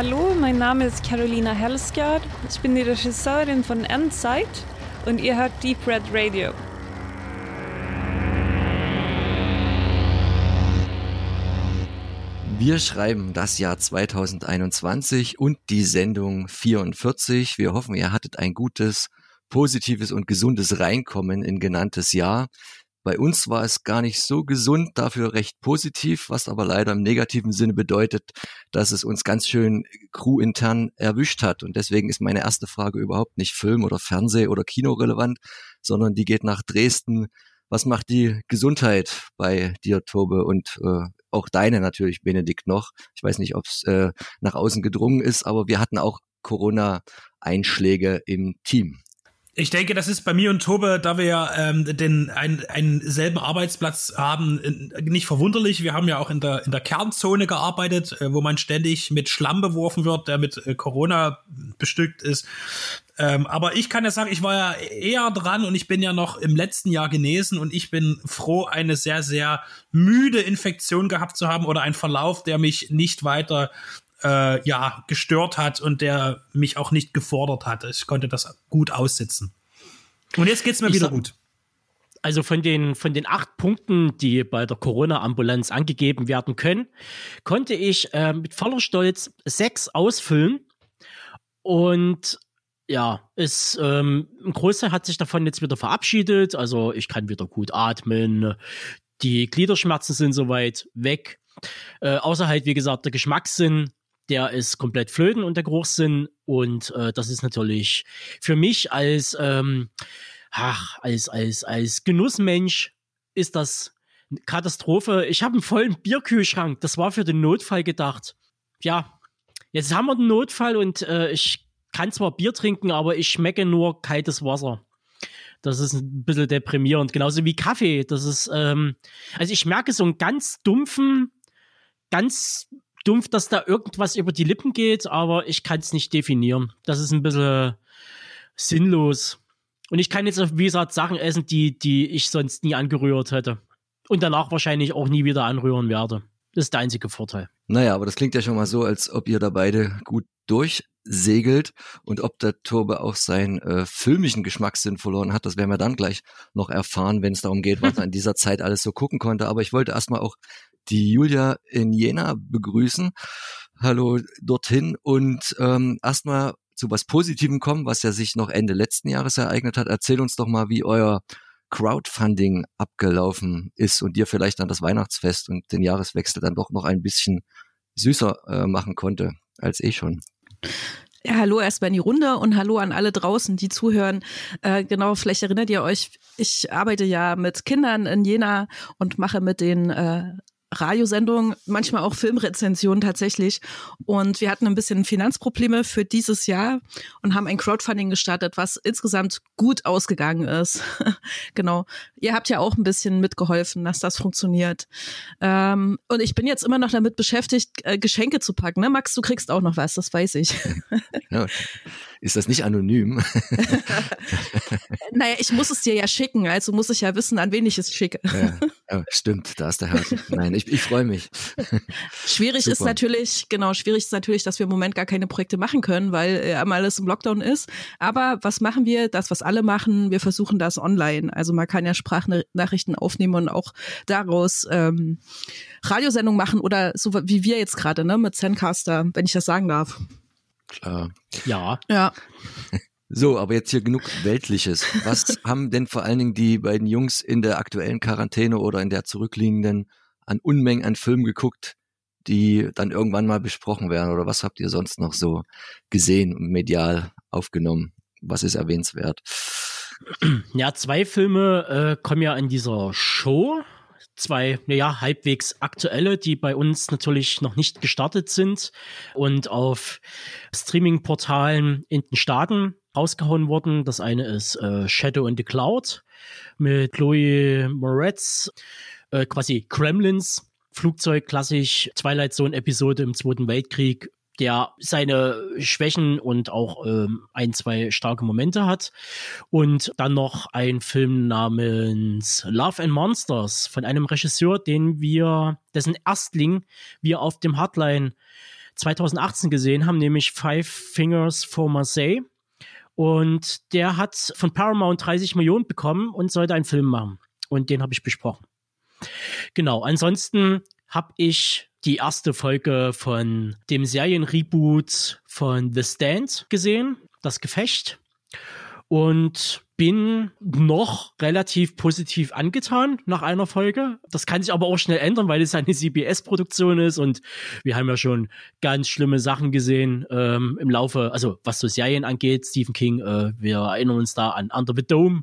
Hallo, mein Name ist Carolina Hellsgard. Ich bin die Regisseurin von Endzeit und ihr hört Deep Red Radio. Wir schreiben das Jahr 2021 und die Sendung 44. Wir hoffen, ihr hattet ein gutes, positives und gesundes Reinkommen in genanntes Jahr. Bei uns war es gar nicht so gesund, dafür recht positiv, was aber leider im negativen Sinne bedeutet, dass es uns ganz schön crewintern erwischt hat. Und deswegen ist meine erste Frage überhaupt nicht Film oder Fernseh oder Kino relevant, sondern die geht nach Dresden. Was macht die Gesundheit bei dir, Tobe, und äh, auch deine natürlich, Benedikt, noch? Ich weiß nicht, ob es äh, nach außen gedrungen ist, aber wir hatten auch Corona-Einschläge im Team. Ich denke, das ist bei mir und Tobe, da wir ja ähm, den ein, einen selben Arbeitsplatz haben, nicht verwunderlich. Wir haben ja auch in der in der Kernzone gearbeitet, äh, wo man ständig mit Schlamm beworfen wird, der mit äh, Corona bestückt ist. Ähm, aber ich kann ja sagen, ich war ja eher dran und ich bin ja noch im letzten Jahr genesen und ich bin froh, eine sehr sehr müde Infektion gehabt zu haben oder einen Verlauf, der mich nicht weiter äh, ja, gestört hat und der mich auch nicht gefordert hat. Ich konnte das gut aussitzen. Und jetzt geht es mir ich wieder gut. Also von den, von den acht Punkten, die bei der Corona-Ambulanz angegeben werden können, konnte ich äh, mit voller Stolz sechs ausfüllen. Und ja, ist, ähm, ein Großteil hat sich davon jetzt wieder verabschiedet. Also ich kann wieder gut atmen. Die Gliederschmerzen sind soweit weg. Äh, außer halt, wie gesagt, der Geschmackssinn der ist komplett flöten und der Geruchssinn. Und äh, das ist natürlich für mich als, ähm, ach, als, als, als Genussmensch ist das Katastrophe. Ich habe einen vollen Bierkühlschrank. Das war für den Notfall gedacht. Ja, jetzt haben wir den Notfall und äh, ich kann zwar Bier trinken, aber ich schmecke nur kaltes Wasser. Das ist ein bisschen deprimierend. Genauso wie Kaffee. Das ist, ähm, also ich merke so einen ganz dumpfen, ganz dumpf, dass da irgendwas über die Lippen geht, aber ich kann es nicht definieren. Das ist ein bisschen sinnlos. Und ich kann jetzt, wie gesagt, Sachen essen, die, die ich sonst nie angerührt hätte. Und danach wahrscheinlich auch nie wieder anrühren werde. Das ist der einzige Vorteil. Naja, aber das klingt ja schon mal so, als ob ihr da beide gut durchsegelt und ob der Turbe auch seinen äh, filmischen Geschmackssinn verloren hat, das werden wir dann gleich noch erfahren, wenn es darum geht, was er in dieser Zeit alles so gucken konnte. Aber ich wollte erstmal auch die Julia in Jena begrüßen. Hallo dorthin und ähm, erstmal zu was Positivem kommen, was ja sich noch Ende letzten Jahres ereignet hat. Erzähl uns doch mal, wie euer Crowdfunding abgelaufen ist und dir vielleicht dann das Weihnachtsfest und den Jahreswechsel dann doch noch ein bisschen süßer äh, machen konnte als eh schon. Ja, hallo erstmal in die Runde und hallo an alle draußen, die zuhören. Äh, genau, vielleicht erinnert ihr euch, ich arbeite ja mit Kindern in Jena und mache mit den äh, Radiosendung, manchmal auch Filmrezensionen tatsächlich. Und wir hatten ein bisschen Finanzprobleme für dieses Jahr und haben ein Crowdfunding gestartet, was insgesamt gut ausgegangen ist. genau. Ihr habt ja auch ein bisschen mitgeholfen, dass das funktioniert. Ähm, und ich bin jetzt immer noch damit beschäftigt, äh, Geschenke zu packen. Ne? Max, du kriegst auch noch was, das weiß ich. ja, ist das nicht anonym? naja, ich muss es dir ja schicken, also muss ich ja wissen, an wen ich es schicke. ja, ja, stimmt, da ist der Herr. Nein, ich, ich freue mich. Schwierig ist natürlich, genau, schwierig ist natürlich, dass wir im Moment gar keine Projekte machen können, weil äh, alles im Lockdown ist. Aber was machen wir? Das, was alle machen, wir versuchen das online. Also man kann ja Sprachnachrichten aufnehmen und auch daraus ähm, Radiosendungen machen oder so wie wir jetzt gerade, ne, mit Zencaster, wenn ich das sagen darf. Klar. Ja. Ja. So, aber jetzt hier genug Weltliches. Was haben denn vor allen Dingen die beiden Jungs in der aktuellen Quarantäne oder in der zurückliegenden an Unmengen an Filmen geguckt, die dann irgendwann mal besprochen werden? Oder was habt ihr sonst noch so gesehen und medial aufgenommen? Was ist erwähnenswert? Ja, zwei Filme äh, kommen ja in dieser Show. Zwei, naja, halbwegs aktuelle, die bei uns natürlich noch nicht gestartet sind und auf Streaming-Portalen in den Staaten rausgehauen wurden. Das eine ist äh, Shadow in the Cloud mit Chloe Moretz äh, quasi Kremlins Flugzeug, klassisch Twilight Zone Episode im Zweiten Weltkrieg, der seine Schwächen und auch ähm, ein, zwei starke Momente hat. Und dann noch ein Film namens Love and Monsters von einem Regisseur, den wir, dessen Erstling wir auf dem Hardline 2018 gesehen haben, nämlich Five Fingers for Marseille. Und der hat von Paramount 30 Millionen bekommen und sollte einen Film machen. Und den habe ich besprochen. Genau, ansonsten habe ich die erste Folge von dem Serienreboot von The Stand gesehen, das Gefecht. Und bin noch relativ positiv angetan nach einer Folge. Das kann sich aber auch schnell ändern, weil es eine CBS-Produktion ist und wir haben ja schon ganz schlimme Sachen gesehen ähm, im Laufe, also was so Serien angeht. Stephen King, äh, wir erinnern uns da an Under the Dome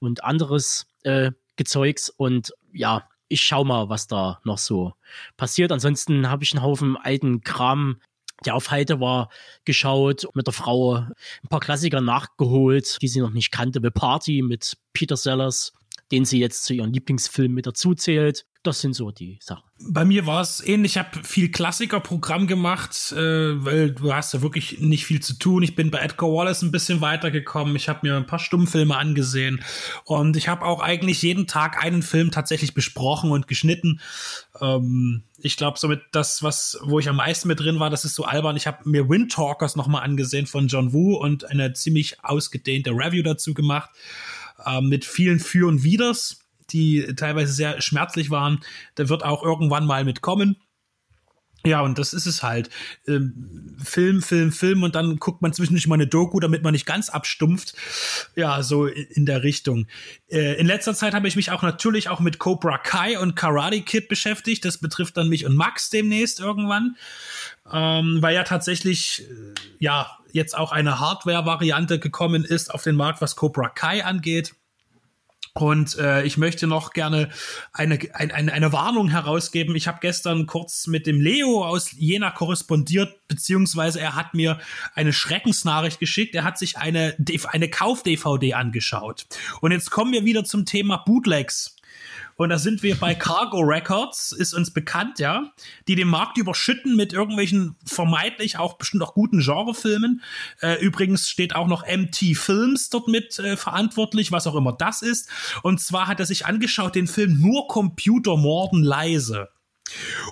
und anderes äh, Gezeugs und ja, ich schau mal, was da noch so passiert. Ansonsten habe ich einen Haufen alten Kram der auf Heide war, geschaut, mit der Frau ein paar Klassiker nachgeholt, die sie noch nicht kannte. The Party mit Peter Sellers, den sie jetzt zu ihren Lieblingsfilmen mit dazu zählt. Das sind so die Sachen. Bei mir war es ähnlich. Ich habe viel Klassikerprogramm gemacht, äh, weil du hast ja wirklich nicht viel zu tun. Ich bin bei Edgar Wallace ein bisschen weitergekommen. Ich habe mir ein paar Stummfilme angesehen und ich habe auch eigentlich jeden Tag einen Film tatsächlich besprochen und geschnitten. Ähm, ich glaube, somit das, was, wo ich am meisten mit drin war, das ist so albern. Ich habe mir Wind Talkers nochmal angesehen von John Woo und eine ziemlich ausgedehnte Review dazu gemacht äh, mit vielen Für und Widers die teilweise sehr schmerzlich waren. Da wird auch irgendwann mal mitkommen. Ja, und das ist es halt. Ähm, Film, Film, Film und dann guckt man zwischendurch mal eine Doku, damit man nicht ganz abstumpft. Ja, so in der Richtung. Äh, in letzter Zeit habe ich mich auch natürlich auch mit Cobra Kai und Karate Kid beschäftigt. Das betrifft dann mich und Max demnächst irgendwann. Ähm, weil ja tatsächlich, äh, ja, jetzt auch eine Hardware-Variante gekommen ist auf den Markt, was Cobra Kai angeht. Und äh, ich möchte noch gerne eine, eine, eine Warnung herausgeben. Ich habe gestern kurz mit dem Leo aus Jena korrespondiert, beziehungsweise er hat mir eine Schreckensnachricht geschickt. Er hat sich eine, eine Kauf-DVD angeschaut. Und jetzt kommen wir wieder zum Thema Bootlegs. Und da sind wir bei Cargo Records, ist uns bekannt, ja, die den Markt überschütten mit irgendwelchen vermeintlich auch bestimmt auch guten Genrefilmen. Äh, übrigens steht auch noch MT Films dort mit äh, verantwortlich, was auch immer das ist. Und zwar hat er sich angeschaut den Film Nur Computer morden leise.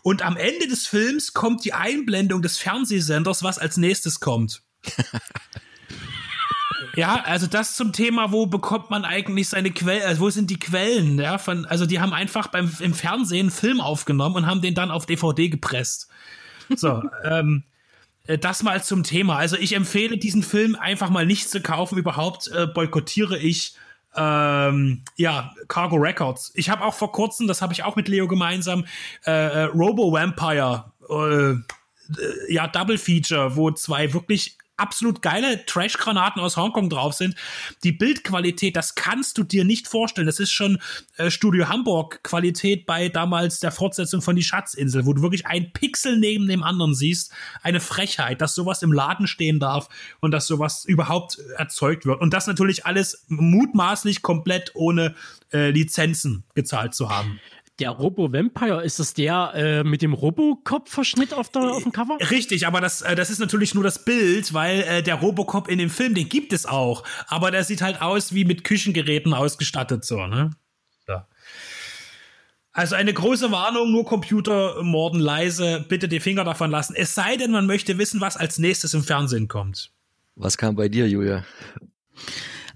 Und am Ende des Films kommt die Einblendung des Fernsehsenders, was als nächstes kommt. Ja, also das zum Thema, wo bekommt man eigentlich seine Quellen, also wo sind die Quellen, ja, von, also die haben einfach beim, im Fernsehen einen Film aufgenommen und haben den dann auf DVD gepresst. So, ähm, äh, das mal zum Thema. Also ich empfehle diesen Film einfach mal nicht zu kaufen. Überhaupt äh, boykottiere ich ähm, ja, Cargo Records. Ich habe auch vor kurzem, das habe ich auch mit Leo gemeinsam, äh, äh Robo Vampire, äh, äh, ja, Double Feature, wo zwei wirklich absolut geile Trash-Granaten aus Hongkong drauf sind. Die Bildqualität, das kannst du dir nicht vorstellen. Das ist schon äh, Studio Hamburg-Qualität bei damals der Fortsetzung von Die Schatzinsel, wo du wirklich ein Pixel neben dem anderen siehst. Eine Frechheit, dass sowas im Laden stehen darf und dass sowas überhaupt erzeugt wird. Und das natürlich alles mutmaßlich komplett ohne äh, Lizenzen gezahlt zu haben. Der Robo-Vampire, ist das der äh, mit dem Robocop-Verschnitt auf, auf dem Cover? Richtig, aber das, äh, das ist natürlich nur das Bild, weil äh, der Robocop in dem Film, den gibt es auch. Aber der sieht halt aus wie mit Küchengeräten ausgestattet, so, ne? Ja. Also eine große Warnung, nur Computer morden leise, bitte die Finger davon lassen. Es sei denn, man möchte wissen, was als nächstes im Fernsehen kommt. Was kam bei dir, Julia?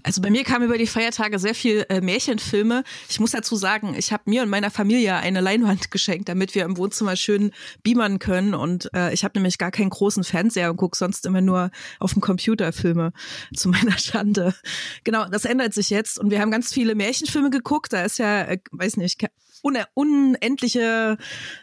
Also bei mir kam über die Feiertage sehr viel äh, Märchenfilme. Ich muss dazu sagen, ich habe mir und meiner Familie eine Leinwand geschenkt, damit wir im Wohnzimmer schön beamern können. Und äh, ich habe nämlich gar keinen großen Fernseher und gucke sonst immer nur auf dem Computer Filme, zu meiner Schande. Genau, das ändert sich jetzt. Und wir haben ganz viele Märchenfilme geguckt. Da ist ja, äh, weiß nicht, unendliche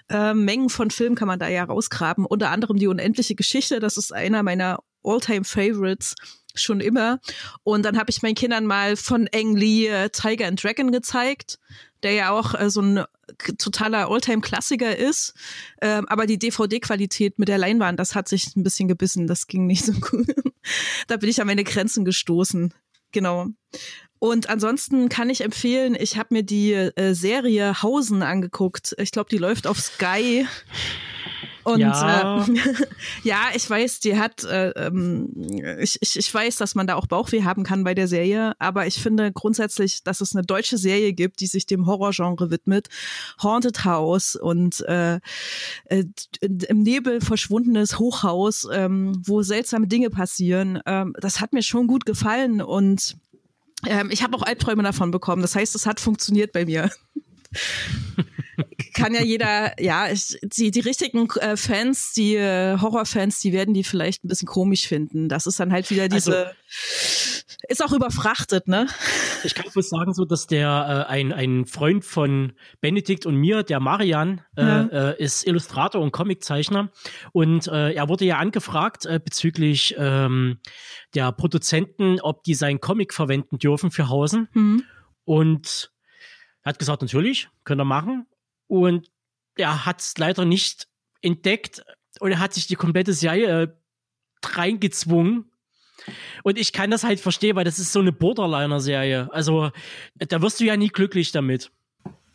äh, Mengen von Filmen kann man da ja rausgraben. Unter anderem die unendliche Geschichte. Das ist einer meiner Alltime favorites schon immer. Und dann habe ich meinen Kindern mal von Ang Lee äh, Tiger and Dragon gezeigt, der ja auch äh, so ein totaler Alltime-Klassiker ist. Ähm, aber die DVD-Qualität mit der Leinwand, das hat sich ein bisschen gebissen. Das ging nicht so gut. da bin ich an meine Grenzen gestoßen. Genau. Und ansonsten kann ich empfehlen, ich habe mir die äh, Serie Hausen angeguckt. Ich glaube, die läuft auf Sky. Und Ja. äh, ja, ich weiß, die hat, äh, ähm, ich, ich, ich weiß, dass man da auch Bauchweh haben kann bei der Serie, aber ich finde grundsätzlich, dass es eine deutsche Serie gibt, die sich dem Horrorgenre widmet. Haunted House und äh, äh, im Nebel verschwundenes Hochhaus, ähm, wo seltsame Dinge passieren. Ähm, das hat mir schon gut gefallen und ähm, ich habe auch Albträume davon bekommen. Das heißt, es hat funktioniert bei mir. Kann ja jeder, ja, ich, die, die richtigen äh, Fans, die äh, Horrorfans, die werden die vielleicht ein bisschen komisch finden. Das ist dann halt wieder diese, ist auch überfrachtet, ne? Ich kann bloß sagen, so, dass der äh, ein, ein Freund von Benedikt und mir, der Marian, äh, Ja. äh, ist Illustrator und Comiczeichner. Und äh, er wurde ja angefragt äh, bezüglich ähm, der Produzenten, ob die seinen Comic verwenden dürfen für Hausen. Hm. Und er hat gesagt, natürlich, könnt ihr machen. Und er hat es leider nicht entdeckt und er hat sich die komplette Serie äh, reingezwungen. Und ich kann das halt verstehen, weil das ist so eine Borderliner-Serie. Also, da wirst du ja nie glücklich damit.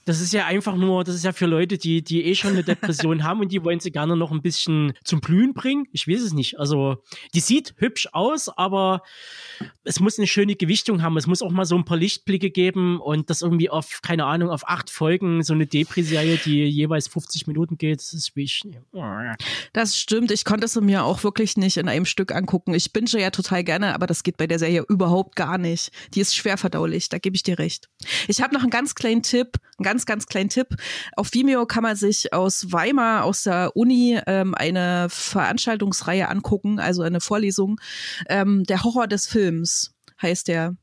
Das ist ja einfach nur, das ist ja für Leute, die, die eh schon eine Depression haben und die wollen sie gerne noch ein bisschen zum Blühen bringen. Ich weiß es nicht. Also, die sieht hübsch aus, aber es muss eine schöne Gewichtung haben. Es muss auch mal so ein paar Lichtblicke geben und das irgendwie auf, keine Ahnung, auf acht Folgen, so eine Depri-Serie, die jeweils 50 Minuten geht, das ist wie ich. Das stimmt. Ich konnte es mir auch wirklich nicht in einem Stück angucken. Ich binge ja total gerne, aber das geht bei der Serie überhaupt gar nicht. Die ist schwer verdaulich, da gebe ich dir recht. Ich habe noch einen ganz kleinen Tipp, einen ganz, ganz kleinen Tipp. Auf Vimeo kann man sich aus Weimar, aus der Uni, ähm, eine Veranstaltungsreihe angucken, also eine Vorlesung. Ähm, der Horror des Films heißt der.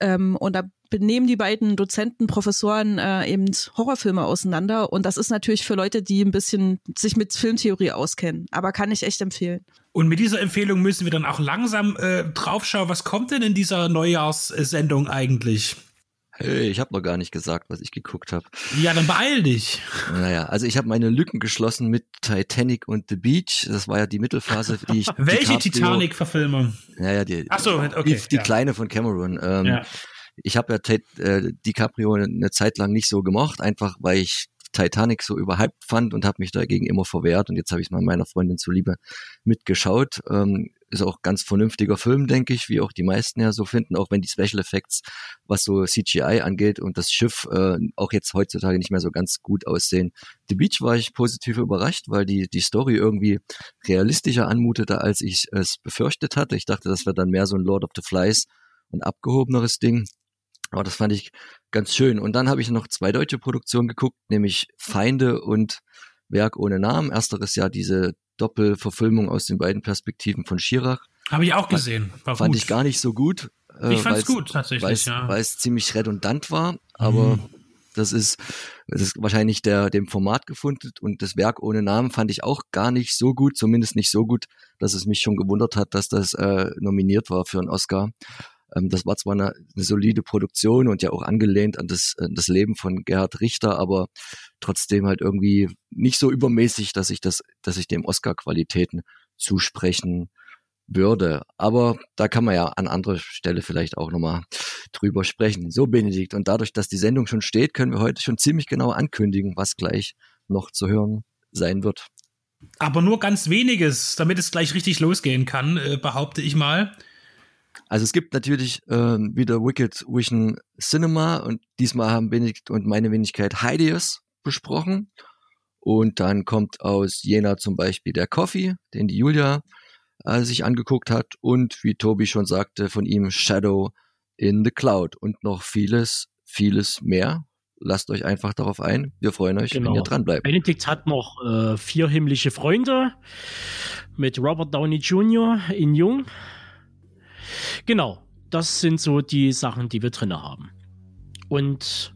Ähm, und da benehmen die beiden Dozenten, Professoren äh, eben Horrorfilme auseinander. Und das ist natürlich für Leute, die ein bisschen sich mit Filmtheorie auskennen. Aber kann ich echt empfehlen. Und mit dieser Empfehlung müssen wir dann auch langsam äh, draufschauen, was kommt denn in dieser Neujahrssendung eigentlich? Hey, ich habe noch gar nicht gesagt, was ich geguckt habe. Ja, dann beeil dich. Naja, also ich habe meine Lücken geschlossen mit Titanic und The Beach. Das war ja die Mittelphase, die ich. Welche Titanic-Verfilmung? Naja, die, Ach so, okay, die, die ja. kleine von Cameron. Ähm, Ja. Ich habe ja Tit- äh, DiCaprio eine Zeit lang nicht so gemocht, einfach weil ich Titanic so überhyped fand und habe mich dagegen immer verwehrt. Und jetzt habe ich mal meiner Freundin zuliebe mitgeschaut. Ähm, ist auch ganz vernünftiger Film, denke ich, wie auch die meisten ja so finden, auch wenn die Special Effects, was so CGI angeht und das Schiff äh, auch jetzt heutzutage nicht mehr so ganz gut aussehen. The Beach war ich positiv überrascht, weil die, die Story irgendwie realistischer anmutete, als ich es befürchtet hatte. Ich dachte, das wäre dann mehr so ein Lord of the Flies und abgehobeneres Ding. Aber das fand ich ganz schön. Und dann habe ich noch zwei deutsche Produktionen geguckt, nämlich Feinde und Werk ohne Namen. Ersteres ja diese Doppelverfilmung aus den beiden Perspektiven von Schirach. Habe ich auch gesehen. War Fand gut. ich gar nicht so gut. äh, Ich fand's gut, tatsächlich, weil's- ja. Weil es ziemlich redundant war, aber Mhm. das ist, das ist wahrscheinlich der, dem Format gefunden und das Werk ohne Namen fand ich auch gar nicht so gut, zumindest nicht so gut, dass es mich schon gewundert hat, dass das äh, nominiert war für einen Oscar. Ähm, das war zwar eine, eine solide Produktion und ja auch angelehnt an das, an das Leben von Gerhard Richter, aber trotzdem halt irgendwie nicht so übermäßig, dass ich das, dass ich dem Oscar-Qualitäten zusprechen würde. Aber da kann man ja an anderer Stelle vielleicht auch nochmal drüber sprechen. So, Benedikt. Und dadurch, dass die Sendung schon steht, können wir heute schon ziemlich genau ankündigen, was gleich noch zu hören sein wird. Aber nur ganz weniges, damit es gleich richtig losgehen kann, äh, behaupte ich mal. Also es gibt natürlich ähm, wieder Wicked Vision Cinema und diesmal haben Benedikt und meine Wenigkeit Hideous besprochen. Und dann kommt aus Jena zum Beispiel der Coffee, den die Julia äh, sich angeguckt hat. Und wie Tobi schon sagte, von ihm Shadow in the Cloud und noch vieles, vieles mehr. Lasst euch einfach darauf ein. Wir freuen euch, wenn Genau. ihr dran bleibt. Benedikt hat noch äh, vier himmlische Freunde mit Robert Downey Jr. in Jung. Genau, das sind so die Sachen, die wir drin haben. Und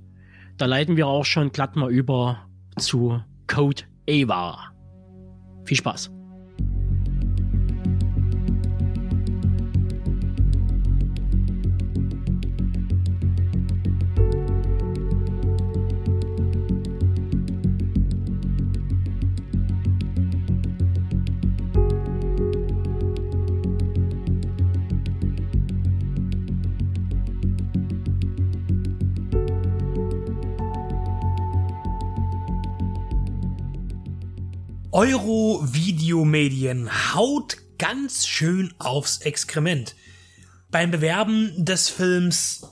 da leiten wir auch schon glatt mal über zu Code Ava. Viel Spaß. Euro-Videomedien haut ganz schön aufs Exkrement. Beim Bewerben des Films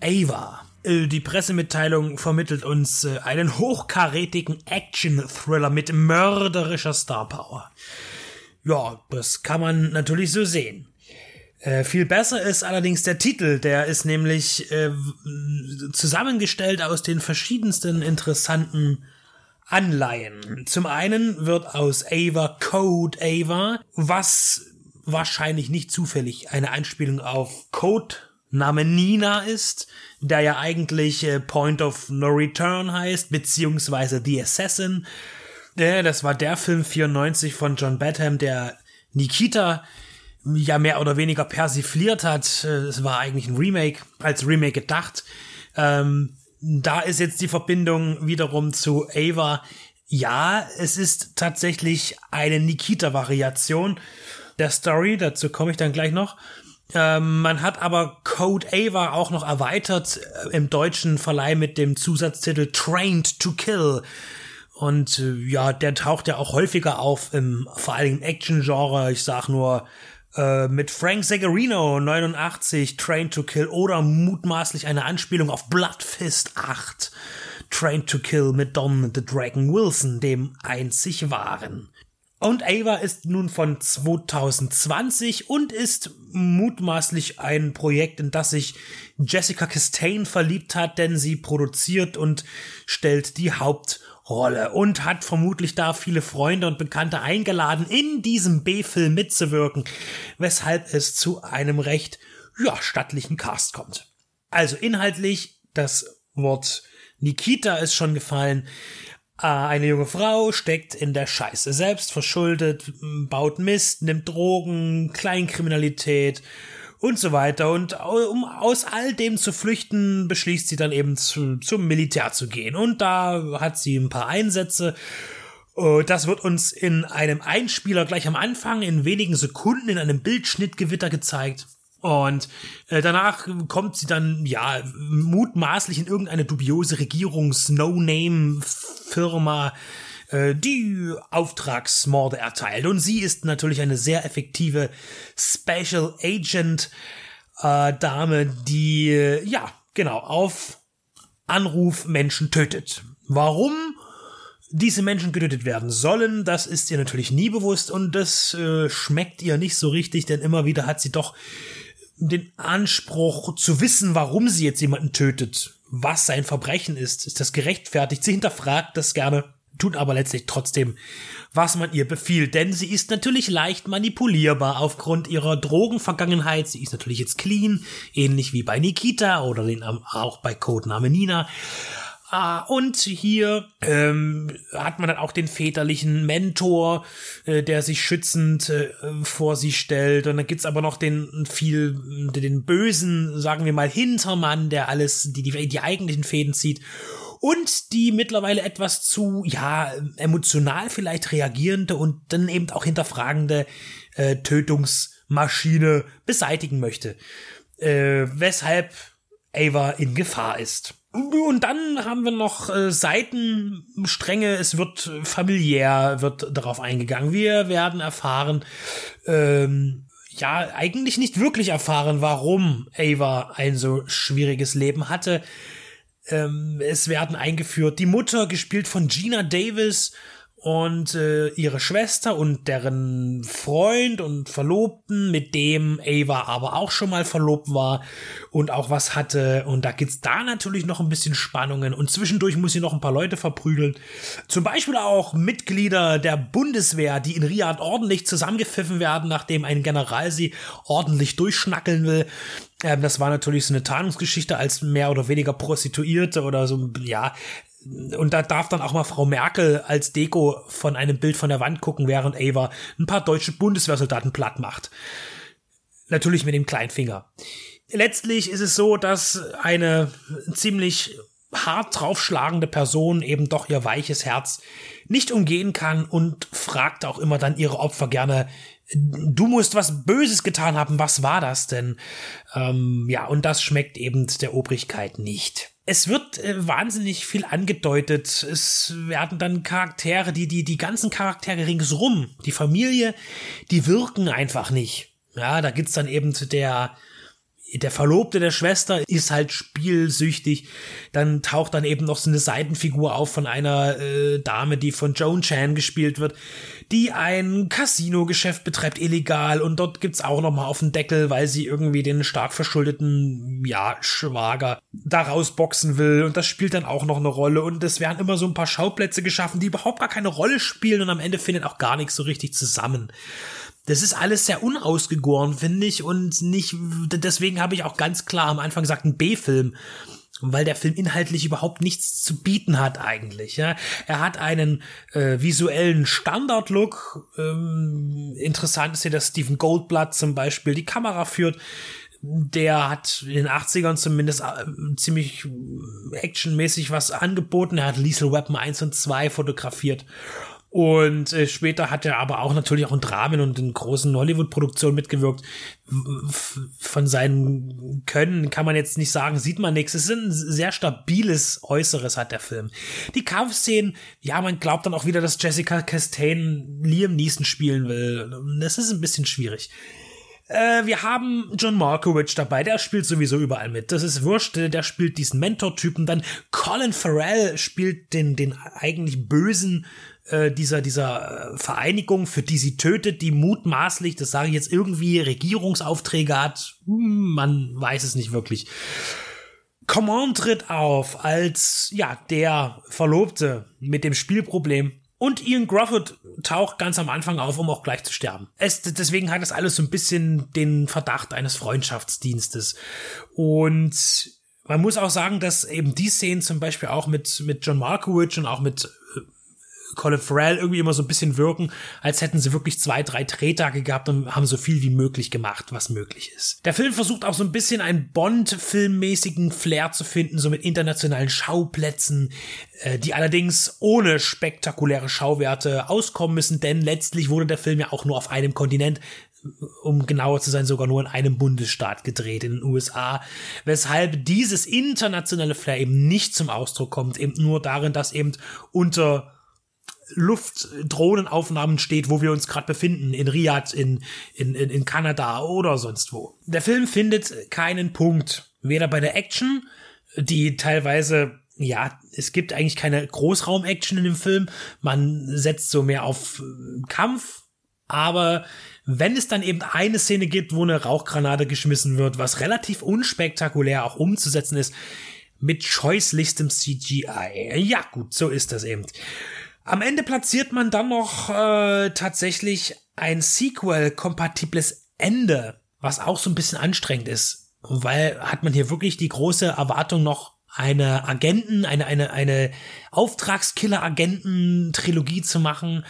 Ava. Äh, die Pressemitteilung vermittelt uns äh, einen hochkarätigen Action-Thriller mit mörderischer Starpower. Ja, das kann man natürlich so sehen. Äh, viel besser ist allerdings der Titel, der ist nämlich äh, zusammengestellt aus den verschiedensten interessanten Anleihen. Zum einen wird aus Ava Code Ava, was wahrscheinlich nicht zufällig eine Anspielung auf Code Name Nina ist, der ja eigentlich äh, Point of No Return heißt, beziehungsweise The Assassin. Ja, das war der Film 94 von John Badham, der Nikita ja mehr oder weniger persifliert hat. Es war eigentlich ein Remake, als Remake gedacht. Ähm, da ist jetzt die Verbindung wiederum zu Ava. Ja, es ist tatsächlich eine Nikita-Variation der Story, dazu komme ich dann gleich noch. Ähm, man hat aber Code Ava auch noch erweitert äh, im deutschen Verleih mit dem Zusatztitel Trained to Kill. Und äh, ja, der taucht ja auch häufiger auf im vor allem Action-Genre. Ich sag nur äh, mit Frank Zagarino 89 Trained to Kill oder mutmaßlich eine Anspielung auf Bloodfist 8 Trained to Kill mit Don the Dragon Wilson, dem einzig wahren. Und Ava ist nun von 2020 und ist mutmaßlich ein Projekt, in das sich Jessica Chastain verliebt hat, denn sie produziert und stellt die Hauptrolle und hat vermutlich da viele Freunde und Bekannte eingeladen, in diesem B-Film mitzuwirken, weshalb es zu einem recht, ja, stattlichen Cast kommt. Also inhaltlich, das Wort Nikita ist schon gefallen. Äh, eine junge Frau steckt in der Scheiße, selbst verschuldet, baut Mist, nimmt Drogen, Kleinkriminalität und so weiter. Und um aus all dem zu flüchten, beschließt sie dann eben zu, zum Militär zu gehen. Und da hat sie ein paar Einsätze. Äh, das wird uns in einem Einspieler gleich am Anfang in wenigen Sekunden in einem Bildschnittgewitter gezeigt. Und äh, danach kommt sie dann, ja, mutmaßlich in irgendeine dubiose Regierungs-No-Name-Firma, äh, die Auftragsmorde erteilt. Und sie ist natürlich eine sehr effektive Special Agent äh, Dame, die, äh, ja, genau, auf Anruf Menschen tötet. Warum? diese Menschen getötet werden sollen, das ist ihr natürlich nie bewusst und das äh, schmeckt ihr nicht so richtig, denn immer wieder hat sie doch den Anspruch zu wissen, warum sie jetzt jemanden tötet, was sein Verbrechen ist. Ist das gerechtfertigt? Sie hinterfragt das gerne, tut aber letztlich trotzdem, was man ihr befiehlt. Denn sie ist natürlich leicht manipulierbar aufgrund ihrer Drogenvergangenheit. Sie ist natürlich jetzt clean, ähnlich wie bei Nikita oder den, auch bei Codename Nina. Ah, und hier ähm, hat man dann auch den väterlichen Mentor, äh, der sich schützend äh, vor sie stellt. Und dann gibt's aber noch den viel, den bösen, sagen wir mal, Hintermann, der alles, die, die, die eigentlichen Fäden zieht. Und die mittlerweile etwas zu, ja, emotional vielleicht reagierende und dann eben auch hinterfragende äh, Tötungsmaschine beseitigen möchte. Äh, weshalb Ava in Gefahr ist. Und dann haben wir noch äh, Seitenstränge. Es wird familiär, wird darauf eingegangen. Wir werden erfahren, ähm, ja, eigentlich nicht wirklich erfahren, warum Ava ein so schwieriges Leben hatte. Ähm, es werden eingeführt die Mutter, gespielt von Gina Davis, und äh, ihre Schwester und deren Freund und Verlobten, mit dem Ava aber auch schon mal verlobt war und auch was hatte. Und da gibt's da natürlich noch ein bisschen Spannungen und zwischendurch muss sie noch ein paar Leute verprügeln. Zum Beispiel auch Mitglieder der Bundeswehr, die in Riyadh ordentlich zusammengepfiffen werden, nachdem ein General sie ordentlich durchschnackeln will. Ähm, das war natürlich so eine Tarnungsgeschichte als mehr oder weniger Prostituierte oder so, ja, und da darf dann auch mal Frau Merkel als Deko von einem Bild von der Wand gucken, während Ava ein paar deutsche Bundeswehrsoldaten platt macht. Natürlich mit dem kleinen Finger. Letztlich ist es so, dass eine ziemlich hart draufschlagende Person eben doch ihr weiches Herz nicht umgehen kann und fragt auch immer dann ihre Opfer gerne, du musst was Böses getan haben, was war das denn? Ähm, ja, und das schmeckt eben der Obrigkeit nicht. es wird äh, wahnsinnig viel angedeutet. Es werden dann Charaktere, die, die, die ganzen Charaktere ringsrum, die Familie, die wirken einfach nicht. Ja, da gibt's dann eben der, der Verlobte der Schwester ist halt spielsüchtig. Dann taucht dann eben noch so eine Seitenfigur auf von einer äh, Dame, die von Joan Chan gespielt wird, die ein Casino-Geschäft betreibt, illegal. Und dort gibt's auch noch mal auf den Deckel, weil sie irgendwie den stark verschuldeten, ja, Schwager da rausboxen will. Und das spielt dann auch noch eine Rolle. Und es werden immer so ein paar Schauplätze geschaffen, die überhaupt gar keine Rolle spielen. Und am Ende findet auch gar nichts so richtig zusammen das ist alles sehr unausgegoren, finde ich, und nicht, deswegen habe ich auch ganz klar am Anfang gesagt, ein B-Film. Weil der Film inhaltlich überhaupt nichts zu bieten hat eigentlich. Ja, er hat einen äh, visuellen Standard-Look. Ähm, interessant ist hier, dass Stephen Goldblatt zum Beispiel die Kamera führt der hat in den 80ern zumindest äh, ziemlich actionmäßig was angeboten. Er hat Lethal Weapon 1 und 2 fotografiert. Und äh, später hat er aber auch natürlich auch in Dramen und in großen Hollywood-Produktionen mitgewirkt. Von seinen Können kann man jetzt nicht sagen, sieht man nichts. Es ist ein sehr stabiles Äußeres hat der Film. Die Kampfszenen, ja, man glaubt dann auch wieder, dass Jessica Chastain Liam Neeson spielen will. Das ist ein bisschen schwierig. Äh, wir haben John Markowitz dabei, der spielt sowieso überall mit. Das ist wurscht, der spielt diesen Mentor-Typen. Dann Colin Farrell spielt den, den eigentlich bösen äh, dieser, dieser äh, Vereinigung, für die sie tötet, die mutmaßlich, das sage ich jetzt, irgendwie Regierungsaufträge hat. Hm, man weiß es nicht wirklich. Command tritt auf als, ja, der Verlobte mit dem Spielproblem. Und Ian Grufford taucht ganz am Anfang auf, um auch gleich zu sterben. Es, deswegen hat das alles so ein bisschen den Verdacht eines Freundschaftsdienstes. Und man muss auch sagen, dass eben die Szenen zum Beispiel auch mit, mit John Markowitz und auch mit Colin Farrell irgendwie immer so ein bisschen wirken, als hätten sie wirklich zwei, drei Drehtage gehabt und haben so viel wie möglich gemacht, was möglich ist. Der Film versucht auch so ein bisschen einen Bond-filmmäßigen Flair zu finden, so mit internationalen Schauplätzen, äh, die allerdings ohne spektakuläre Schauwerte auskommen müssen, denn letztlich wurde der Film ja auch nur auf einem Kontinent um genauer zu sein, sogar nur in einem Bundesstaat gedreht, in den USA, weshalb dieses internationale Flair eben nicht zum Ausdruck kommt, eben nur darin, dass eben unter Luftdrohnenaufnahmen steht, wo wir uns gerade befinden, in Riyadh, in, in, in, in Kanada oder sonst wo. Der Film findet keinen Punkt, weder bei der Action, die teilweise ja, es gibt eigentlich keine Großraum-Action in dem Film. Man setzt so mehr auf äh, Kampf. Aber wenn es dann eben eine Szene gibt, wo eine Rauchgranate geschmissen wird, was relativ unspektakulär auch umzusetzen ist, mit scheußlichstem CGI. Ja, gut, so ist das eben. Am Ende platziert man dann noch äh, tatsächlich ein Sequel-kompatibles Ende, was auch so ein bisschen anstrengend ist, weil hat man hier wirklich die große Erwartung noch eine Agenten, eine eine eine Auftragskiller-Agenten-Trilogie zu machen.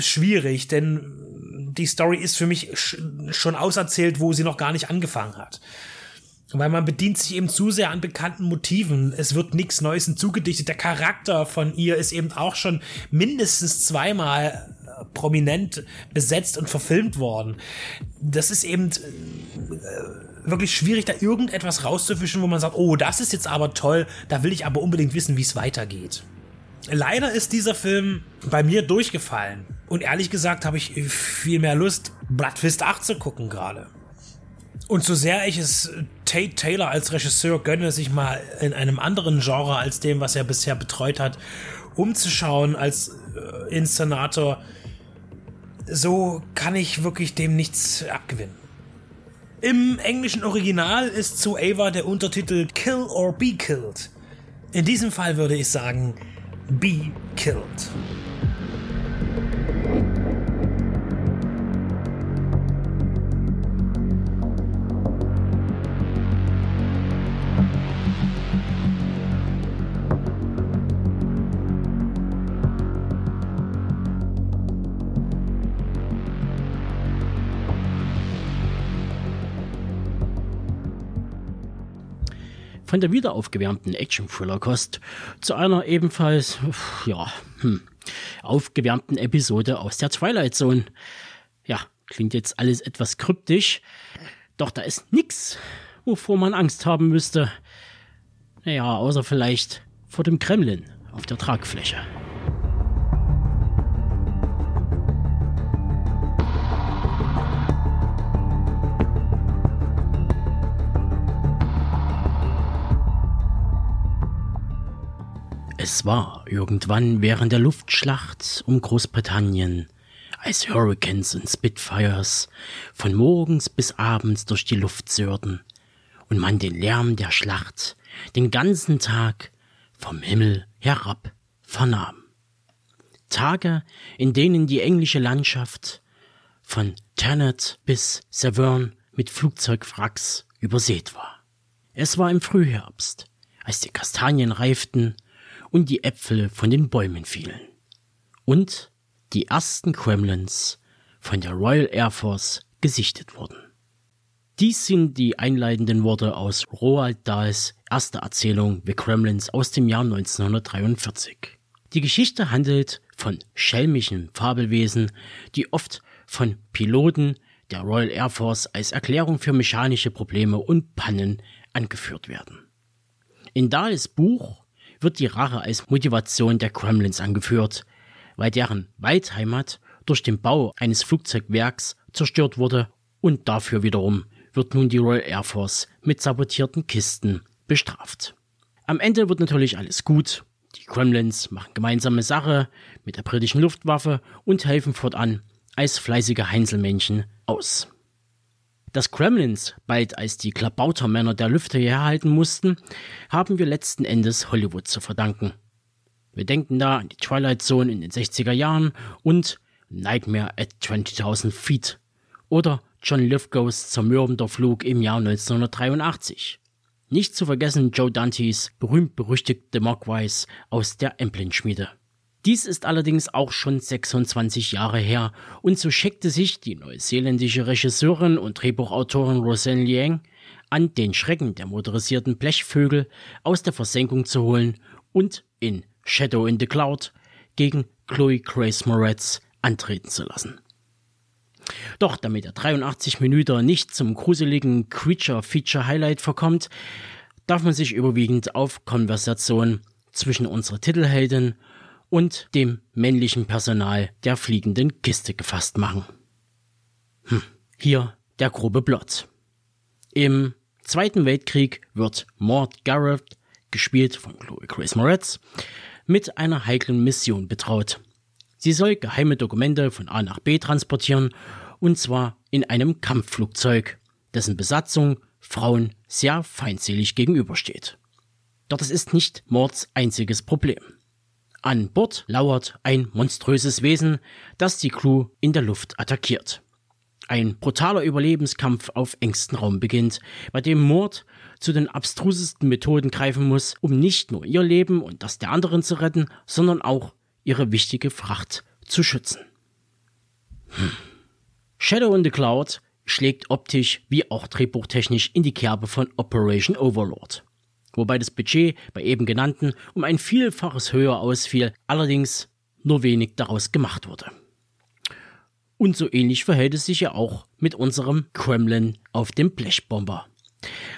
Schwierig, denn die Story ist für mich schon auserzählt, wo sie noch gar nicht angefangen hat. Weil man bedient sich eben zu sehr an bekannten Motiven. Es wird nichts Neues hinzugedichtet. Der Charakter von ihr ist eben auch schon mindestens zweimal äh, prominent besetzt und verfilmt worden. Das ist eben äh, wirklich schwierig, da irgendetwas rauszufischen, wo man sagt, oh, das ist jetzt aber toll, da will ich aber unbedingt wissen, wie es weitergeht. Leider ist dieser Film bei mir durchgefallen. Und ehrlich gesagt habe ich viel mehr Lust, Bloodfist 8 zu gucken gerade. Und so sehr ich es Tate Taylor als Regisseur gönne, sich mal in einem anderen Genre als dem, was er bisher betreut hat, umzuschauen als äh, Inszenator, so kann ich wirklich dem nichts abgewinnen. Im englischen Original ist zu Ava der Untertitel Kill or Be Killed. In diesem Fall würde ich sagen, Be Killed. Von der wiederaufgewärmten Action-Thriller-Kost zu einer ebenfalls, ja, hm, aufgewärmten Episode aus der Twilight Zone. Ja, klingt jetzt alles etwas kryptisch, doch da ist nichts, wovor man Angst haben müsste. Naja, außer vielleicht vor dem Kremlin auf der Tragfläche. Es war irgendwann während der Luftschlacht um Großbritannien, als Hurricanes und Spitfires von morgens bis abends durch die Luft sörten und man den Lärm der Schlacht den ganzen Tag vom Himmel herab vernahm. Tage, in denen die englische Landschaft von Thanet bis Severn mit Flugzeugwracks übersät war. Es war im Frühherbst, als die Kastanien reiften und die Äpfel von den Bäumen fielen. Und die ersten Kremlins von der Royal Air Force gesichtet wurden. Dies sind die einleitenden Worte aus Roald Dahls erster Erzählung The Kremlins aus dem Jahr 1943. Die Geschichte handelt von schelmischen Fabelwesen, die oft von Piloten der Royal Air Force als Erklärung für mechanische Probleme und Pannen angeführt werden. In Dahls Buch wird die Rache als Motivation der Kremlins angeführt, weil deren Waldheimat durch den Bau eines Flugzeugwerks zerstört wurde und dafür wiederum wird nun die Royal Air Force mit sabotierten Kisten bestraft. Am Ende wird natürlich alles gut. Die Kremlins machen gemeinsame Sache mit der britischen Luftwaffe und helfen fortan als fleißige Heinzelmännchen aus. Dass Kremlins bald als die Klabautermänner der Lüfte herhalten mussten, haben wir letzten Endes Hollywood zu verdanken. Wir denken da an die Twilight Zone in den 60er Jahren und Nightmare at 20.000 Feet oder John Lithgows zermürbender Flug im Jahr 1983. Nicht zu vergessen Joe Dantes berühmt-berüchtigte Mogwais aus der Emplin-Schmiede. Dies ist allerdings auch schon 26 Jahre her und so schickte sich die neuseeländische Regisseurin und Drehbuchautorin Roseanne Liang an, den Schrecken der motorisierten Blechvögel aus der Versenkung zu holen und in Shadow in the Cloud gegen Chloe Grace Moretz antreten zu lassen. Doch damit der 83 Minuten nicht zum gruseligen Creature-Feature-Highlight verkommt, darf man sich überwiegend auf Konversation zwischen unserer Titelheldin und dem männlichen Personal der fliegenden Kiste gefasst machen. Hm. Hier der grobe Plot. Im Zweiten Weltkrieg wird Maud Garrett, gespielt von Chloe Grace Moretz, mit einer heiklen Mission betraut. Sie soll geheime Dokumente von A nach B transportieren, und zwar in einem Kampfflugzeug, dessen Besatzung Frauen sehr feindselig gegenübersteht. Doch es ist nicht Mords einziges Problem. An Bord lauert ein monströses Wesen, das die Crew in der Luft attackiert. Ein brutaler Überlebenskampf auf engstem Raum beginnt, bei dem Mord zu den abstrusesten Methoden greifen muss, um nicht nur ihr Leben und das der anderen zu retten, sondern auch ihre wichtige Fracht zu schützen. Hm. Shadow in the Cloud schlägt optisch wie auch drehbuchtechnisch in die Kerbe von Operation Overlord wobei das Budget bei eben genannten um ein Vielfaches höher ausfiel, allerdings nur wenig daraus gemacht wurde. Und so ähnlich verhält es sich ja auch mit unserem Kremlin auf dem Blechbomber.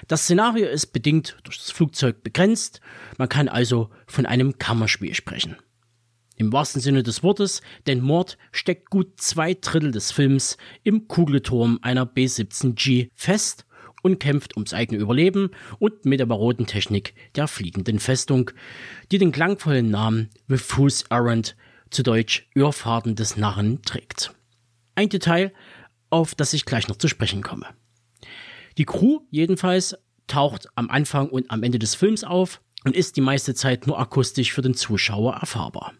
Das Szenario ist bedingt durch das Flugzeug begrenzt, man kann also von einem Kammerspiel sprechen. Im wahrsten Sinne des Wortes, denn Mord steckt gut zwei Drittel des Films im Kugelturm einer B-17G fest und kämpft ums eigene Überleben und mit der baroden Technik der fliegenden Festung, die den klangvollen Namen The Fool's Errand, zu Deutsch Irrfahrten des Narren, trägt. Ein Detail, auf das ich gleich noch zu sprechen komme. Die Crew jedenfalls taucht am Anfang und am Ende des Films auf und ist die meiste Zeit nur akustisch für den Zuschauer erfahrbar.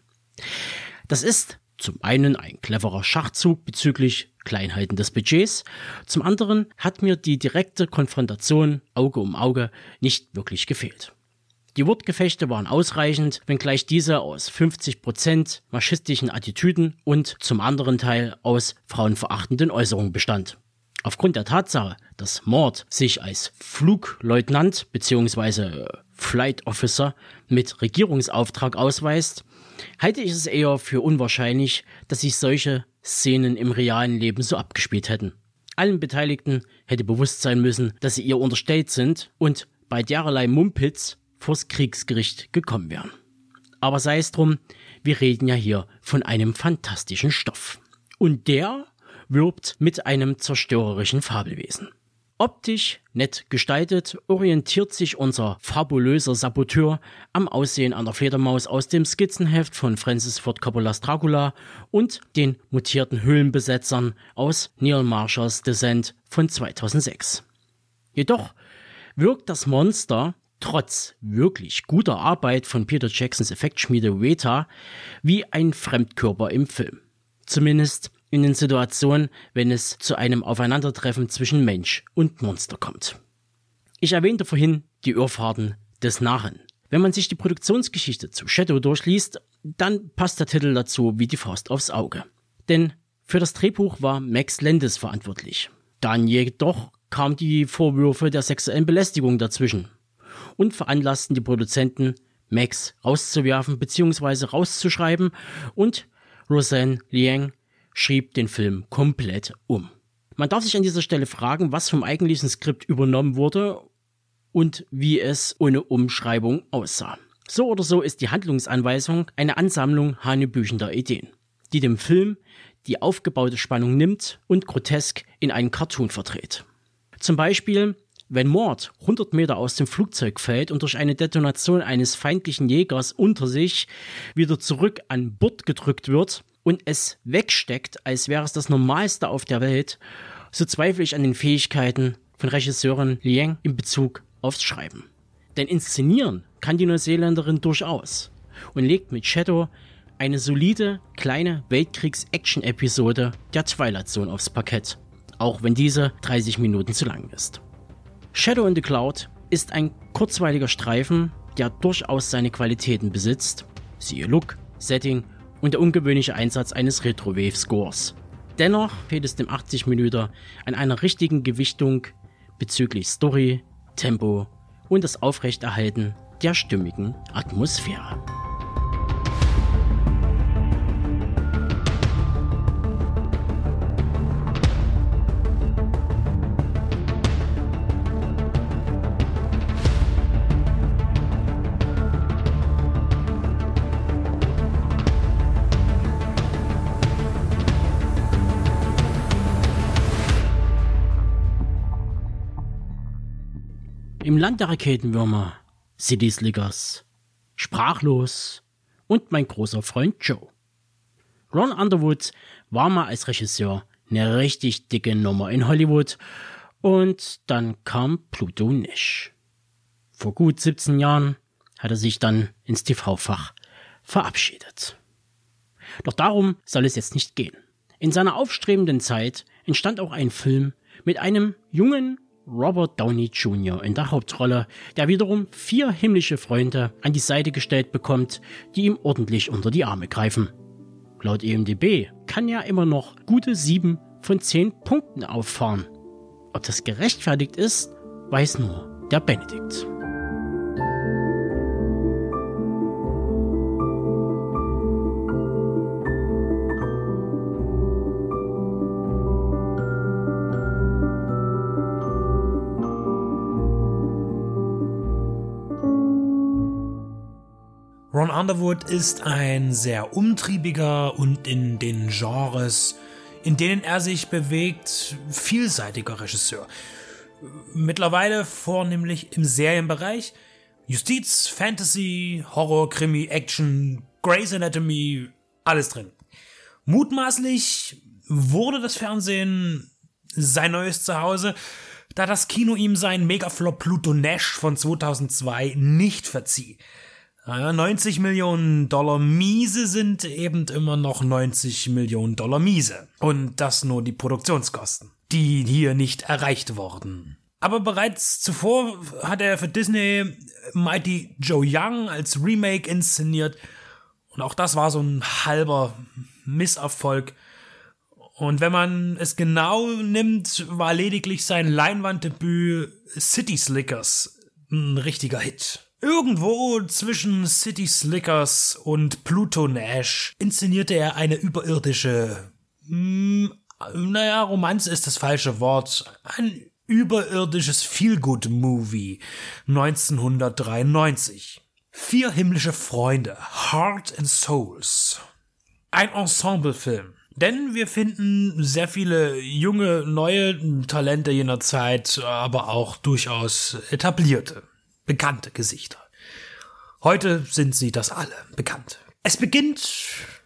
Das ist zum einen ein cleverer Schachzug bezüglich Kleinheiten des Budgets, zum anderen hat mir die direkte Konfrontation Auge um Auge nicht wirklich gefehlt. Die Wortgefechte waren ausreichend, wenngleich diese aus 50% maschistischen Attitüden und zum anderen Teil aus frauenverachtenden Äußerungen bestand. Aufgrund der Tatsache, dass Mord sich als Flugleutnant bzw. Flight Officer mit Regierungsauftrag ausweist, halte ich es eher für unwahrscheinlich, dass sich solche Szenen im realen Leben so abgespielt hätten. Allen Beteiligten hätte bewusst sein müssen, dass sie ihr unterstellt sind und bei dererlei Mumpitz vors Kriegsgericht gekommen wären. Aber sei es drum, wir reden ja hier von einem fantastischen Stoff. Und der wirbt mit einem zerstörerischen Fabelwesen. Optisch nett gestaltet orientiert sich unser fabulöser Saboteur am Aussehen einer Fledermaus aus dem Skizzenheft von Francis Ford Coppolas Dracula und den mutierten Höhlenbesetzern aus Neil Marshalls Descent von 2006. Jedoch wirkt das Monster trotz wirklich guter Arbeit von Peter Jacksons Effektschmiede Weta wie ein Fremdkörper im Film. Zumindest in den Situationen, wenn es zu einem Aufeinandertreffen zwischen Mensch und Monster kommt. Ich erwähnte vorhin die Irrfahrten des Narren. Wenn man sich die Produktionsgeschichte zu Shadow durchliest, dann passt der Titel dazu wie die Faust aufs Auge. Denn für das Drehbuch war Max Landis verantwortlich. Dann jedoch kamen die Vorwürfe der sexuellen Belästigung dazwischen und veranlassten die Produzenten, Max rauszuwerfen bzw. rauszuschreiben und Roseanne Liang schrieb den Film komplett um. Man darf sich an dieser Stelle fragen, was vom eigentlichen Skript übernommen wurde und wie es ohne Umschreibung aussah. So oder so ist die Handlungsanweisung eine Ansammlung hanebüchender Ideen, die dem Film die aufgebaute Spannung nimmt und grotesk in einen Cartoon verdreht. Zum Beispiel, wenn Mord 100 Meter aus dem Flugzeug fällt und durch eine Detonation eines feindlichen Jägers unter sich wieder zurück an Bord gedrückt wird, und es wegsteckt, als wäre es das Normalste auf der Welt, so zweifle ich an den Fähigkeiten von Regisseurin Liang in Bezug aufs Schreiben. Denn inszenieren kann die Neuseeländerin durchaus und legt mit Shadow eine solide kleine Weltkriegs-Action-Episode der Twilight Zone aufs Parkett, auch wenn diese 30 Minuten zu lang ist. Shadow in the Cloud ist ein kurzweiliger Streifen, der durchaus seine Qualitäten besitzt, siehe Look, Setting und der ungewöhnliche Einsatz eines Retro-Wave-Scores. Dennoch fehlt es dem 80 Minuten an einer richtigen Gewichtung bezüglich Story, Tempo und das Aufrechterhalten der stimmigen Atmosphäre. Im Land der Raketenwürmer, City Slickers, Sprachlos und mein großer Freund Joe. Ron Underwood war mal als Regisseur eine richtig dicke Nummer in Hollywood und dann kam Pluto Nash. Vor gut 17 Jahren hat er sich dann ins TV-Fach verabschiedet. Doch darum soll es jetzt nicht gehen. In seiner aufstrebenden Zeit entstand auch ein Film mit einem jungen Robert Downey Jr. in der Hauptrolle, der wiederum vier himmlische Freunde an die Seite gestellt bekommt, die ihm ordentlich unter die Arme greifen. Laut EMDB kann er immer noch gute sieben von zehn Punkten auffahren. Ob das gerechtfertigt ist, weiß nur der Benedikt. Underwood ist ein sehr umtriebiger und in den Genres, in denen er sich bewegt, vielseitiger Regisseur. Mittlerweile vornehmlich im Serienbereich. Justiz, Fantasy, Horror, Krimi, Action, Grey's Anatomy, alles drin. Mutmaßlich wurde das Fernsehen sein neues Zuhause, da das Kino ihm seinen Megaflop Pluto Nash von 2002 nicht verzieh. Naja, 90 Millionen Dollar miese sind eben immer noch 90 Millionen Dollar miese. Und das nur die Produktionskosten, die hier nicht erreicht wurden. Aber bereits zuvor hat er für Disney Mighty Joe Young als Remake inszeniert. Und auch das war so ein halber Misserfolg. Und wenn man es genau nimmt, war lediglich sein Leinwanddebüt City Slickers ein richtiger Hit. Irgendwo zwischen City Slickers und Pluto Nash inszenierte er eine überirdische, mh, hm, naja, Romanze ist das falsche Wort, ein überirdisches Feelgood-Movie 1993. Vier himmlische Freunde, Heart and Souls. Ein Ensemblefilm. Denn wir finden sehr viele junge, neue Talente jener Zeit, aber auch durchaus etablierte, bekannte Gesichter. Heute sind sie das alle bekannt. Es beginnt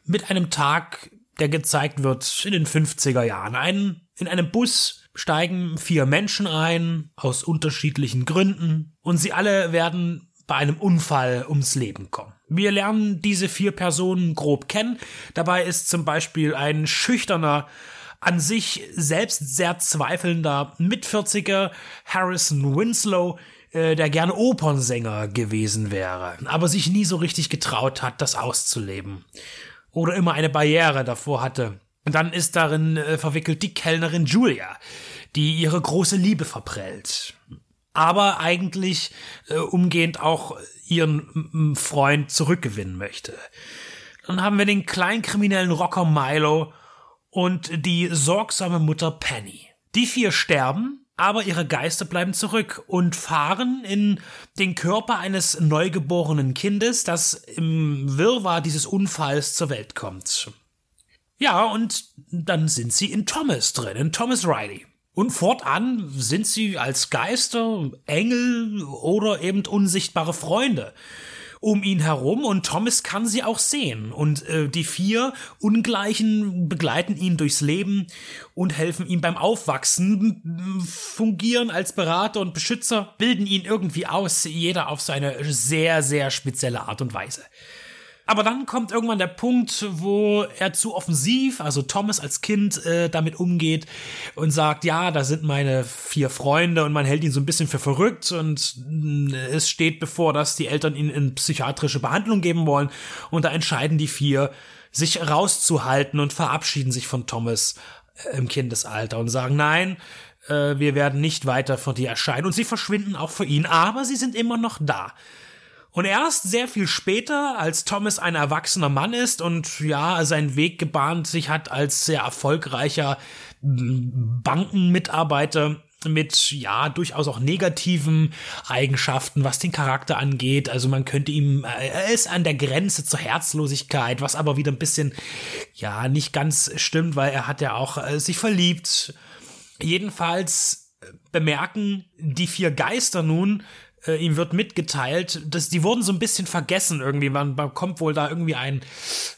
mit einem Tag, der gezeigt wird in den 50er Jahren. Ein, in einem Bus steigen vier Menschen ein, aus unterschiedlichen Gründen, und sie alle werden bei einem Unfall ums Leben kommen. Wir lernen diese vier Personen grob kennen. Dabei ist zum Beispiel ein schüchterner, an sich selbst sehr zweifelnder Mitvierziger Harrison Winslow, äh, der gerne Opernsänger gewesen wäre, aber sich nie so richtig getraut hat, das auszuleben. Oder immer eine Barriere davor hatte. Und dann ist darin äh, verwickelt die Kellnerin Julia, die ihre große Liebe verprellt aber eigentlich äh, umgehend auch ihren Freund zurückgewinnen möchte. Dann haben wir den kleinkriminellen Rocker Milo und die sorgsame Mutter Penny. Die vier sterben, aber ihre Geister bleiben zurück und fahren in den Körper eines neugeborenen Kindes, das im Wirrwarr dieses Unfalls zur Welt kommt. Ja, und dann sind sie in Thomas drin, in Thomas Riley. Und fortan sind sie als Geister, Engel oder eben unsichtbare Freunde um ihn herum und Thomas kann sie auch sehen. Und äh, die vier Ungleichen begleiten ihn durchs Leben und helfen ihm beim Aufwachsen, fungieren als Berater und Beschützer, bilden ihn irgendwie aus, jeder auf seine sehr, sehr spezielle Art und Weise. Aber dann kommt irgendwann der Punkt, wo er zu offensiv, also Thomas als Kind, äh, damit umgeht und sagt, ja, da sind meine vier Freunde und man hält ihn so ein bisschen für verrückt und äh, es steht bevor, dass die Eltern ihn in psychiatrische Behandlung geben wollen und da entscheiden die vier, sich rauszuhalten und verabschieden sich von Thomas äh, im Kindesalter und sagen, nein, äh, wir werden nicht weiter von dir erscheinen und sie verschwinden auch für ihn, aber sie sind immer noch da. Und erst sehr viel später, als Thomas ein erwachsener Mann ist und ja, seinen Weg gebahnt sich hat als sehr erfolgreicher Bankenmitarbeiter mit ja durchaus auch negativen Eigenschaften, was den Charakter angeht. Also man könnte ihm, er ist an der Grenze zur Herzlosigkeit, was aber wieder ein bisschen ja nicht ganz stimmt, weil er hat ja auch äh, sich verliebt. Jedenfalls bemerken die vier Geister nun, äh, ihm wird mitgeteilt, dass die wurden so ein bisschen vergessen irgendwie. Man bekommt wohl da irgendwie ein,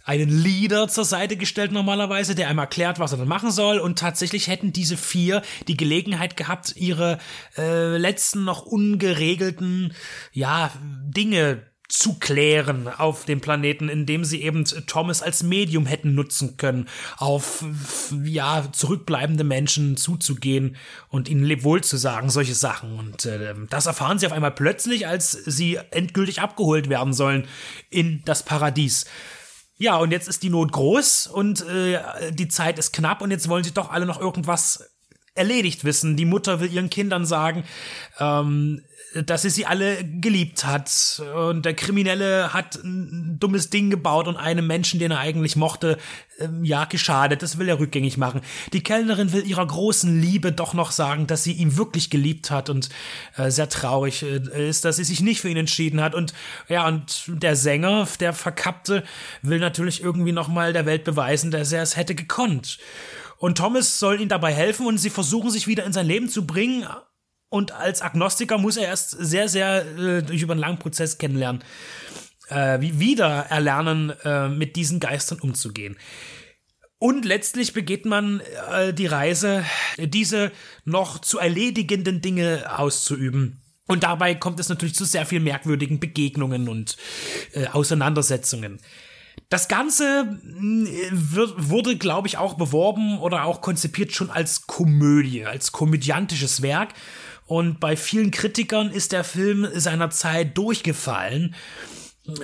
einen Leader zur Seite gestellt normalerweise, der einem erklärt, was er dann machen soll. Und tatsächlich hätten diese vier die Gelegenheit gehabt, ihre äh, letzten noch ungeregelten, ja, Dinge zu klären auf dem Planeten, indem sie eben Thomas als Medium hätten nutzen können, auf ja zurückbleibende Menschen zuzugehen und ihnen Lebwohl zu sagen, solche Sachen. Und äh, das erfahren sie auf einmal plötzlich, als sie endgültig abgeholt werden sollen in das Paradies. Ja, und jetzt ist die Not groß und äh, die Zeit ist knapp und jetzt wollen sie doch alle noch irgendwas erledigt wissen. Die Mutter will ihren Kindern sagen, ähm, dass sie sie alle geliebt hat. Und der Kriminelle hat ein dummes Ding gebaut und einem Menschen, den er eigentlich mochte, ähm, ja, geschadet. Das will er rückgängig machen. Die Kellnerin will ihrer großen Liebe doch noch sagen, dass sie ihn wirklich geliebt hat und äh, sehr traurig äh, ist, dass sie sich nicht für ihn entschieden hat. Und ja, und der Sänger, der Verkappte, will natürlich irgendwie nochmal der Welt beweisen, dass er es hätte gekonnt. Und Thomas soll ihm dabei helfen und sie versuchen sich wieder in sein Leben zu bringen, und als Agnostiker muss er erst sehr, sehr äh, durch über einen langen Prozess kennenlernen, äh, wie wieder erlernen, äh, mit diesen Geistern umzugehen. Und letztlich begeht man äh, die Reise, diese noch zu erledigenden Dinge auszuüben. Und dabei kommt es natürlich zu sehr vielen merkwürdigen Begegnungen und äh, Auseinandersetzungen. Das Ganze wird, wurde, glaube ich, auch beworben oder auch konzipiert schon als Komödie, als komödiantisches Werk. Und bei vielen Kritikern ist der Film seiner Zeit durchgefallen.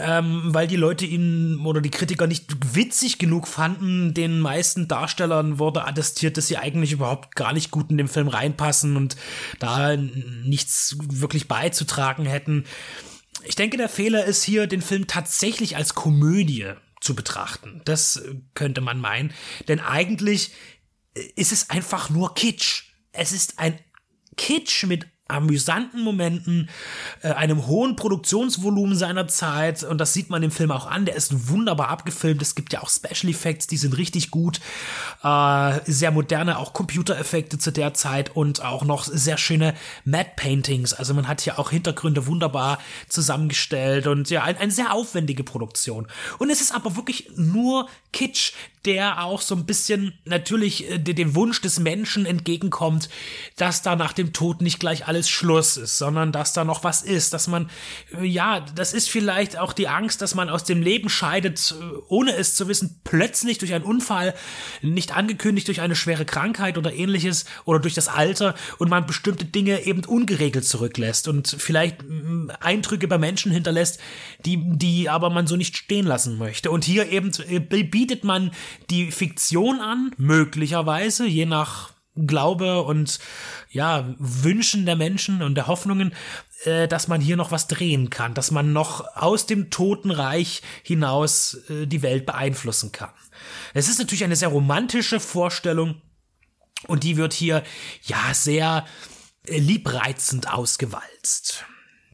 Ähm, weil die Leute ihn oder die Kritiker nicht witzig genug fanden. Den meisten Darstellern wurde attestiert, dass sie eigentlich überhaupt gar nicht gut in den Film reinpassen und da nichts wirklich beizutragen hätten. Ich denke, der Fehler ist hier, den Film tatsächlich als Komödie zu betrachten. Das könnte man meinen. Denn eigentlich ist es einfach nur Kitsch. Es ist ein Kitsch mit amüsanten Momenten, äh, einem hohen Produktionsvolumen seiner Zeit und das sieht man im Film auch an. Der ist wunderbar abgefilmt. Es gibt ja auch Special Effects, die sind richtig gut, äh, sehr moderne auch Computereffekte zu der Zeit und auch noch sehr schöne Matte Paintings. Also man hat hier auch Hintergründe wunderbar zusammengestellt und ja, ein, eine sehr aufwendige Produktion. Und es ist aber wirklich nur Kitsch, der auch so ein bisschen natürlich äh, dem Wunsch des Menschen entgegenkommt, dass da nach dem Tod nicht gleich alles Schluss ist, sondern dass da noch was ist, dass man, äh, ja, das ist vielleicht auch die Angst, dass man aus dem Leben scheidet, äh, ohne es zu wissen, plötzlich durch einen Unfall, nicht angekündigt durch eine schwere Krankheit oder ähnliches oder durch das Alter und man bestimmte Dinge eben ungeregelt zurücklässt und vielleicht Eindrücke bei Menschen hinterlässt, die, die aber man so nicht stehen lassen möchte. Und hier eben bietet man die Fiktion an, möglicherweise, je nach Glaube und ja, Wünschen der Menschen und der Hoffnungen, äh, dass man hier noch was drehen kann, dass man noch aus dem Totenreich hinaus äh, die Welt beeinflussen kann. Es ist natürlich eine sehr romantische Vorstellung und die wird hier ja sehr äh, liebreizend ausgewalzt.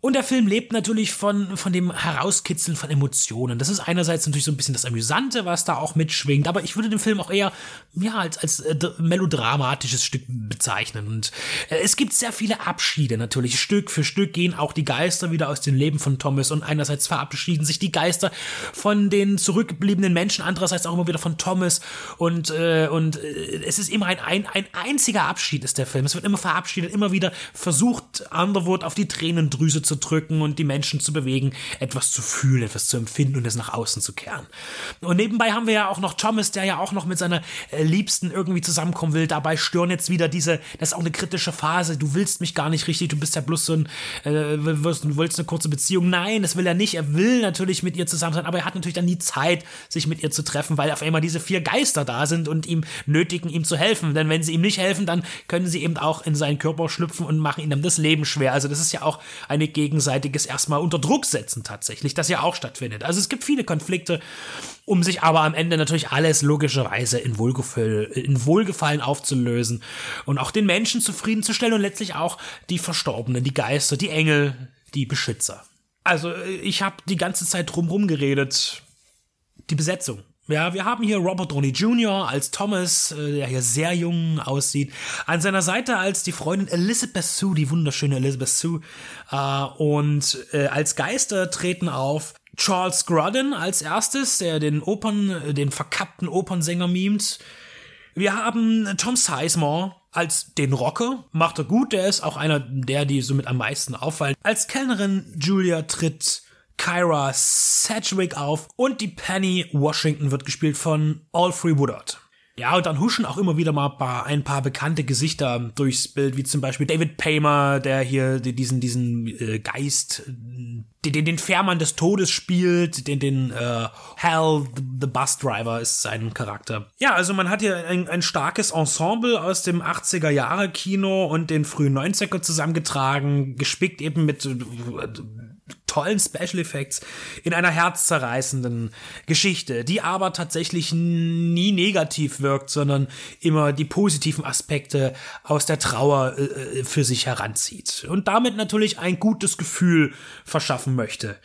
Und der Film lebt natürlich von, von dem Herauskitzeln von Emotionen. Das ist einerseits natürlich so ein bisschen das Amüsante, was da auch mitschwingt, aber ich würde den Film auch eher ja, als, als äh, melodramatisches Stück bezeichnen. Und äh, es gibt sehr viele Abschiede natürlich. Stück für Stück gehen auch die Geister wieder aus dem Leben von Thomas und einerseits verabschieden sich die Geister von den zurückgebliebenen Menschen, andererseits auch immer wieder von Thomas. Und, äh, und äh, es ist immer ein, ein, ein einziger Abschied ist der Film. Es wird immer verabschiedet, immer wieder versucht, Underwood auf die Tränendrüse zu zu drücken und die Menschen zu bewegen, etwas zu fühlen, etwas zu empfinden und es nach außen zu kehren. Und nebenbei haben wir ja auch noch Thomas, der ja auch noch mit seiner äh, Liebsten irgendwie zusammenkommen will. Dabei stören jetzt wieder diese, das ist auch eine kritische Phase. Du willst mich gar nicht richtig, du bist ja bloß so ein, äh, du willst eine kurze Beziehung. Nein, das will er nicht. Er will natürlich mit ihr zusammen sein, aber er hat natürlich dann nie Zeit, sich mit ihr zu treffen, weil auf einmal diese vier Geister da sind und ihm nötigen, ihm zu helfen. Denn wenn sie ihm nicht helfen, dann können sie eben auch in seinen Körper schlüpfen und machen ihm dann das Leben schwer. Also das ist ja auch eine gegenseitiges erstmal unter Druck setzen tatsächlich, das ja auch stattfindet. Also es gibt viele Konflikte, um sich aber am Ende natürlich alles logischerweise in, Wohlgefallen, in Wohlgefallen aufzulösen und auch den Menschen zufriedenzustellen und letztlich auch die Verstorbenen, die Geister, die Engel, die Beschützer. Also ich habe die ganze Zeit drumherum geredet. Die Besetzung ja, wir haben hier Robert Downey Jr. als Thomas, äh, der hier sehr jung aussieht. An seiner Seite als die Freundin Elizabeth Sue, die wunderschöne Elizabeth Sue. Äh, und äh, als Geister treten auf Charles Grodin als erstes, der den Opern, den verkappten Opernsänger mimt. Wir haben Tom Sizemore als den Rocker. Macht er gut, der ist auch einer der, die somit am meisten auffallen. Als Kellnerin Julia tritt Kyra Sedgwick auf und die Penny Washington wird gespielt von Alfred Woodard. Ja, und dann huschen auch immer wieder mal ein paar bekannte Gesichter durchs Bild, wie zum Beispiel David Paymer, der hier diesen, diesen äh, Geist, den, den Fährmann des Todes spielt, den, den äh, Hal, the Bus Driver ist sein Charakter. Ja, also man hat hier ein, ein starkes Ensemble aus dem 80er Jahre Kino und den frühen 90er zusammengetragen, gespickt eben mit äh, tollen Special Effects in einer herzzerreißenden Geschichte, die aber tatsächlich nie negativ wirkt, sondern immer die positiven Aspekte aus der Trauer äh, für sich heranzieht und damit natürlich ein gutes Gefühl verschaffen möchte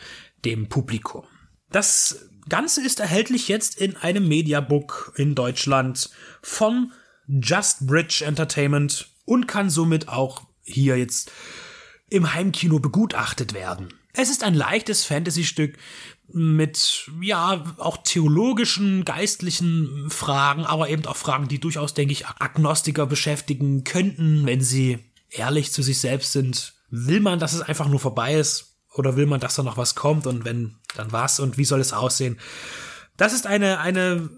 dem Publikum. Das Ganze ist erhältlich jetzt in einem Mediabook in Deutschland von Just Bridge Entertainment und kann somit auch hier jetzt im Heimkino begutachtet werden. Es ist ein leichtes Fantasy-Stück mit, ja, auch theologischen, geistlichen Fragen, aber eben auch Fragen, die durchaus, denke ich, Agnostiker beschäftigen könnten, wenn sie ehrlich zu sich selbst sind. Will man, dass es einfach nur vorbei ist? Oder will man, dass da noch was kommt? Und wenn, dann was? Und wie soll es aussehen? Das ist eine, eine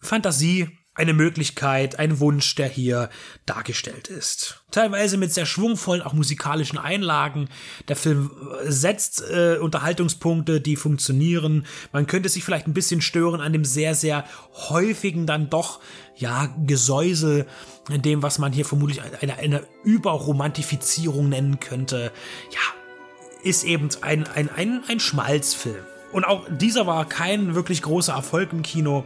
Fantasie, eine Möglichkeit, ein Wunsch, der hier dargestellt ist. Teilweise mit sehr schwungvollen, auch musikalischen Einlagen. Der Film setzt äh, Unterhaltungspunkte, die funktionieren. Man könnte sich vielleicht ein bisschen stören an dem sehr, sehr häufigen dann doch, ja, Gesäusel, in dem, was man hier vermutlich eine, eine Überromantifizierung nennen könnte. Ja, ist eben ein, ein, ein, ein Schmalzfilm. Und auch dieser war kein wirklich großer Erfolg im Kino.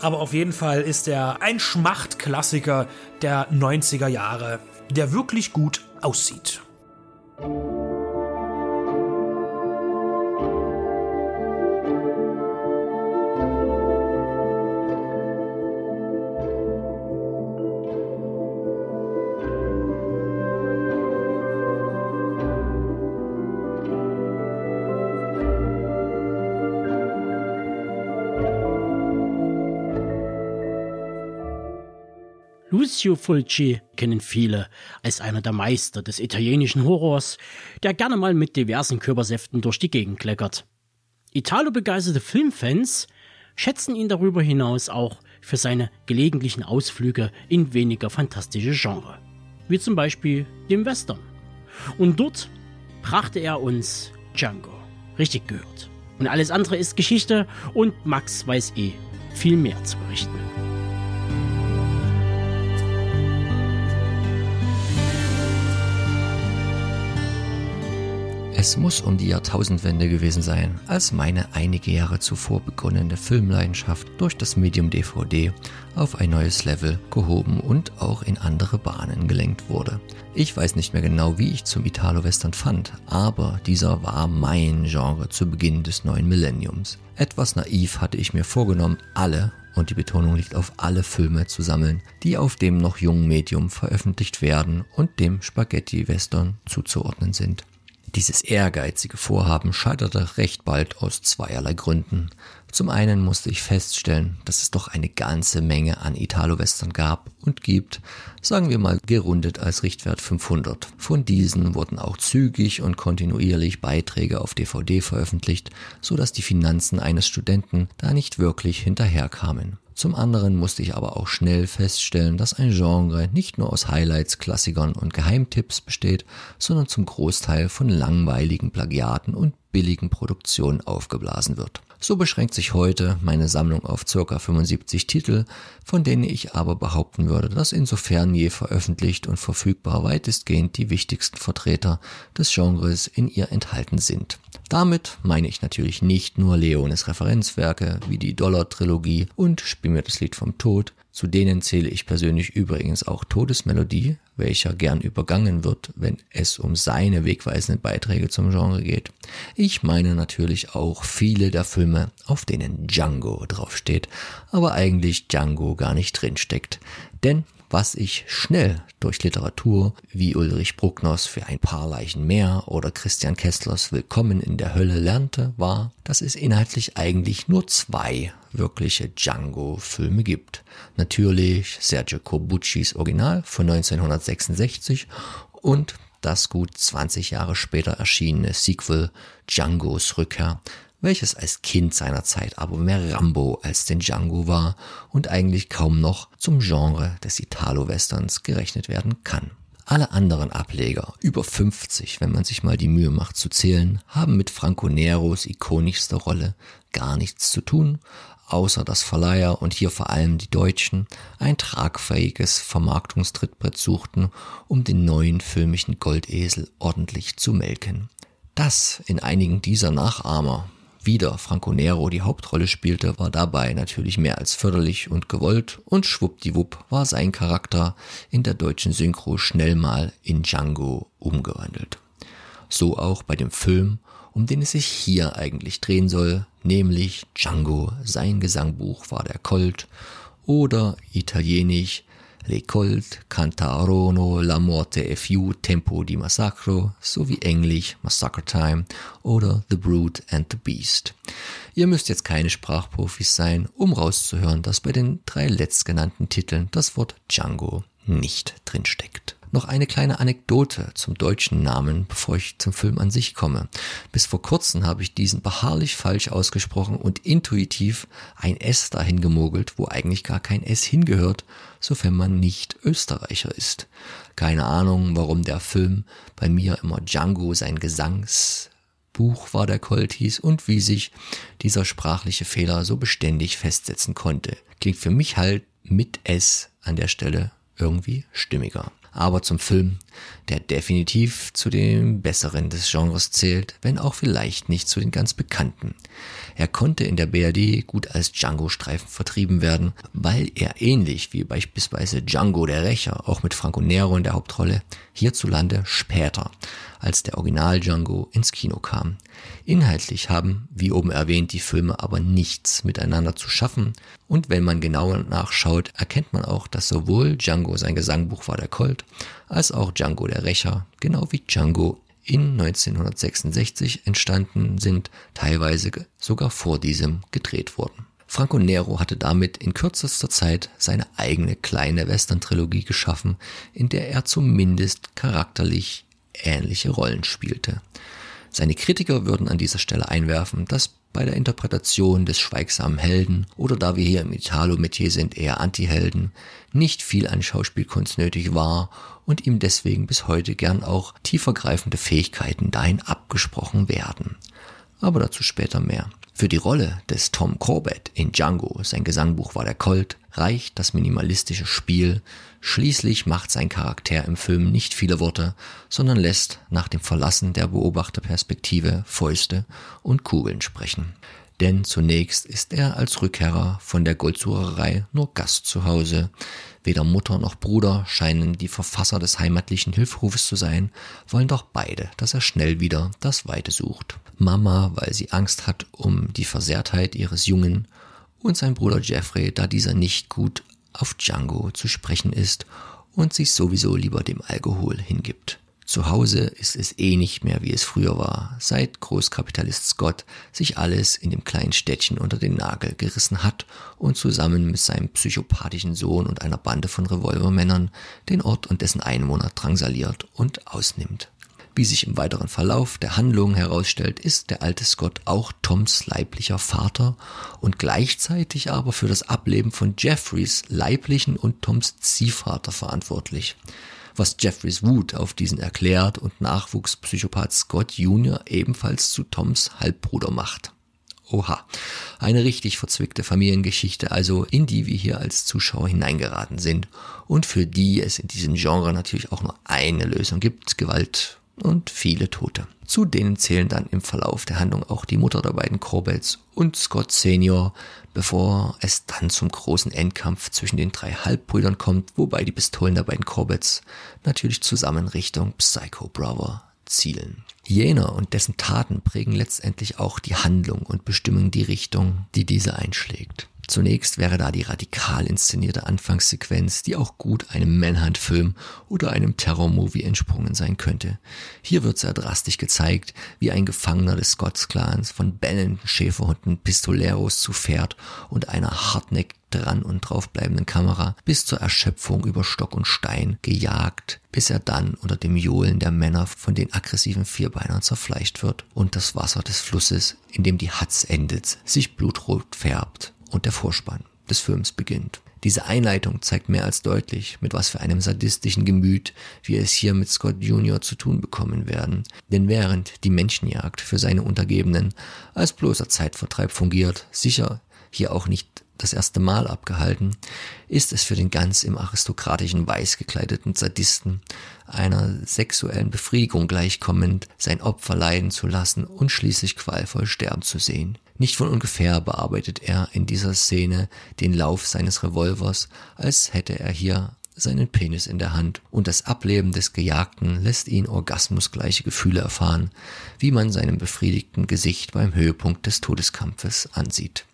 Aber auf jeden Fall ist er ein Schmachtklassiker der 90er Jahre, der wirklich gut aussieht. Lucio Fulci kennen viele als einer der Meister des italienischen Horrors, der gerne mal mit diversen Körpersäften durch die Gegend kleckert. Italo-begeisterte Filmfans schätzen ihn darüber hinaus auch für seine gelegentlichen Ausflüge in weniger fantastische Genre, wie zum Beispiel dem Western. Und dort brachte er uns Django. Richtig gehört. Und alles andere ist Geschichte und Max weiß eh viel mehr zu berichten. Es muss um die Jahrtausendwende gewesen sein, als meine einige Jahre zuvor begonnene Filmleidenschaft durch das Medium DVD auf ein neues Level gehoben und auch in andere Bahnen gelenkt wurde. Ich weiß nicht mehr genau, wie ich zum Italo-Western fand, aber dieser war mein Genre zu Beginn des neuen Millenniums. Etwas naiv hatte ich mir vorgenommen, alle und die Betonung liegt auf alle Filme zu sammeln, die auf dem noch jungen Medium veröffentlicht werden und dem Spaghetti-Western zuzuordnen sind. Dieses ehrgeizige Vorhaben scheiterte recht bald aus zweierlei Gründen. Zum einen musste ich feststellen, dass es doch eine ganze Menge an Italo-Western gab und gibt, sagen wir mal gerundet als Richtwert 500. Von diesen wurden auch zügig und kontinuierlich Beiträge auf DVD veröffentlicht, so dass die Finanzen eines Studenten da nicht wirklich hinterherkamen. Zum anderen musste ich aber auch schnell feststellen, dass ein Genre nicht nur aus Highlights, Klassikern und Geheimtipps besteht, sondern zum Großteil von langweiligen Plagiaten und billigen Produktionen aufgeblasen wird. So beschränkt sich heute meine Sammlung auf ca. 75 Titel, von denen ich aber behaupten würde, dass insofern je veröffentlicht und verfügbar weitestgehend die wichtigsten Vertreter des Genres in ihr enthalten sind. Damit meine ich natürlich nicht nur Leones Referenzwerke wie die Dollar-Trilogie und Spiel mir das Lied vom Tod, zu denen zähle ich persönlich übrigens auch Todesmelodie, welcher gern übergangen wird, wenn es um seine wegweisenden Beiträge zum Genre geht. Ich meine natürlich auch viele der Filme, auf denen Django draufsteht, aber eigentlich Django gar nicht drinsteckt. Denn was ich schnell durch Literatur wie Ulrich Bruckners für ein paar Leichen mehr oder Christian Kesslers Willkommen in der Hölle lernte, war, dass es inhaltlich eigentlich nur zwei wirkliche Django-Filme gibt. Natürlich Sergio Corbucci's Original von 1966 und das gut 20 Jahre später erschienene Sequel Djangos Rückkehr welches als Kind seiner Zeit aber mehr Rambo als den Django war und eigentlich kaum noch zum Genre des Italo-Westerns gerechnet werden kann. Alle anderen Ableger, über 50, wenn man sich mal die Mühe macht zu zählen, haben mit Franco Neros ikonischster Rolle gar nichts zu tun, außer dass Verleiher und hier vor allem die Deutschen ein tragfähiges Vermarktungstrittbrett suchten, um den neuen filmischen Goldesel ordentlich zu melken. Dass in einigen dieser Nachahmer wieder Franco Nero die Hauptrolle spielte, war dabei natürlich mehr als förderlich und gewollt und schwuppdiwupp war sein Charakter in der deutschen Synchro schnell mal in Django umgewandelt. So auch bei dem Film, um den es sich hier eigentlich drehen soll, nämlich Django, sein Gesangbuch war der Colt oder italienisch Le Colt cantarono la morte e fiu tempo di massacro sowie Englisch Massacre Time oder The Brute and the Beast. Ihr müsst jetzt keine Sprachprofis sein, um rauszuhören, dass bei den drei letztgenannten Titeln das Wort Django nicht drinsteckt. Noch eine kleine Anekdote zum deutschen Namen, bevor ich zum Film an sich komme. Bis vor kurzem habe ich diesen beharrlich falsch ausgesprochen und intuitiv ein S dahin gemogelt, wo eigentlich gar kein S hingehört, sofern man nicht Österreicher ist. Keine Ahnung, warum der Film bei mir immer Django sein Gesangsbuch war der Colt hieß und wie sich dieser sprachliche Fehler so beständig festsetzen konnte. Klingt für mich halt mit S an der Stelle irgendwie stimmiger. Aber zum Film der definitiv zu den besseren des Genres zählt, wenn auch vielleicht nicht zu den ganz bekannten. Er konnte in der BRD gut als Django-Streifen vertrieben werden, weil er ähnlich wie beispielsweise Django der Rächer, auch mit Franco Nero in der Hauptrolle, hierzulande später als der Original Django ins Kino kam. Inhaltlich haben, wie oben erwähnt, die Filme aber nichts miteinander zu schaffen und wenn man genauer nachschaut, erkennt man auch, dass sowohl Django sein Gesangbuch war der Colt, als auch Django der Rächer, genau wie Django in 1966 entstanden sind, teilweise sogar vor diesem gedreht wurden. Franco Nero hatte damit in kürzester Zeit seine eigene kleine Western-Trilogie geschaffen, in der er zumindest charakterlich ähnliche Rollen spielte. Seine Kritiker würden an dieser Stelle einwerfen, dass bei der Interpretation des schweigsamen Helden oder da wir hier im Italo-Metier sind eher Anti-Helden, nicht viel an Schauspielkunst nötig war und ihm deswegen bis heute gern auch tiefergreifende Fähigkeiten dahin abgesprochen werden. Aber dazu später mehr. Für die Rolle des Tom Corbett in Django, sein Gesangbuch war der Colt, reicht das minimalistische Spiel. Schließlich macht sein Charakter im Film nicht viele Worte, sondern lässt nach dem Verlassen der Beobachterperspektive Fäuste und Kugeln sprechen. Denn zunächst ist er als Rückkehrer von der Goldsucherei nur Gast zu Hause. Weder Mutter noch Bruder scheinen die Verfasser des heimatlichen Hilferufes zu sein, wollen doch beide, dass er schnell wieder das Weite sucht. Mama, weil sie Angst hat um die Versehrtheit ihres Jungen, und sein Bruder Jeffrey, da dieser nicht gut auf Django zu sprechen ist und sich sowieso lieber dem Alkohol hingibt. Zu Hause ist es eh nicht mehr, wie es früher war, seit Großkapitalist Scott sich alles in dem kleinen Städtchen unter den Nagel gerissen hat und zusammen mit seinem psychopathischen Sohn und einer Bande von Revolvermännern den Ort und dessen Einwohner drangsaliert und ausnimmt. Wie sich im weiteren Verlauf der Handlung herausstellt, ist der alte Scott auch Toms leiblicher Vater und gleichzeitig aber für das Ableben von Jeffreys leiblichen und Toms Ziehvater verantwortlich was Jeffreys Wut auf diesen erklärt und Nachwuchspsychopath Scott Jr. ebenfalls zu Toms Halbbruder macht. Oha, eine richtig verzwickte Familiengeschichte, also in die wir hier als Zuschauer hineingeraten sind und für die es in diesem Genre natürlich auch nur eine Lösung gibt, Gewalt und viele Tote. Zu denen zählen dann im Verlauf der Handlung auch die Mutter der beiden Corbetts und Scott Senior, bevor es dann zum großen Endkampf zwischen den drei Halbbrüdern kommt, wobei die Pistolen der beiden Corbetts natürlich zusammen Richtung Psycho Brother zielen. Jener und dessen Taten prägen letztendlich auch die Handlung und bestimmen die Richtung, die diese einschlägt. Zunächst wäre da die radikal inszenierte Anfangssequenz, die auch gut einem Manhunt-Film oder einem Terror-Movie entsprungen sein könnte. Hier wird sehr drastisch gezeigt, wie ein Gefangener des Scots-Clans von bellenden Schäferhunden Pistoleros zu Pferd und einer hartnäckig dran und draufbleibenden Kamera bis zur Erschöpfung über Stock und Stein gejagt, bis er dann unter dem Johlen der Männer von den aggressiven Vierbeinern zerfleischt wird und das Wasser des Flusses, in dem die Hatz endet, sich blutrot färbt und der Vorspann des Films beginnt. Diese Einleitung zeigt mehr als deutlich, mit was für einem sadistischen Gemüt wir es hier mit Scott Jr. zu tun bekommen werden. Denn während die Menschenjagd für seine Untergebenen als bloßer Zeitvertreib fungiert, sicher hier auch nicht das erste Mal abgehalten, ist es für den ganz im aristokratischen Weiß gekleideten Sadisten einer sexuellen Befriedigung gleichkommend, sein Opfer leiden zu lassen und schließlich qualvoll sterben zu sehen. Nicht von ungefähr bearbeitet er in dieser Szene den Lauf seines Revolvers, als hätte er hier seinen Penis in der Hand und das Ableben des Gejagten lässt ihn orgasmusgleiche Gefühle erfahren, wie man seinem befriedigten Gesicht beim Höhepunkt des Todeskampfes ansieht.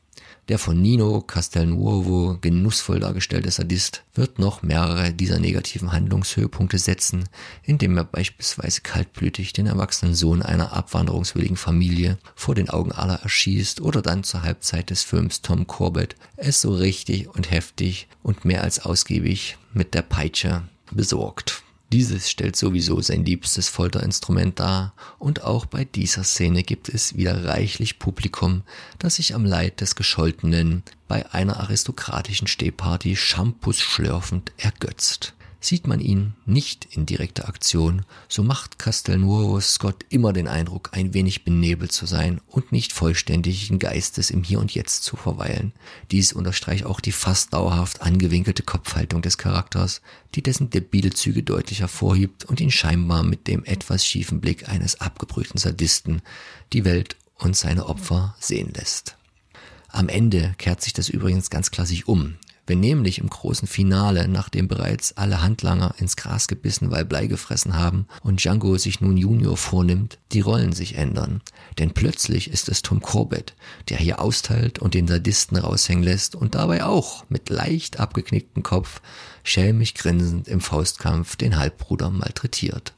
Der von Nino Castelnuovo genussvoll dargestellte Sadist wird noch mehrere dieser negativen Handlungshöhepunkte setzen, indem er beispielsweise kaltblütig den erwachsenen Sohn einer abwanderungswilligen Familie vor den Augen aller erschießt oder dann zur Halbzeit des Films Tom Corbett es so richtig und heftig und mehr als ausgiebig mit der Peitsche besorgt. Dieses stellt sowieso sein liebstes Folterinstrument dar und auch bei dieser Szene gibt es wieder reichlich Publikum, das sich am Leid des Gescholtenen bei einer aristokratischen Stehparty Shampoos schlürfend ergötzt. Sieht man ihn nicht in direkter Aktion, so macht Castelnuovo Scott immer den Eindruck, ein wenig benebelt zu sein und nicht vollständigen Geistes im Hier und Jetzt zu verweilen. Dies unterstreicht auch die fast dauerhaft angewinkelte Kopfhaltung des Charakters, die dessen debile Züge deutlich hervorhebt und ihn scheinbar mit dem etwas schiefen Blick eines abgebrühten Sadisten die Welt und seine Opfer sehen lässt. Am Ende kehrt sich das übrigens ganz klassisch um. Wenn nämlich im großen Finale, nachdem bereits alle Handlanger ins Gras gebissen, weil Blei gefressen haben und Django sich nun Junior vornimmt, die Rollen sich ändern. Denn plötzlich ist es Tom Corbett, der hier austeilt und den Sadisten raushängen lässt und dabei auch mit leicht abgeknicktem Kopf schelmisch grinsend im Faustkampf den Halbbruder malträtiert.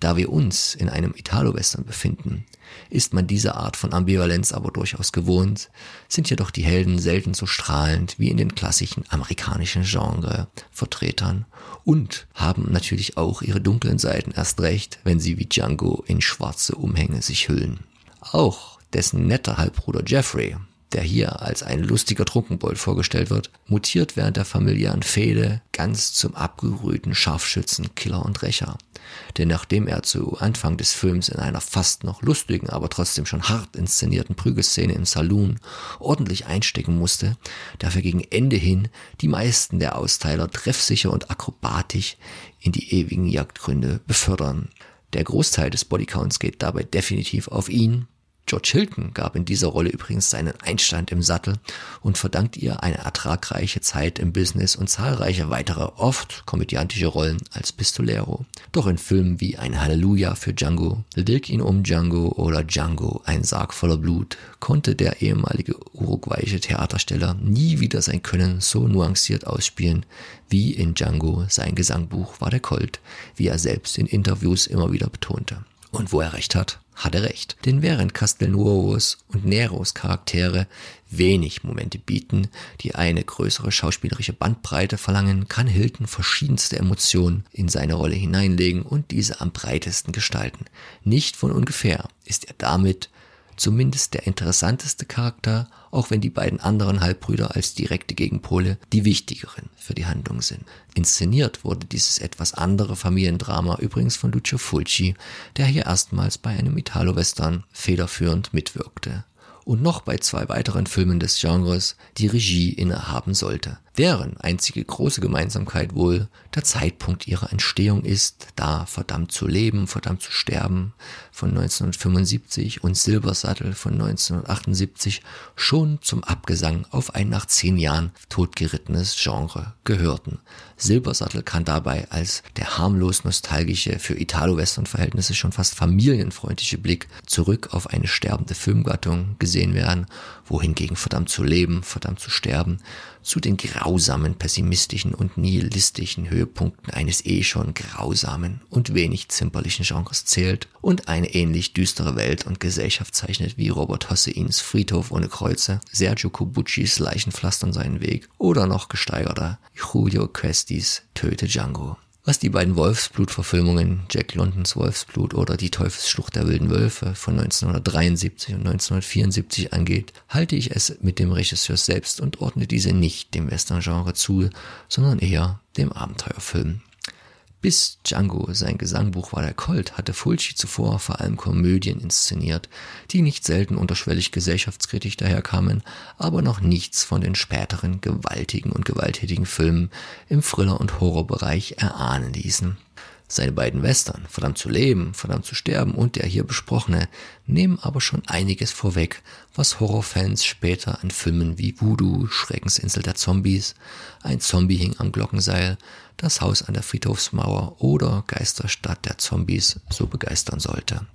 Da wir uns in einem Italo-Western befinden, ist man diese Art von Ambivalenz aber durchaus gewohnt, sind jedoch die Helden selten so strahlend wie in den klassischen amerikanischen Genre-Vertretern und haben natürlich auch ihre dunklen Seiten erst recht, wenn sie wie Django in schwarze Umhänge sich hüllen. Auch dessen netter Halbbruder Jeffrey der hier als ein lustiger Trunkenbold vorgestellt wird, mutiert während der familiären Fehde ganz zum abgerühten Scharfschützen, Killer und Rächer. Denn nachdem er zu Anfang des Films in einer fast noch lustigen, aber trotzdem schon hart inszenierten Prügelszene im Saloon ordentlich einstecken musste, dafür gegen Ende hin die meisten der Austeiler treffsicher und akrobatisch in die ewigen Jagdgründe befördern. Der Großteil des Bodycounts geht dabei definitiv auf ihn, George Hilton gab in dieser Rolle übrigens seinen Einstand im Sattel und verdankt ihr eine ertragreiche Zeit im Business und zahlreiche weitere, oft komödiantische Rollen als Pistolero. Doch in Filmen wie Ein Halleluja für Django, Dirk ihn um Django oder Django, ein Sarg voller Blut, konnte der ehemalige uruguayische Theatersteller nie wieder sein Können so nuanciert ausspielen, wie in Django sein Gesangbuch war der Colt, wie er selbst in Interviews immer wieder betonte. Und wo er recht hat, hat er recht. Denn während Castelnuovos und Neros Charaktere wenig Momente bieten, die eine größere schauspielerische Bandbreite verlangen, kann Hilton verschiedenste Emotionen in seine Rolle hineinlegen und diese am breitesten gestalten. Nicht von ungefähr ist er damit zumindest der interessanteste Charakter, auch wenn die beiden anderen Halbbrüder als direkte Gegenpole die wichtigeren für die Handlung sind. Inszeniert wurde dieses etwas andere Familiendrama übrigens von Lucio Fulci, der hier erstmals bei einem Italo-Western federführend mitwirkte und noch bei zwei weiteren Filmen des Genres die Regie innehaben sollte. Deren einzige große Gemeinsamkeit wohl der Zeitpunkt ihrer Entstehung ist, da Verdammt zu leben, Verdammt zu sterben von 1975 und Silbersattel von 1978 schon zum Abgesang auf ein nach zehn Jahren totgerittenes Genre gehörten. Silbersattel kann dabei als der harmlos nostalgische, für Italo-Western-Verhältnisse schon fast familienfreundliche Blick zurück auf eine sterbende Filmgattung gesehen werden, wohingegen verdammt zu leben, verdammt zu sterben zu den grausamen, pessimistischen und nihilistischen Höhepunkten eines eh schon grausamen und wenig zimperlichen Genres zählt und eine ähnlich düstere Welt und Gesellschaft zeichnet wie Robert Hosseins Friedhof ohne Kreuze, Sergio Cobuccis Leichenpflastern seinen Weg oder noch gesteigerter Julio Questis Töte Django. Was die beiden Wolfsblut-Verfilmungen Jack Londons Wolfsblut oder Die Teufelsschlucht der wilden Wölfe von 1973 und 1974 angeht, halte ich es mit dem Regisseur selbst und ordne diese nicht dem Western-Genre zu, sondern eher dem Abenteuerfilm. Bis Django sein Gesangbuch war der Colt, hatte Fulci zuvor vor allem Komödien inszeniert, die nicht selten unterschwellig gesellschaftskritisch daherkamen, aber noch nichts von den späteren gewaltigen und gewalttätigen Filmen im Thriller- und Horrorbereich erahnen ließen. Seine beiden Western, Verdammt zu leben, Verdammt zu sterben und der hier besprochene, nehmen aber schon einiges vorweg, was Horrorfans später an Filmen wie Voodoo, Schreckensinsel der Zombies, Ein Zombie hing am Glockenseil, Das Haus an der Friedhofsmauer oder Geisterstadt der Zombies so begeistern sollte.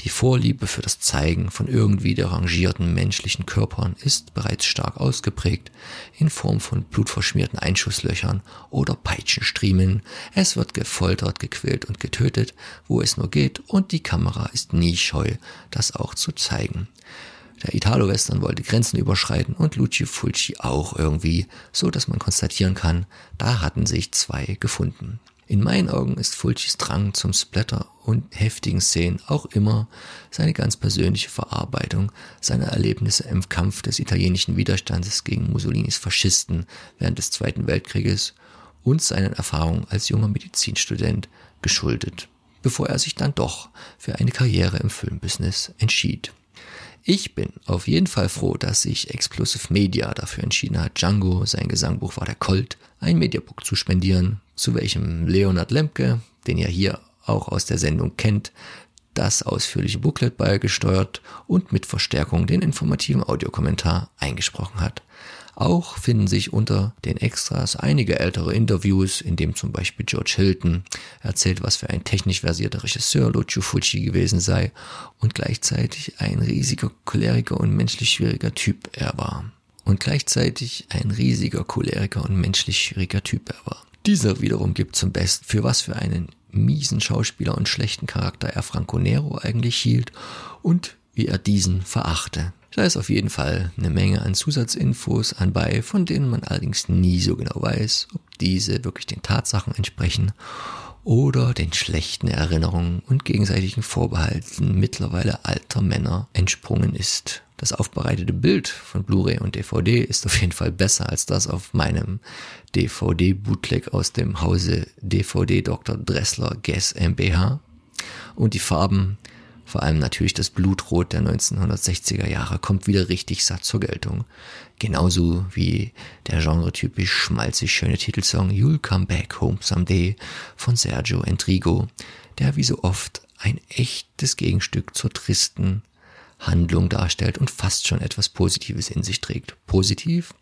Die Vorliebe für das Zeigen von irgendwie derangierten menschlichen Körpern ist bereits stark ausgeprägt in Form von blutverschmierten Einschusslöchern oder Peitschenstriemen. Es wird gefoltert, gequält und getötet, wo es nur geht und die Kamera ist nie scheu, das auch zu zeigen. Der Italo-Western wollte Grenzen überschreiten und Lucio Fulci auch irgendwie, so dass man konstatieren kann, da hatten sich zwei gefunden. In meinen Augen ist Fulcis Drang zum Splatter und heftigen Szenen auch immer seine ganz persönliche Verarbeitung seiner Erlebnisse im Kampf des italienischen Widerstandes gegen Mussolinis Faschisten während des Zweiten Weltkrieges und seinen Erfahrungen als junger Medizinstudent geschuldet, bevor er sich dann doch für eine Karriere im Filmbusiness entschied. Ich bin auf jeden Fall froh, dass sich Explosive Media dafür entschieden hat, Django, sein Gesangbuch war der Colt, ein Mediabook zu spendieren, zu welchem Leonard Lemke, den ihr hier auch aus der Sendung kennt, das ausführliche Booklet beigesteuert und mit Verstärkung den informativen Audiokommentar eingesprochen hat. Auch finden sich unter den Extras einige ältere Interviews, in dem zum Beispiel George Hilton erzählt, was für ein technisch versierter Regisseur Lucio Fulci gewesen sei und gleichzeitig ein riesiger Choleriker und menschlich schwieriger Typ er war. Und gleichzeitig ein riesiger Choleriker und menschlich schwieriger Typ er war. Dieser wiederum gibt zum Besten, für was für einen miesen Schauspieler und schlechten Charakter er Franco Nero eigentlich hielt und wie er diesen verachte. Da ist auf jeden Fall eine Menge an Zusatzinfos anbei, von denen man allerdings nie so genau weiß, ob diese wirklich den Tatsachen entsprechen oder den schlechten Erinnerungen und gegenseitigen Vorbehalten mittlerweile alter Männer entsprungen ist. Das aufbereitete Bild von Blu-ray und DVD ist auf jeden Fall besser als das auf meinem DVD-Bootleg aus dem Hause DVD Dr. Dressler Guess MBH. Und die Farben vor allem natürlich das Blutrot der 1960er Jahre kommt wieder richtig satt zur Geltung. Genauso wie der genretypisch schmalzig schöne Titelsong You'll Come Back Home Someday von Sergio Entrigo, der wie so oft ein echtes Gegenstück zur tristen Handlung darstellt und fast schon etwas Positives in sich trägt. Positiv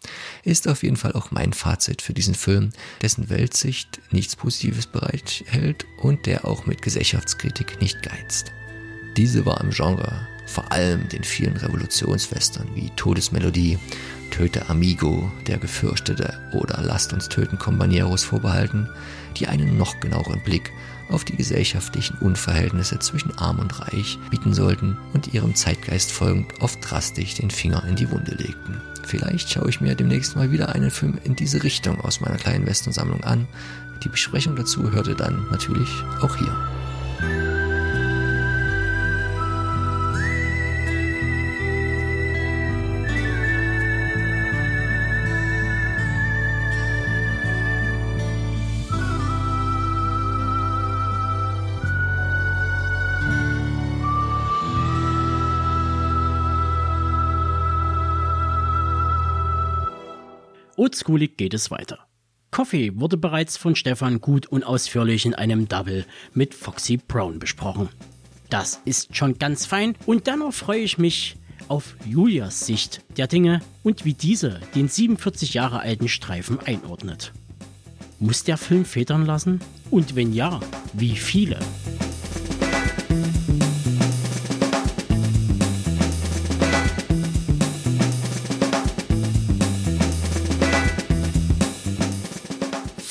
ist auf jeden Fall auch mein Fazit für diesen Film, dessen Weltsicht nichts Positives bereithält und der auch mit Gesellschaftskritik nicht geizt. Diese war im Genre vor allem den vielen Revolutionswestern wie Todesmelodie, Töte Amigo, Der Gefürchtete oder Lasst uns töten Companeros vorbehalten, die einen noch genaueren Blick auf die gesellschaftlichen Unverhältnisse zwischen Arm und Reich bieten sollten und ihrem Zeitgeist folgend oft drastisch den Finger in die Wunde legten. Vielleicht schaue ich mir demnächst mal wieder einen Film in diese Richtung aus meiner kleinen Westernsammlung an. Die Besprechung dazu hörte dann natürlich auch hier. Oldschoolig geht es weiter. Coffee wurde bereits von Stefan gut und ausführlich in einem Double mit Foxy Brown besprochen. Das ist schon ganz fein und dennoch freue ich mich auf Julias Sicht der Dinge und wie diese den 47 Jahre alten Streifen einordnet. Muss der Film federn lassen? Und wenn ja, wie viele?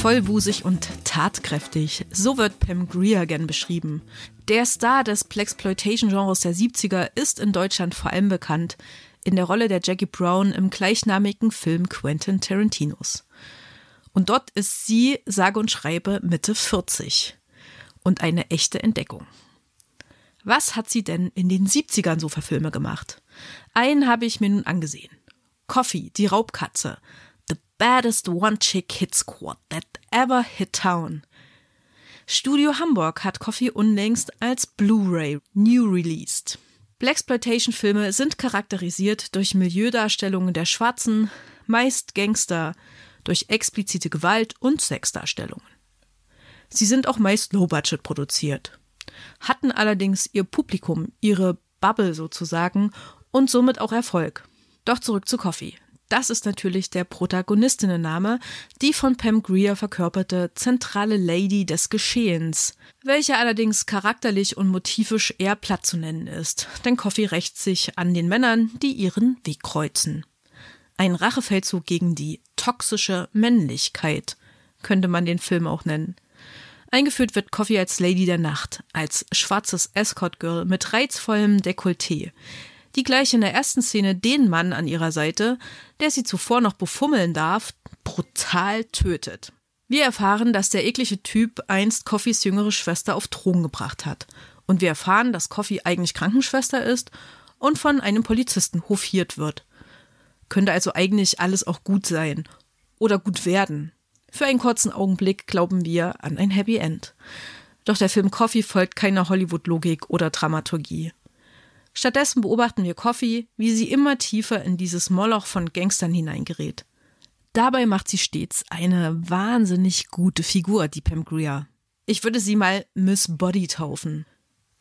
Vollbusig und tatkräftig, so wird Pam Grier gern beschrieben. Der Star des Plexploitation-Genres der 70er ist in Deutschland vor allem bekannt in der Rolle der Jackie Brown im gleichnamigen Film Quentin Tarantinos. Und dort ist sie, sage und schreibe, Mitte 40. Und eine echte Entdeckung. Was hat sie denn in den 70ern so für Filme gemacht? Einen habe ich mir nun angesehen. Coffee, die Raubkatze, baddest one-chick hit squad that ever hit town. Studio Hamburg hat Coffee unlängst als Blu-ray new released. Blaxploitation-Filme sind charakterisiert durch Milieudarstellungen der Schwarzen, meist Gangster, durch explizite Gewalt und Sexdarstellungen. Sie sind auch meist low-budget produziert, hatten allerdings ihr Publikum, ihre Bubble sozusagen und somit auch Erfolg. Doch zurück zu Coffee. Das ist natürlich der Protagonistinnenname, die von Pam Greer verkörperte zentrale Lady des Geschehens, welche allerdings charakterlich und motivisch eher platt zu nennen ist, denn Coffee rächt sich an den Männern, die ihren Weg kreuzen. Ein Rachefeldzug gegen die toxische Männlichkeit könnte man den Film auch nennen. Eingeführt wird Coffee als Lady der Nacht, als schwarzes Escort Girl mit reizvollem Dekolleté, die gleich in der ersten Szene den Mann an ihrer Seite, der sie zuvor noch befummeln darf, brutal tötet. Wir erfahren, dass der eklige Typ einst Coffees jüngere Schwester auf Drogen gebracht hat. Und wir erfahren, dass Coffee eigentlich Krankenschwester ist und von einem Polizisten hofiert wird. Könnte also eigentlich alles auch gut sein. Oder gut werden. Für einen kurzen Augenblick glauben wir an ein Happy End. Doch der Film Coffee folgt keiner Hollywood-Logik oder Dramaturgie. Stattdessen beobachten wir Coffee, wie sie immer tiefer in dieses Moloch von Gangstern hineingerät. Dabei macht sie stets eine wahnsinnig gute Figur, die Pam Grier. Ich würde sie mal Miss Body taufen.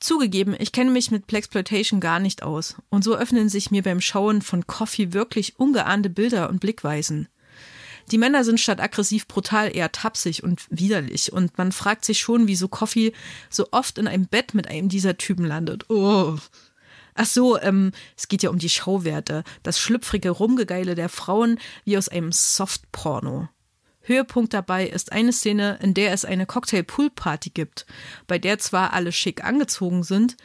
Zugegeben, ich kenne mich mit Plexploitation gar nicht aus, und so öffnen sich mir beim Schauen von Coffee wirklich ungeahnte Bilder und Blickweisen. Die Männer sind statt aggressiv brutal eher tapsig und widerlich. Und man fragt sich schon, wieso Coffee so oft in einem Bett mit einem dieser Typen landet. Oh. Ach so, ähm, es geht ja um die Schauwerte. Das schlüpfrige Rumgegeile der Frauen wie aus einem Softporno. Höhepunkt dabei ist eine Szene, in der es eine Cocktail-Pool-Party gibt, bei der zwar alle schick angezogen sind,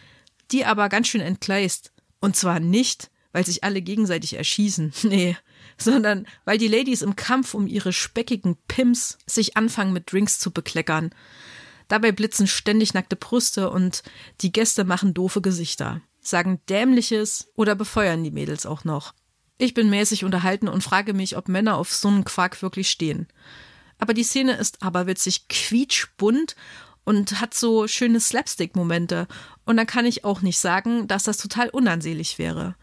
die aber ganz schön entgleist. Und zwar nicht, weil sich alle gegenseitig erschießen. Nee, sondern weil die Ladies im Kampf um ihre speckigen Pimps sich anfangen mit Drinks zu bekleckern. Dabei blitzen ständig nackte Brüste und die Gäste machen doofe Gesichter, sagen dämliches oder befeuern die Mädels auch noch. Ich bin mäßig unterhalten und frage mich, ob Männer auf so einen Quark wirklich stehen. Aber die Szene ist aberwitzig quietschbunt und hat so schöne Slapstick-Momente. Und da kann ich auch nicht sagen, dass das total unansehlich wäre.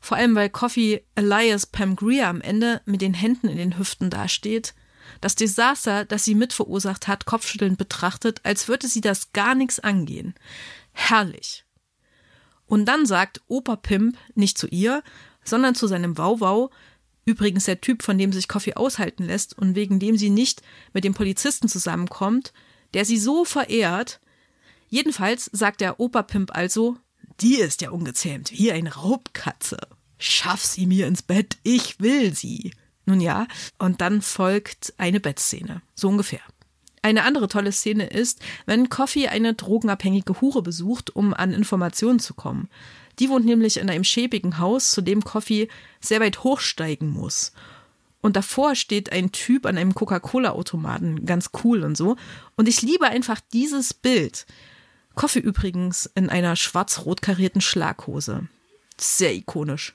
Vor allem, weil Coffee Elias Pam Greer am Ende mit den Händen in den Hüften dasteht. Das Desaster, das sie mitverursacht hat, kopfschüttelnd betrachtet, als würde sie das gar nichts angehen. Herrlich. Und dann sagt Opa Pimp nicht zu ihr, sondern zu seinem Wauwau, übrigens der Typ, von dem sich Coffee aushalten lässt und wegen dem sie nicht mit dem Polizisten zusammenkommt, der sie so verehrt. Jedenfalls sagt der Opa Pimp also, die ist ja ungezähmt, wie eine Raubkatze. Schaff sie mir ins Bett, ich will sie. Nun ja, und dann folgt eine Bettszene. So ungefähr. Eine andere tolle Szene ist, wenn Coffee eine drogenabhängige Hure besucht, um an Informationen zu kommen. Die wohnt nämlich in einem schäbigen Haus, zu dem Coffee sehr weit hochsteigen muss. Und davor steht ein Typ an einem Coca-Cola-Automaten, ganz cool und so. Und ich liebe einfach dieses Bild. Coffee übrigens in einer schwarz-rot karierten Schlaghose. Sehr ikonisch.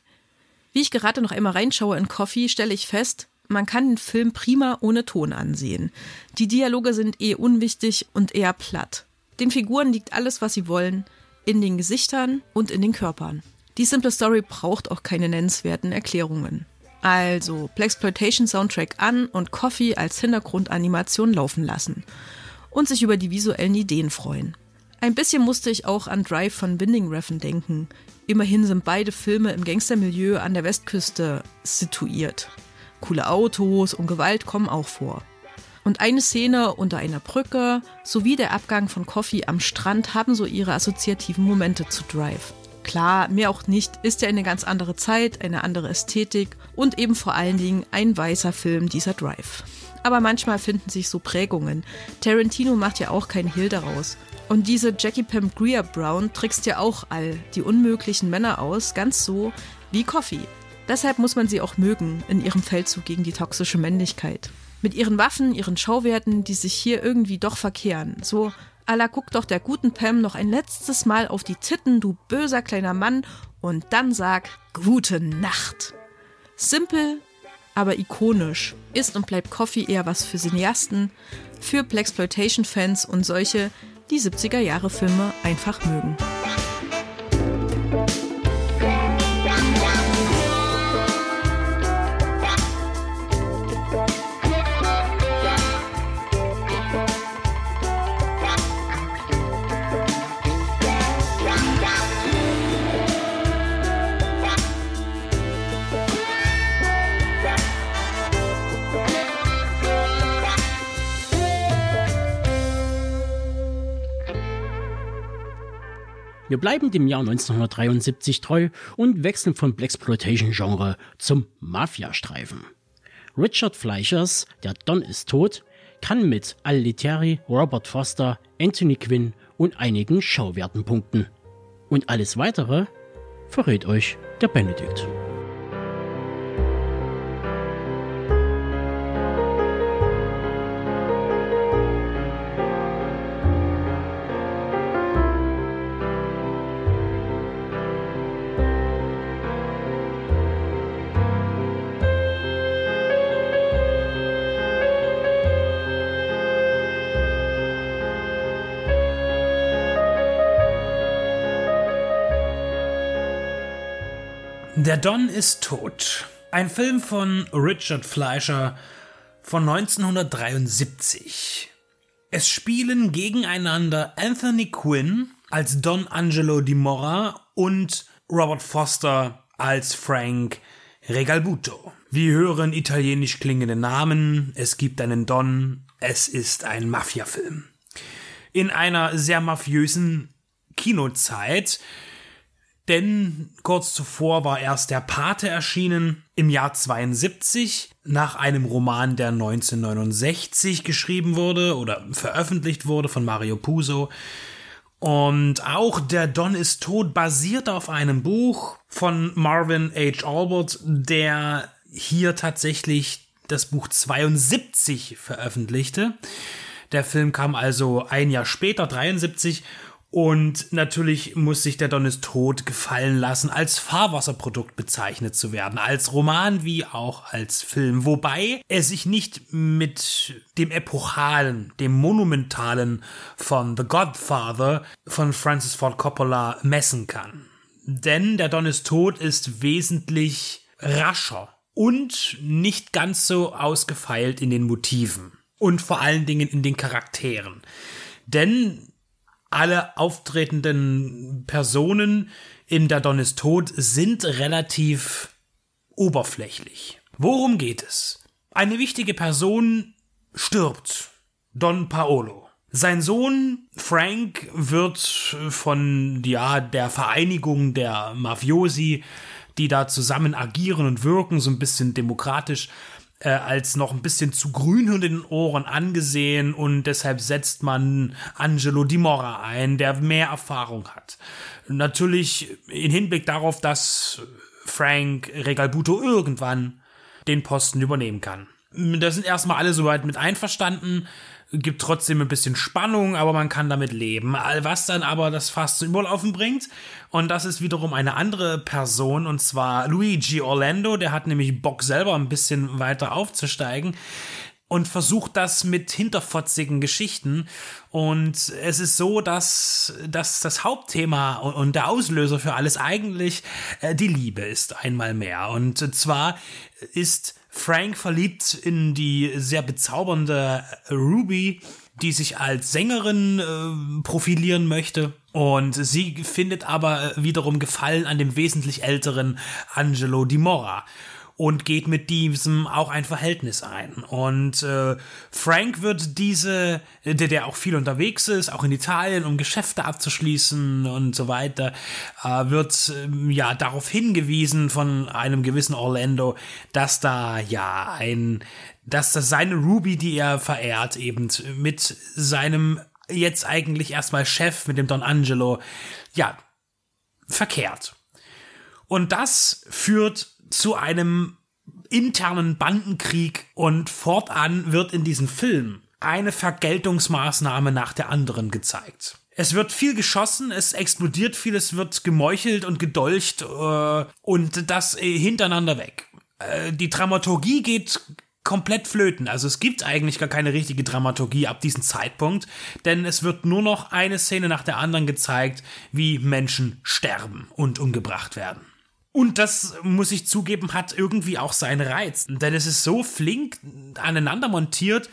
Wie ich gerade noch einmal reinschaue in Coffee, stelle ich fest, man kann den Film prima ohne Ton ansehen. Die Dialoge sind eh unwichtig und eher platt. Den Figuren liegt alles, was sie wollen, in den Gesichtern und in den Körpern. Die simple Story braucht auch keine nennenswerten Erklärungen. Also, Blaxploitation Soundtrack an und Coffee als Hintergrundanimation laufen lassen. Und sich über die visuellen Ideen freuen. Ein bisschen musste ich auch an Drive von Winding Refn denken. Immerhin sind beide Filme im Gangstermilieu an der Westküste situiert. Coole Autos und Gewalt kommen auch vor. Und eine Szene unter einer Brücke sowie der Abgang von Coffee am Strand haben so ihre assoziativen Momente zu Drive. Klar, mehr auch nicht, ist ja eine ganz andere Zeit, eine andere Ästhetik und eben vor allen Dingen ein weißer Film dieser Drive. Aber manchmal finden sich so Prägungen. Tarantino macht ja auch kein Hehl daraus. Und diese Jackie Pam Greer Brown trickst ja auch all die unmöglichen Männer aus, ganz so wie Coffee. Deshalb muss man sie auch mögen in ihrem Feldzug gegen die toxische Männlichkeit. Mit ihren Waffen, ihren Schauwerten, die sich hier irgendwie doch verkehren. So, Allah guck doch der guten Pam noch ein letztes Mal auf die Titten, du böser kleiner Mann, und dann sag Gute Nacht. Simpel, aber ikonisch ist und bleibt Coffee eher was für Cineasten, für Blaxploitation-Fans und solche, die 70er Jahre Filme einfach mögen. Wir bleiben dem Jahr 1973 treu und wechseln vom Blaxploitation-Genre zum Mafia-Streifen. Richard Fleischers Der Don ist tot kann mit Al Lettieri, Robert Foster, Anthony Quinn und einigen Schauwerten punkten. Und alles weitere verrät euch der Benedikt. Der Don ist tot. Ein Film von Richard Fleischer von 1973. Es spielen gegeneinander Anthony Quinn als Don Angelo di Mora und Robert Foster als Frank Regalbuto. Wir hören italienisch klingende Namen, es gibt einen Don, es ist ein Mafia-Film. In einer sehr mafiösen Kinozeit, denn kurz zuvor war erst der Pate erschienen im Jahr 72 nach einem Roman, der 1969 geschrieben wurde oder veröffentlicht wurde von Mario Puzo. Und auch Der Don ist tot basiert auf einem Buch von Marvin H. Albert, der hier tatsächlich das Buch 72 veröffentlichte. Der Film kam also ein Jahr später, 73, und natürlich muss sich der Don ist tot gefallen lassen, als Fahrwasserprodukt bezeichnet zu werden, als Roman wie auch als Film, wobei er sich nicht mit dem epochalen, dem monumentalen von The Godfather von Francis Ford Coppola messen kann. Denn der Don ist tot ist wesentlich rascher und nicht ganz so ausgefeilt in den Motiven und vor allen Dingen in den Charakteren. Denn alle auftretenden Personen in Der Don ist tot sind relativ oberflächlich. Worum geht es? Eine wichtige Person stirbt. Don Paolo. Sein Sohn Frank wird von ja, der Vereinigung der Mafiosi, die da zusammen agieren und wirken, so ein bisschen demokratisch, äh, als noch ein bisschen zu grün in den Ohren angesehen und deshalb setzt man Angelo Di Mora ein, der mehr Erfahrung hat. Natürlich in Hinblick darauf, dass Frank Regalbuto irgendwann den Posten übernehmen kann. Da sind erstmal alle soweit mit einverstanden gibt trotzdem ein bisschen Spannung, aber man kann damit leben. Was dann aber das Fass zum Überlaufen bringt, und das ist wiederum eine andere Person, und zwar Luigi Orlando, der hat nämlich Bock selber ein bisschen weiter aufzusteigen und versucht das mit hinterfotzigen Geschichten. Und es ist so, dass, dass das Hauptthema und der Auslöser für alles eigentlich äh, die Liebe ist, einmal mehr. Und zwar ist Frank verliebt in die sehr bezaubernde Ruby, die sich als Sängerin äh, profilieren möchte. Und sie findet aber wiederum Gefallen an dem wesentlich älteren Angelo Di Mora und geht mit diesem auch ein Verhältnis ein. Und äh, Frank wird diese, der, der auch viel unterwegs ist, auch in Italien, um Geschäfte abzuschließen und so weiter, äh, wird äh, ja darauf hingewiesen von einem gewissen Orlando, dass da ja ein, dass das seine Ruby, die er verehrt, eben mit seinem jetzt eigentlich erstmal Chef, mit dem Don Angelo, ja, verkehrt. Und das führt zu einem internen Bandenkrieg und fortan wird in diesem Film eine Vergeltungsmaßnahme nach der anderen gezeigt. Es wird viel geschossen, es explodiert viel, es wird gemeuchelt und gedolcht äh, und das äh, hintereinander weg. Äh, die Dramaturgie geht komplett flöten. Also es gibt eigentlich gar keine richtige Dramaturgie ab diesem Zeitpunkt, denn es wird nur noch eine Szene nach der anderen gezeigt, wie Menschen sterben und umgebracht werden. Und das, muss ich zugeben, hat irgendwie auch seinen Reiz. Denn es ist so flink aneinander montiert,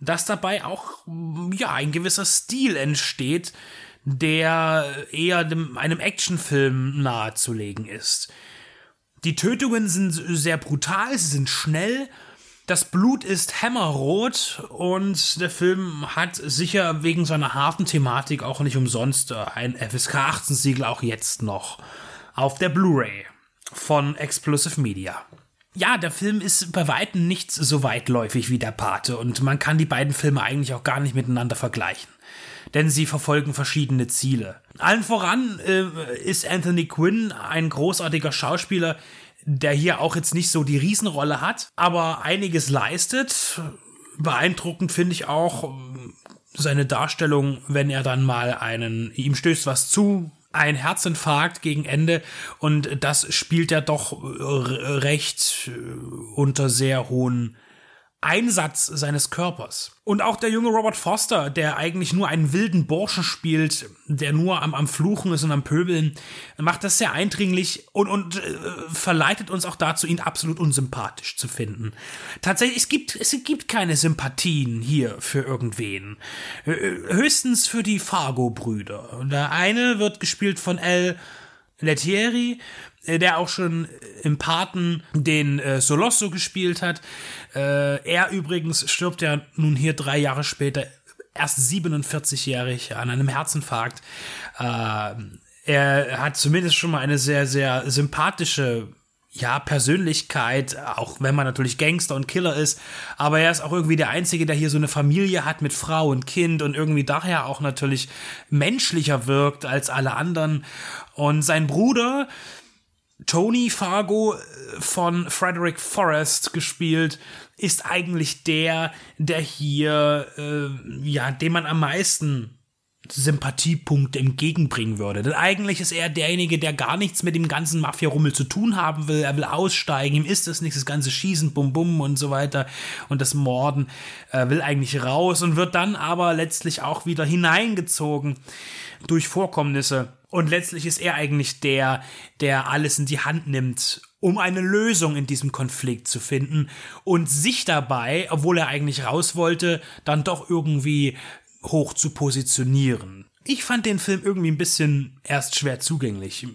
dass dabei auch, ja, ein gewisser Stil entsteht, der eher dem, einem Actionfilm nahezulegen ist. Die Tötungen sind sehr brutal, sie sind schnell, das Blut ist hämmerrot und der Film hat sicher wegen seiner harten Thematik auch nicht umsonst ein FSK 18 Siegel auch jetzt noch auf der Blu-ray von Explosive Media. Ja, der Film ist bei weitem nicht so weitläufig wie der Pate und man kann die beiden Filme eigentlich auch gar nicht miteinander vergleichen. Denn sie verfolgen verschiedene Ziele. Allen voran äh, ist Anthony Quinn ein großartiger Schauspieler, der hier auch jetzt nicht so die Riesenrolle hat, aber einiges leistet. Beeindruckend finde ich auch seine Darstellung, wenn er dann mal einen, ihm stößt was zu, ein Herzinfarkt gegen Ende und das spielt er doch recht äh, unter sehr hohen Einsatz seines Körpers. Und auch der junge Robert Foster, der eigentlich nur einen wilden Burschen spielt, der nur am, am Fluchen ist und am Pöbeln, macht das sehr eindringlich und, und äh, verleitet uns auch dazu, ihn absolut unsympathisch zu finden. Tatsächlich, es gibt, es gibt keine Sympathien hier für irgendwen. Äh, höchstens für die Fargo-Brüder. Der eine wird gespielt von L. Lettieri, der auch schon im Paten den äh, Solosso gespielt hat. Äh, er übrigens stirbt ja nun hier drei Jahre später, erst 47-jährig an einem Herzinfarkt. Äh, er hat zumindest schon mal eine sehr, sehr sympathische ja, Persönlichkeit, auch wenn man natürlich Gangster und Killer ist, aber er ist auch irgendwie der Einzige, der hier so eine Familie hat mit Frau und Kind und irgendwie daher auch natürlich menschlicher wirkt als alle anderen. Und sein Bruder, Tony Fargo äh, von Frederick Forrest gespielt, ist eigentlich der, der hier, äh, ja, dem man am meisten Sympathiepunkte entgegenbringen würde. Denn eigentlich ist er derjenige, der gar nichts mit dem ganzen Mafia-Rummel zu tun haben will. Er will aussteigen, ihm ist das nichts, das ganze Schießen, Bum Bum und so weiter und das Morden. Er will eigentlich raus und wird dann aber letztlich auch wieder hineingezogen durch Vorkommnisse und letztlich ist er eigentlich der, der alles in die Hand nimmt, um eine Lösung in diesem Konflikt zu finden und sich dabei, obwohl er eigentlich raus wollte, dann doch irgendwie hoch zu positionieren. Ich fand den Film irgendwie ein bisschen erst schwer zugänglich.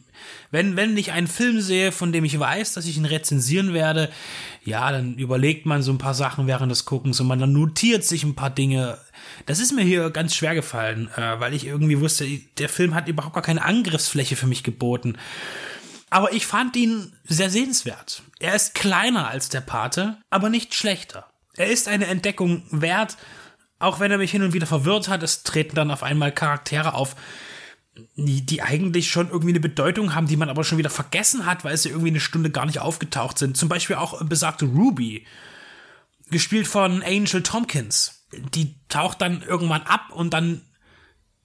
Wenn, wenn ich einen Film sehe, von dem ich weiß, dass ich ihn rezensieren werde, ja, dann überlegt man so ein paar Sachen während des Guckens und man dann notiert sich ein paar Dinge. Das ist mir hier ganz schwer gefallen, äh, weil ich irgendwie wusste, der Film hat überhaupt gar keine Angriffsfläche für mich geboten. Aber ich fand ihn sehr sehenswert. Er ist kleiner als der Pate, aber nicht schlechter. Er ist eine Entdeckung wert, auch wenn er mich hin und wieder verwirrt hat. Es treten dann auf einmal Charaktere auf, die, eigentlich schon irgendwie eine Bedeutung haben, die man aber schon wieder vergessen hat, weil sie irgendwie eine Stunde gar nicht aufgetaucht sind. Zum Beispiel auch besagte Ruby, gespielt von Angel Tompkins. Die taucht dann irgendwann ab und dann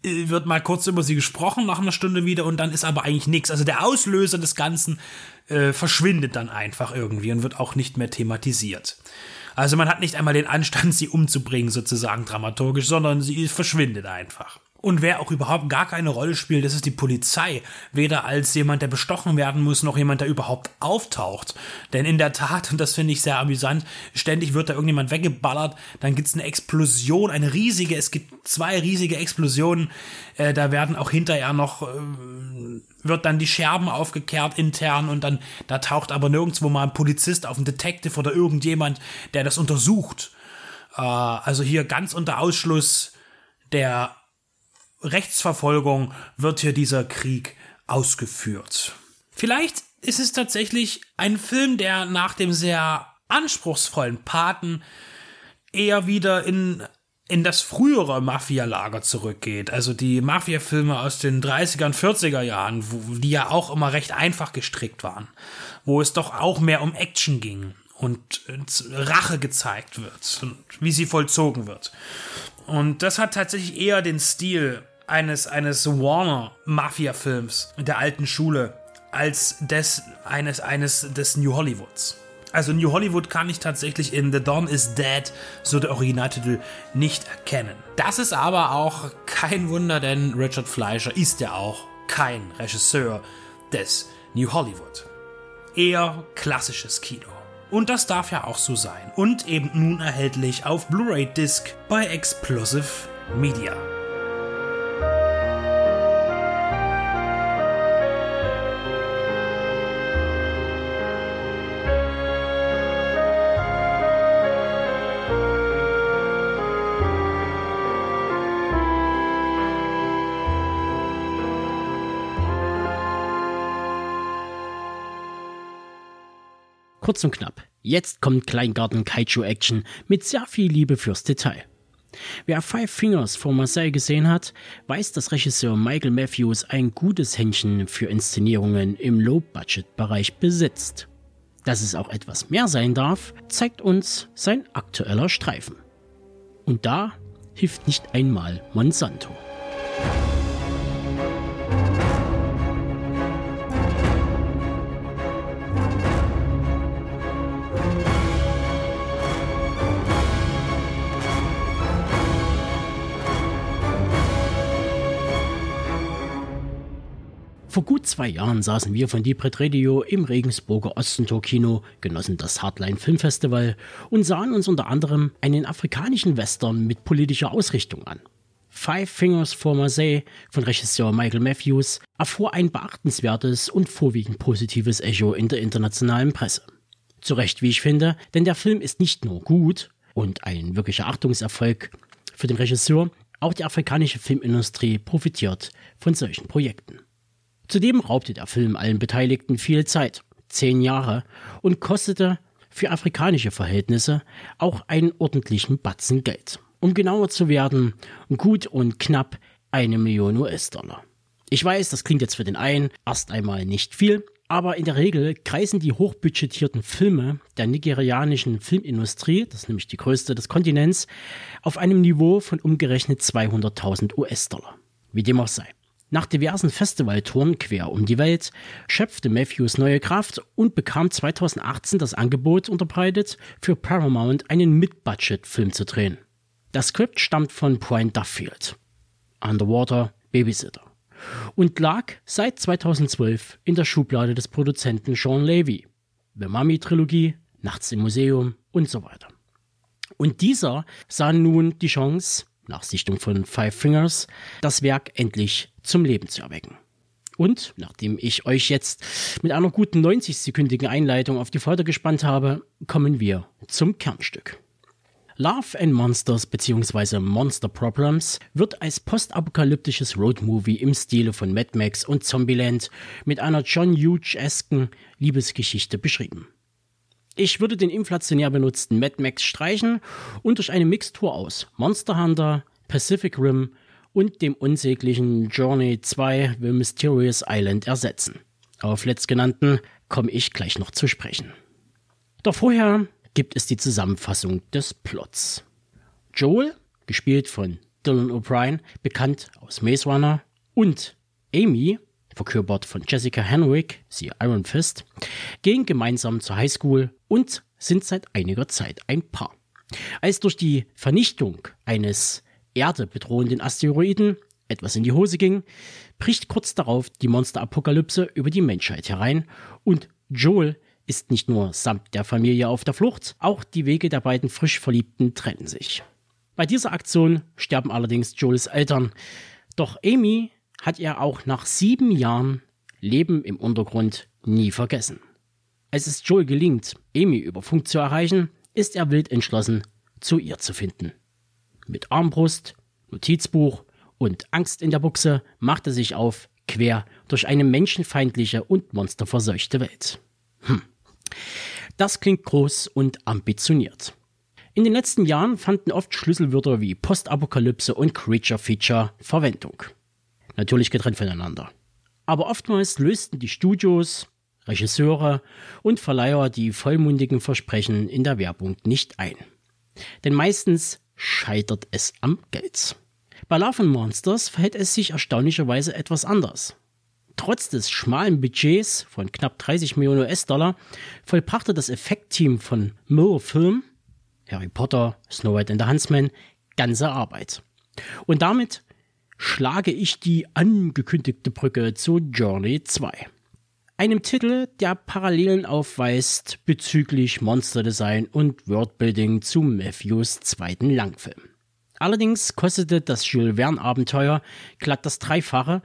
äh, wird mal kurz über sie gesprochen nach einer Stunde wieder und dann ist aber eigentlich nichts. Also der Auslöser des Ganzen äh, verschwindet dann einfach irgendwie und wird auch nicht mehr thematisiert. Also man hat nicht einmal den Anstand, sie umzubringen, sozusagen dramaturgisch, sondern sie verschwindet einfach. Und wer auch überhaupt gar keine Rolle spielt, das ist die Polizei. Weder als jemand, der bestochen werden muss, noch jemand, der überhaupt auftaucht. Denn in der Tat, und das finde ich sehr amüsant, ständig wird da irgendjemand weggeballert, dann gibt es eine Explosion, eine riesige, es gibt zwei riesige Explosionen, äh, da werden auch hinterher noch, äh, wird dann die Scherben aufgekehrt intern und dann, da taucht aber nirgendwo mal ein Polizist auf, ein Detective oder irgendjemand, der das untersucht. Äh, also hier ganz unter Ausschluss der Rechtsverfolgung wird hier dieser Krieg ausgeführt. Vielleicht ist es tatsächlich ein Film, der nach dem sehr anspruchsvollen Paten eher wieder in, in das frühere Mafia-Lager zurückgeht. Also die Mafia-Filme aus den 30er und 40er Jahren, wo, die ja auch immer recht einfach gestrickt waren. Wo es doch auch mehr um Action ging und Rache gezeigt wird und wie sie vollzogen wird. Und das hat tatsächlich eher den Stil eines, eines Warner-Mafia-Films der alten Schule als des eines, eines des New Hollywoods. Also New Hollywood kann ich tatsächlich in The Dawn is Dead, so der Originaltitel, nicht erkennen. Das ist aber auch kein Wunder, denn Richard Fleischer ist ja auch kein Regisseur des New Hollywood. Eher klassisches Kino. Und das darf ja auch so sein. Und eben nun erhältlich auf Blu-ray Disc bei Explosive Media. Kurz und knapp. Jetzt kommt Kleingarten Kaiju Action mit sehr viel Liebe fürs Detail. Wer Five Fingers vor Marseille gesehen hat, weiß, dass Regisseur Michael Matthews ein gutes Händchen für Inszenierungen im Low-Budget-Bereich besitzt. Dass es auch etwas mehr sein darf, zeigt uns sein aktueller Streifen. Und da hilft nicht einmal Monsanto. Vor gut zwei Jahren saßen wir von Deep Radio im Regensburger Ostentor-Kino, genossen das Hardline Filmfestival und sahen uns unter anderem einen afrikanischen Western mit politischer Ausrichtung an. Five Fingers for Marseille von Regisseur Michael Matthews erfuhr ein beachtenswertes und vorwiegend positives Echo in der internationalen Presse. Zu Recht, wie ich finde, denn der Film ist nicht nur gut und ein wirklicher Achtungserfolg für den Regisseur, auch die afrikanische Filmindustrie profitiert von solchen Projekten. Zudem raubte der Film allen Beteiligten viel Zeit, zehn Jahre, und kostete für afrikanische Verhältnisse auch einen ordentlichen Batzen Geld. Um genauer zu werden, gut und knapp eine Million US-Dollar. Ich weiß, das klingt jetzt für den einen erst einmal nicht viel, aber in der Regel kreisen die hochbudgetierten Filme der nigerianischen Filmindustrie, das ist nämlich die größte des Kontinents, auf einem Niveau von umgerechnet 200.000 US-Dollar. Wie dem auch sei. Nach diversen Festivaltouren quer um die Welt schöpfte Matthews neue Kraft und bekam 2018 das Angebot unterbreitet, für Paramount einen Mid-Budget-Film zu drehen. Das Skript stammt von Brian Duffield. Underwater Babysitter. Und lag seit 2012 in der Schublade des Produzenten Sean Levy. The Mummy Trilogie, Nachts im Museum und so weiter. Und dieser sah nun die Chance, nach Sichtung von Five Fingers, das Werk endlich zum Leben zu erwecken. Und nachdem ich euch jetzt mit einer guten 90-sekündigen Einleitung auf die Folter gespannt habe, kommen wir zum Kernstück. Love and Monsters bzw. Monster Problems wird als postapokalyptisches Roadmovie im Stile von Mad Max und Zombieland mit einer John Hughes-esken Liebesgeschichte beschrieben. Ich würde den inflationär benutzten Mad Max streichen und durch eine Mixtur aus Monster Hunter, Pacific Rim und dem unsäglichen Journey 2 The Mysterious Island ersetzen. Auf letztgenannten komme ich gleich noch zu sprechen. Doch vorher gibt es die Zusammenfassung des Plots. Joel, gespielt von Dylan O'Brien, bekannt aus Maze Runner, und Amy, verkörpert von Jessica Henwick, sie Iron Fist, gehen gemeinsam zur Highschool und sind seit einiger Zeit ein Paar. Als durch die Vernichtung eines Erde bedrohenden Asteroiden etwas in die Hose ging, bricht kurz darauf die Monsterapokalypse über die Menschheit herein und Joel ist nicht nur samt der Familie auf der Flucht, auch die Wege der beiden frisch Verliebten trennen sich. Bei dieser Aktion sterben allerdings Joels Eltern, doch Amy hat er auch nach sieben Jahren Leben im Untergrund nie vergessen. Als es Joel gelingt, Amy über Funk zu erreichen, ist er wild entschlossen, zu ihr zu finden. Mit Armbrust, Notizbuch und Angst in der Buchse macht er sich auf, quer durch eine menschenfeindliche und monsterverseuchte Welt. Hm. Das klingt groß und ambitioniert. In den letzten Jahren fanden oft Schlüsselwörter wie Postapokalypse und Creature Feature Verwendung. Natürlich getrennt voneinander. Aber oftmals lösten die Studios, Regisseure und Verleiher die vollmundigen Versprechen in der Werbung nicht ein. Denn meistens scheitert es am Geld. Bei Love and Monsters verhält es sich erstaunlicherweise etwas anders. Trotz des schmalen Budgets von knapp 30 Millionen US-Dollar vollbrachte das Effektteam von Miller Film, Harry Potter, Snow White and the Huntsman, ganze Arbeit. Und damit schlage ich die angekündigte Brücke zu Journey 2. Einem Titel, der Parallelen aufweist bezüglich Monsterdesign und Worldbuilding zu Matthews zweiten Langfilm. Allerdings kostete das Jules Verne Abenteuer glatt das Dreifache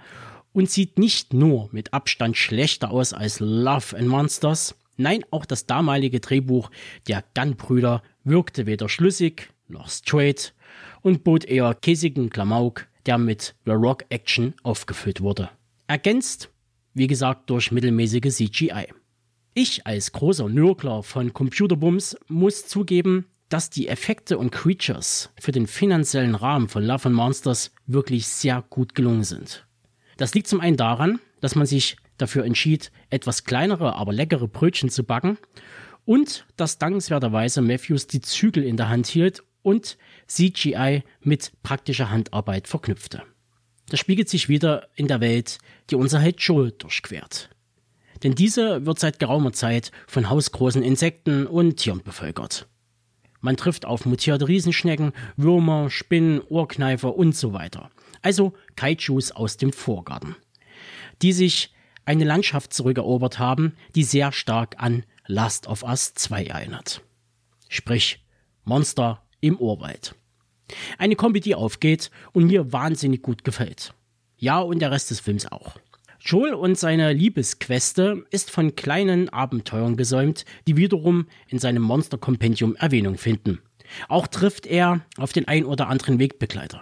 und sieht nicht nur mit Abstand schlechter aus als Love and Monsters, nein, auch das damalige Drehbuch der Gunn-Brüder wirkte weder schlüssig noch straight und bot eher käsigen Klamauk, der mit The Rock Action aufgefüllt wurde. Ergänzt, wie gesagt, durch mittelmäßige CGI. Ich als großer Nörgler von Computerbums muss zugeben, dass die Effekte und Creatures für den finanziellen Rahmen von Love and Monsters wirklich sehr gut gelungen sind. Das liegt zum einen daran, dass man sich dafür entschied, etwas kleinere, aber leckere Brötchen zu backen und dass dankenswerterweise Matthews die Zügel in der Hand hielt und CGI mit praktischer Handarbeit verknüpfte. Das spiegelt sich wieder in der Welt, die unser Held Joel durchquert. Denn diese wird seit geraumer Zeit von hausgroßen Insekten und Tieren bevölkert. Man trifft auf mutierte Riesenschnecken, Würmer, Spinnen, Ohrkneifer und so weiter also Kaijus aus dem Vorgarten, die sich eine Landschaft zurückerobert haben, die sehr stark an Last of Us 2 erinnert. Sprich, Monster im Urwald. Eine Kombi, die aufgeht und mir wahnsinnig gut gefällt. Ja, und der Rest des Films auch. Joel und seine Liebesqueste ist von kleinen Abenteuern gesäumt, die wiederum in seinem Monster-Kompendium Erwähnung finden. Auch trifft er auf den ein oder anderen Wegbegleiter.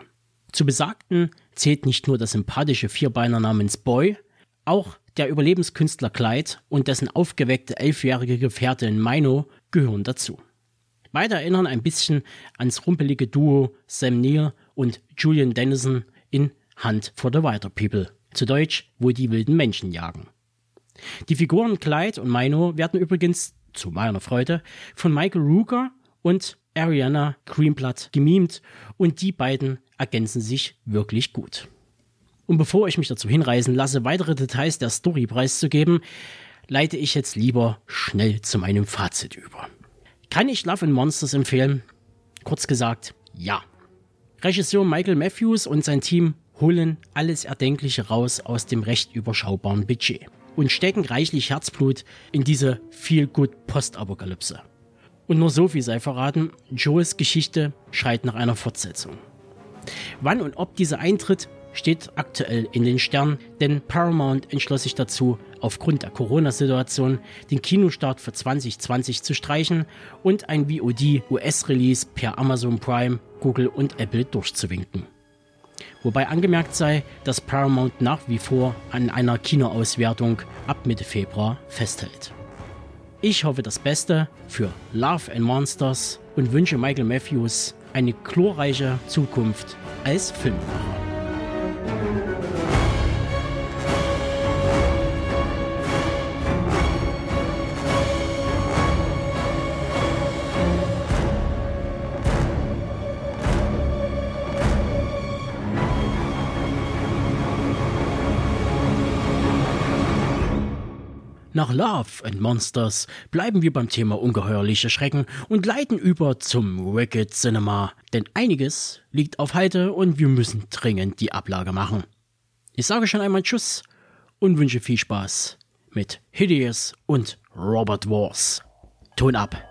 Zu besagten zählt nicht nur der sympathische Vierbeiner namens Boy, auch der Überlebenskünstler Clyde und dessen aufgeweckte elfjährige Gefährtin Mino gehören dazu. Beide erinnern ein bisschen ans rumpelige Duo Sam Neill und Julian Dennison in Hunt for the Wider People, zu Deutsch, wo die wilden Menschen jagen. Die Figuren Clyde und Mino werden übrigens, zu meiner Freude, von Michael Ruger und Ariana Greenblatt gemimt und die beiden ergänzen sich wirklich gut. Und bevor ich mich dazu hinreißen lasse, weitere Details der Story preiszugeben, leite ich jetzt lieber schnell zu meinem Fazit über. Kann ich Love and Monsters empfehlen? Kurz gesagt, ja. Regisseur Michael Matthews und sein Team holen alles Erdenkliche raus aus dem recht überschaubaren Budget und stecken reichlich Herzblut in diese viel gut Postapokalypse. Und nur so viel sei verraten, Joes Geschichte schreit nach einer Fortsetzung. Wann und ob dieser eintritt, steht aktuell in den Sternen, denn Paramount entschloss sich dazu, aufgrund der Corona-Situation den Kinostart für 2020 zu streichen und ein VOD-US-Release per Amazon Prime, Google und Apple durchzuwinken. Wobei angemerkt sei, dass Paramount nach wie vor an einer Kinoauswertung ab Mitte Februar festhält. Ich hoffe das Beste für Love and Monsters und wünsche Michael Matthews eine glorreiche Zukunft als Filmemacher. Nach Love and Monsters bleiben wir beim Thema ungeheuerliche Schrecken und leiten über zum Wicked Cinema, denn einiges liegt auf Halte und wir müssen dringend die Ablage machen. Ich sage schon einmal Tschüss und wünsche viel Spaß mit Hideous und Robert Wars. Ton ab!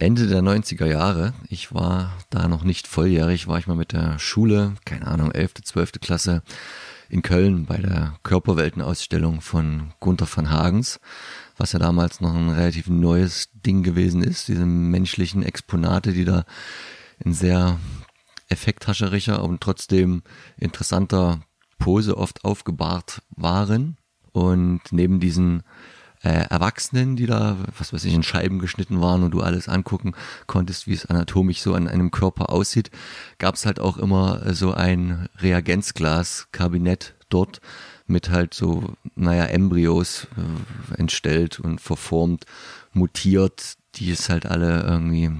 Ende der 90er Jahre, ich war da noch nicht volljährig, war ich mal mit der Schule, keine Ahnung, 11., 12. Klasse in Köln bei der Körperweltenausstellung von Gunther van Hagens, was ja damals noch ein relativ neues Ding gewesen ist, diese menschlichen Exponate, die da in sehr effekthascherischer und trotzdem interessanter Pose oft aufgebahrt waren. Und neben diesen äh, Erwachsenen, die da, was weiß ich, in Scheiben geschnitten waren und du alles angucken konntest, wie es anatomisch so an einem Körper aussieht, gab es halt auch immer so ein Reagenzglas-Kabinett dort mit halt so, naja, Embryos äh, entstellt und verformt, mutiert, die es halt alle irgendwie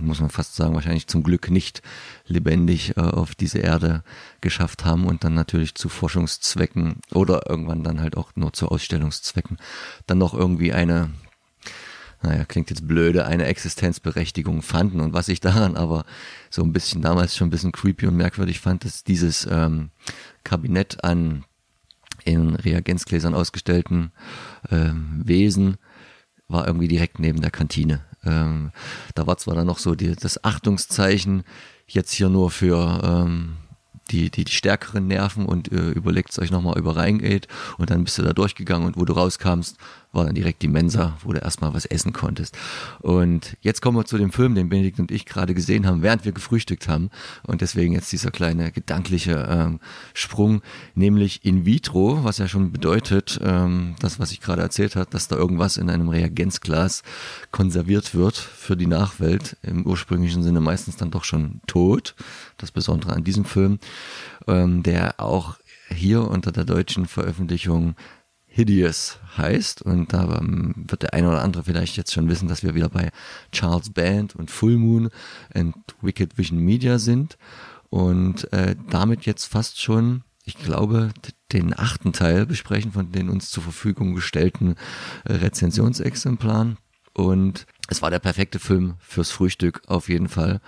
muss man fast sagen, wahrscheinlich zum Glück nicht lebendig äh, auf diese Erde geschafft haben und dann natürlich zu Forschungszwecken oder irgendwann dann halt auch nur zu Ausstellungszwecken dann noch irgendwie eine, naja, klingt jetzt blöde, eine Existenzberechtigung fanden. Und was ich daran aber so ein bisschen damals schon ein bisschen creepy und merkwürdig fand, ist dieses ähm, Kabinett an in Reagenzgläsern ausgestellten ähm, Wesen war irgendwie direkt neben der Kantine. Ähm, da war zwar dann noch so die, das Achtungszeichen jetzt hier nur für ähm, die, die, die stärkeren Nerven und äh, überlegt euch nochmal über Rheingate und dann bist du da durchgegangen und wo du rauskamst, war dann direkt die Mensa, wo du erstmal was essen konntest. Und jetzt kommen wir zu dem Film, den Benedikt und ich gerade gesehen haben, während wir gefrühstückt haben. Und deswegen jetzt dieser kleine gedankliche ähm, Sprung, nämlich in vitro, was ja schon bedeutet, ähm, das, was ich gerade erzählt habe, dass da irgendwas in einem Reagenzglas konserviert wird für die Nachwelt, im ursprünglichen Sinne meistens dann doch schon tot. Das Besondere an diesem Film, ähm, der auch hier unter der deutschen Veröffentlichung Hideous heißt. Und da ähm, wird der eine oder andere vielleicht jetzt schon wissen, dass wir wieder bei Charles Band und Full Moon und Wicked Vision Media sind. Und äh, damit jetzt fast schon, ich glaube, den achten Teil besprechen von den uns zur Verfügung gestellten äh, Rezensionsexemplaren. Und es war der perfekte Film fürs Frühstück auf jeden Fall,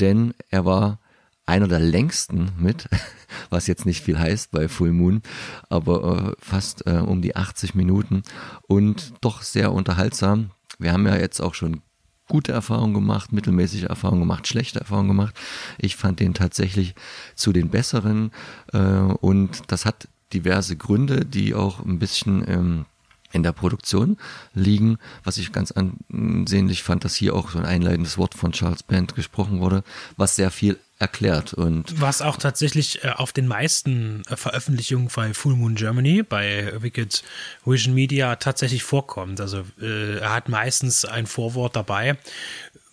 denn er war einer der längsten mit, was jetzt nicht viel heißt bei Full Moon, aber äh, fast äh, um die 80 Minuten und doch sehr unterhaltsam. Wir haben ja jetzt auch schon gute Erfahrungen gemacht, mittelmäßige Erfahrungen gemacht, schlechte Erfahrungen gemacht. Ich fand den tatsächlich zu den besseren äh, und das hat diverse Gründe, die auch ein bisschen ähm, in der Produktion liegen, was ich ganz ansehnlich fand, dass hier auch so ein einleitendes Wort von Charles Band gesprochen wurde, was sehr viel erklärt. Und Was auch tatsächlich äh, auf den meisten äh, Veröffentlichungen bei Full Moon Germany, bei Wicked Vision Media tatsächlich vorkommt. Also äh, er hat meistens ein Vorwort dabei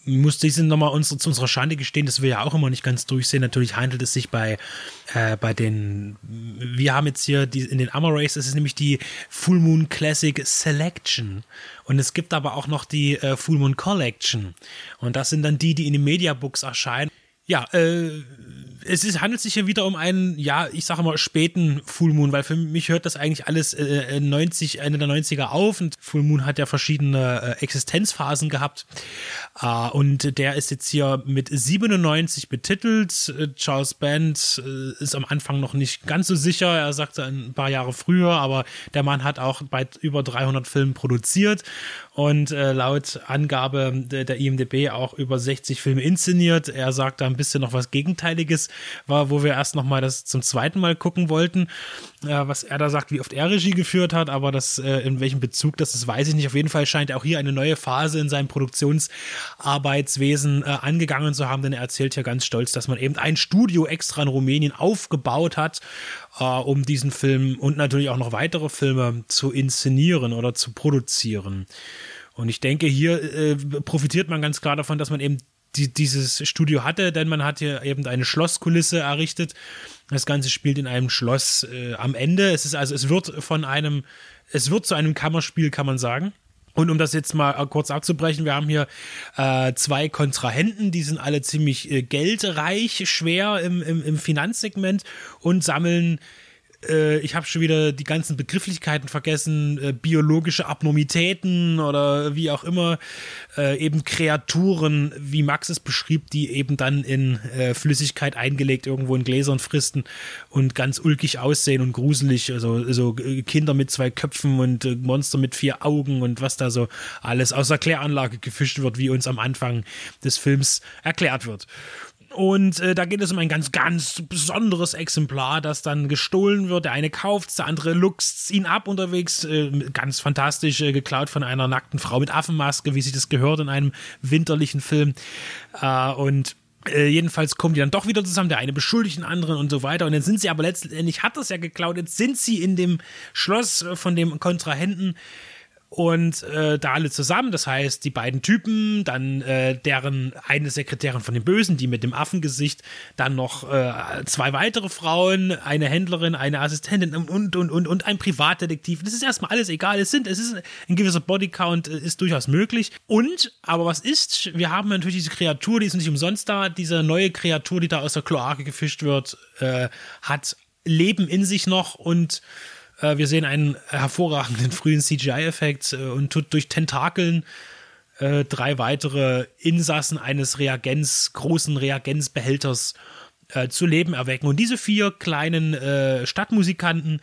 muss diesen nochmal uns, zu unserer Schande gestehen, dass wir ja auch immer nicht ganz durchsehen. Natürlich handelt es sich bei, äh, bei den, wir haben jetzt hier die, in den Armor Race, das ist nämlich die Full Moon Classic Selection. Und es gibt aber auch noch die äh, Full Moon Collection. Und das sind dann die, die in den Mediabooks erscheinen. Ja, äh, es ist, handelt sich hier wieder um einen, ja, ich sage mal, späten Full Moon, weil für mich hört das eigentlich alles äh, 90, Ende der 90er auf und Full Moon hat ja verschiedene äh, Existenzphasen gehabt. Äh, und der ist jetzt hier mit 97 betitelt. Äh, Charles Band äh, ist am Anfang noch nicht ganz so sicher. Er sagte ein paar Jahre früher, aber der Mann hat auch bei über 300 Filmen produziert und äh, laut Angabe der, der, IMDB auch über 60 Filme inszeniert. Er sagt da ein bisschen noch was Gegenteiliges, war, wo wir erst noch mal das zum zweiten Mal gucken wollten, äh, was er da sagt, wie oft er Regie geführt hat, aber das äh, in welchem Bezug das ist, weiß ich nicht. Auf jeden Fall scheint er auch hier eine neue Phase in seinem Produktionsarbeitswesen äh, angegangen zu haben, denn er erzählt ja ganz stolz, dass man eben ein Studio extra in Rumänien aufgebaut hat, äh, um diesen Film und natürlich auch noch weitere Filme zu inszenieren oder zu produzieren. Und ich denke, hier äh, profitiert man ganz klar davon, dass man eben die, dieses Studio hatte, denn man hat hier eben eine Schlosskulisse errichtet. Das Ganze spielt in einem Schloss äh, am Ende. Es ist also, es wird von einem, es wird zu einem Kammerspiel, kann man sagen. Und um das jetzt mal kurz abzubrechen, wir haben hier äh, zwei Kontrahenten, die sind alle ziemlich äh, geldreich, schwer im, im, im Finanzsegment und sammeln äh, ich habe schon wieder die ganzen Begrifflichkeiten vergessen, äh, biologische Abnormitäten oder wie auch immer, äh, eben Kreaturen, wie Max es beschrieb, die eben dann in äh, Flüssigkeit eingelegt irgendwo in Gläsern fristen und ganz ulkig aussehen und gruselig, also so äh, Kinder mit zwei Köpfen und äh, Monster mit vier Augen und was da so alles aus der Kläranlage gefischt wird, wie uns am Anfang des Films erklärt wird. Und äh, da geht es um ein ganz, ganz besonderes Exemplar, das dann gestohlen wird. Der eine kauft der andere luchst ihn ab unterwegs. Äh, ganz fantastisch, äh, geklaut von einer nackten Frau mit Affenmaske, wie sich das gehört in einem winterlichen Film. Äh, und äh, jedenfalls kommen die dann doch wieder zusammen, der eine beschuldigt den anderen und so weiter. Und dann sind sie aber letztendlich, hat das ja geklaut, jetzt sind sie in dem Schloss von dem Kontrahenten und äh, da alle zusammen, das heißt die beiden Typen, dann äh, deren eine Sekretärin von den Bösen, die mit dem Affengesicht, dann noch äh, zwei weitere Frauen, eine Händlerin, eine Assistentin und und und und ein Privatdetektiv. Das ist erstmal alles egal. Es sind, es ist ein gewisser Bodycount äh, ist durchaus möglich. Und aber was ist? Wir haben natürlich diese Kreatur, die ist nicht umsonst da. Diese neue Kreatur, die da aus der Kloake gefischt wird, äh, hat Leben in sich noch und äh, wir sehen einen hervorragenden frühen CGI-Effekt äh, und tut durch Tentakeln äh, drei weitere Insassen eines Reagenz, großen Reagenzbehälters äh, zu Leben erwecken. Und diese vier kleinen äh, Stadtmusikanten,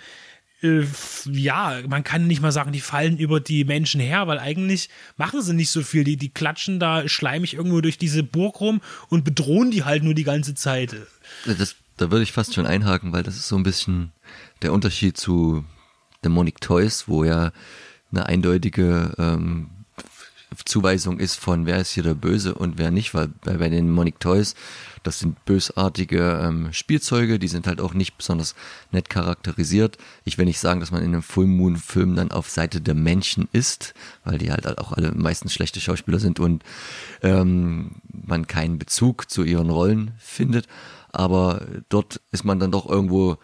äh, ja, man kann nicht mal sagen, die fallen über die Menschen her, weil eigentlich machen sie nicht so viel. Die, die klatschen da schleimig irgendwo durch diese Burg rum und bedrohen die halt nur die ganze Zeit. Das da würde ich fast schon einhaken, weil das ist so ein bisschen der Unterschied zu Demonic Toys, wo ja eine eindeutige ähm, Zuweisung ist von wer ist hier der Böse und wer nicht, weil bei, bei den Monic Toys, das sind bösartige ähm, Spielzeuge, die sind halt auch nicht besonders nett charakterisiert. Ich will nicht sagen, dass man in einem Full Moon Film dann auf Seite der Menschen ist, weil die halt auch alle meistens schlechte Schauspieler sind und ähm, man keinen Bezug zu ihren Rollen findet. Aber dort ist man dann doch irgendwo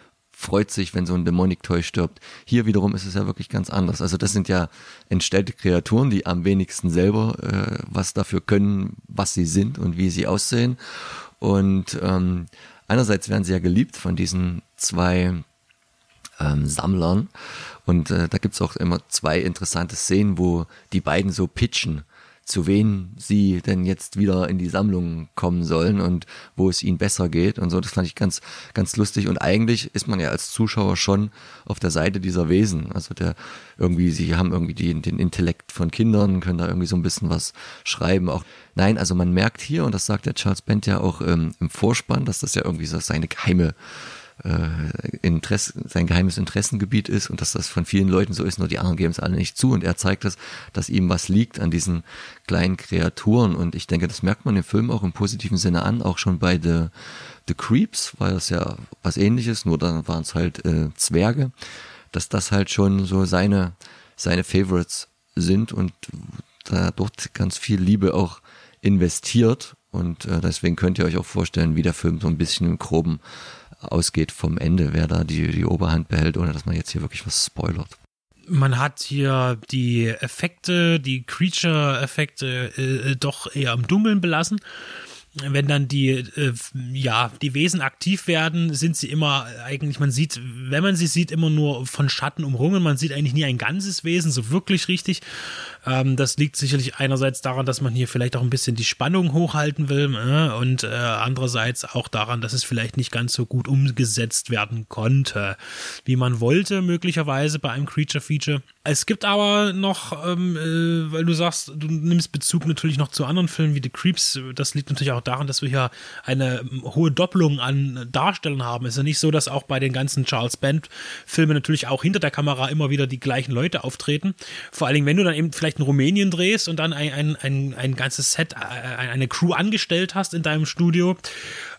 freut sich, wenn so ein Demonic Toy stirbt. Hier wiederum ist es ja wirklich ganz anders. Also das sind ja entstellte Kreaturen, die am wenigsten selber äh, was dafür können, was sie sind und wie sie aussehen. Und ähm, einerseits werden sie ja geliebt von diesen zwei ähm, Sammlern. Und äh, da gibt's auch immer zwei interessante Szenen, wo die beiden so pitchen zu wen sie denn jetzt wieder in die Sammlung kommen sollen und wo es ihnen besser geht und so. Das fand ich ganz, ganz lustig. Und eigentlich ist man ja als Zuschauer schon auf der Seite dieser Wesen. Also der irgendwie, sie haben irgendwie die, den Intellekt von Kindern, können da irgendwie so ein bisschen was schreiben. Auch nein, also man merkt hier, und das sagt der Charles Bent ja auch ähm, im Vorspann, dass das ja irgendwie so seine geheime äh, Interesse, sein geheimes Interessengebiet ist und dass das von vielen Leuten so ist, nur die anderen geben es alle nicht zu. Und er zeigt es, dass ihm was liegt an diesen kleinen Kreaturen. Und ich denke, das merkt man im Film auch im positiven Sinne an, auch schon bei The, The Creeps war das ja was ähnliches, nur dann waren es halt äh, Zwerge, dass das halt schon so seine, seine Favorites sind und da dort ganz viel Liebe auch investiert. Und äh, deswegen könnt ihr euch auch vorstellen, wie der Film so ein bisschen im Groben ausgeht vom Ende, wer da die, die Oberhand behält, ohne dass man jetzt hier wirklich was spoilert. Man hat hier die Effekte, die Creature-Effekte äh, äh doch eher am Dunkeln belassen wenn dann die, äh, ja, die Wesen aktiv werden, sind sie immer eigentlich, man sieht, wenn man sie sieht, immer nur von Schatten umrungen. Man sieht eigentlich nie ein ganzes Wesen, so wirklich richtig. Ähm, das liegt sicherlich einerseits daran, dass man hier vielleicht auch ein bisschen die Spannung hochhalten will äh, und äh, andererseits auch daran, dass es vielleicht nicht ganz so gut umgesetzt werden konnte, wie man wollte, möglicherweise bei einem Creature-Feature. Es gibt aber noch, ähm, äh, weil du sagst, du nimmst Bezug natürlich noch zu anderen Filmen wie The Creeps. Das liegt natürlich auch daran, dass wir hier eine ähm, hohe Doppelung an Darstellern haben. Es ist ja nicht so, dass auch bei den ganzen Charles Band-Filmen natürlich auch hinter der Kamera immer wieder die gleichen Leute auftreten. Vor allen Dingen, wenn du dann eben vielleicht in Rumänien drehst und dann ein, ein, ein, ein ganzes Set, äh, eine Crew angestellt hast in deinem Studio,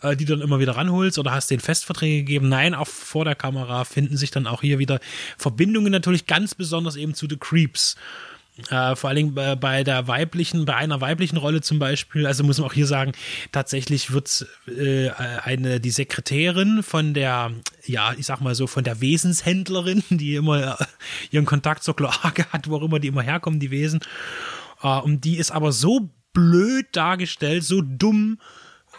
äh, die du dann immer wieder ranholst oder hast den Festverträge gegeben. Nein, auch vor der Kamera finden sich dann auch hier wieder Verbindungen natürlich ganz besonders eben zu The Creeps. Äh, vor allen Dingen bei, bei, der weiblichen, bei einer weiblichen Rolle zum Beispiel, also muss man auch hier sagen, tatsächlich wird äh, eine, die Sekretärin von der, ja, ich sag mal so, von der Wesenshändlerin, die immer äh, ihren Kontakt zur Kloake hat, wo auch immer die immer herkommen, die Wesen, äh, und die ist aber so blöd dargestellt, so dumm,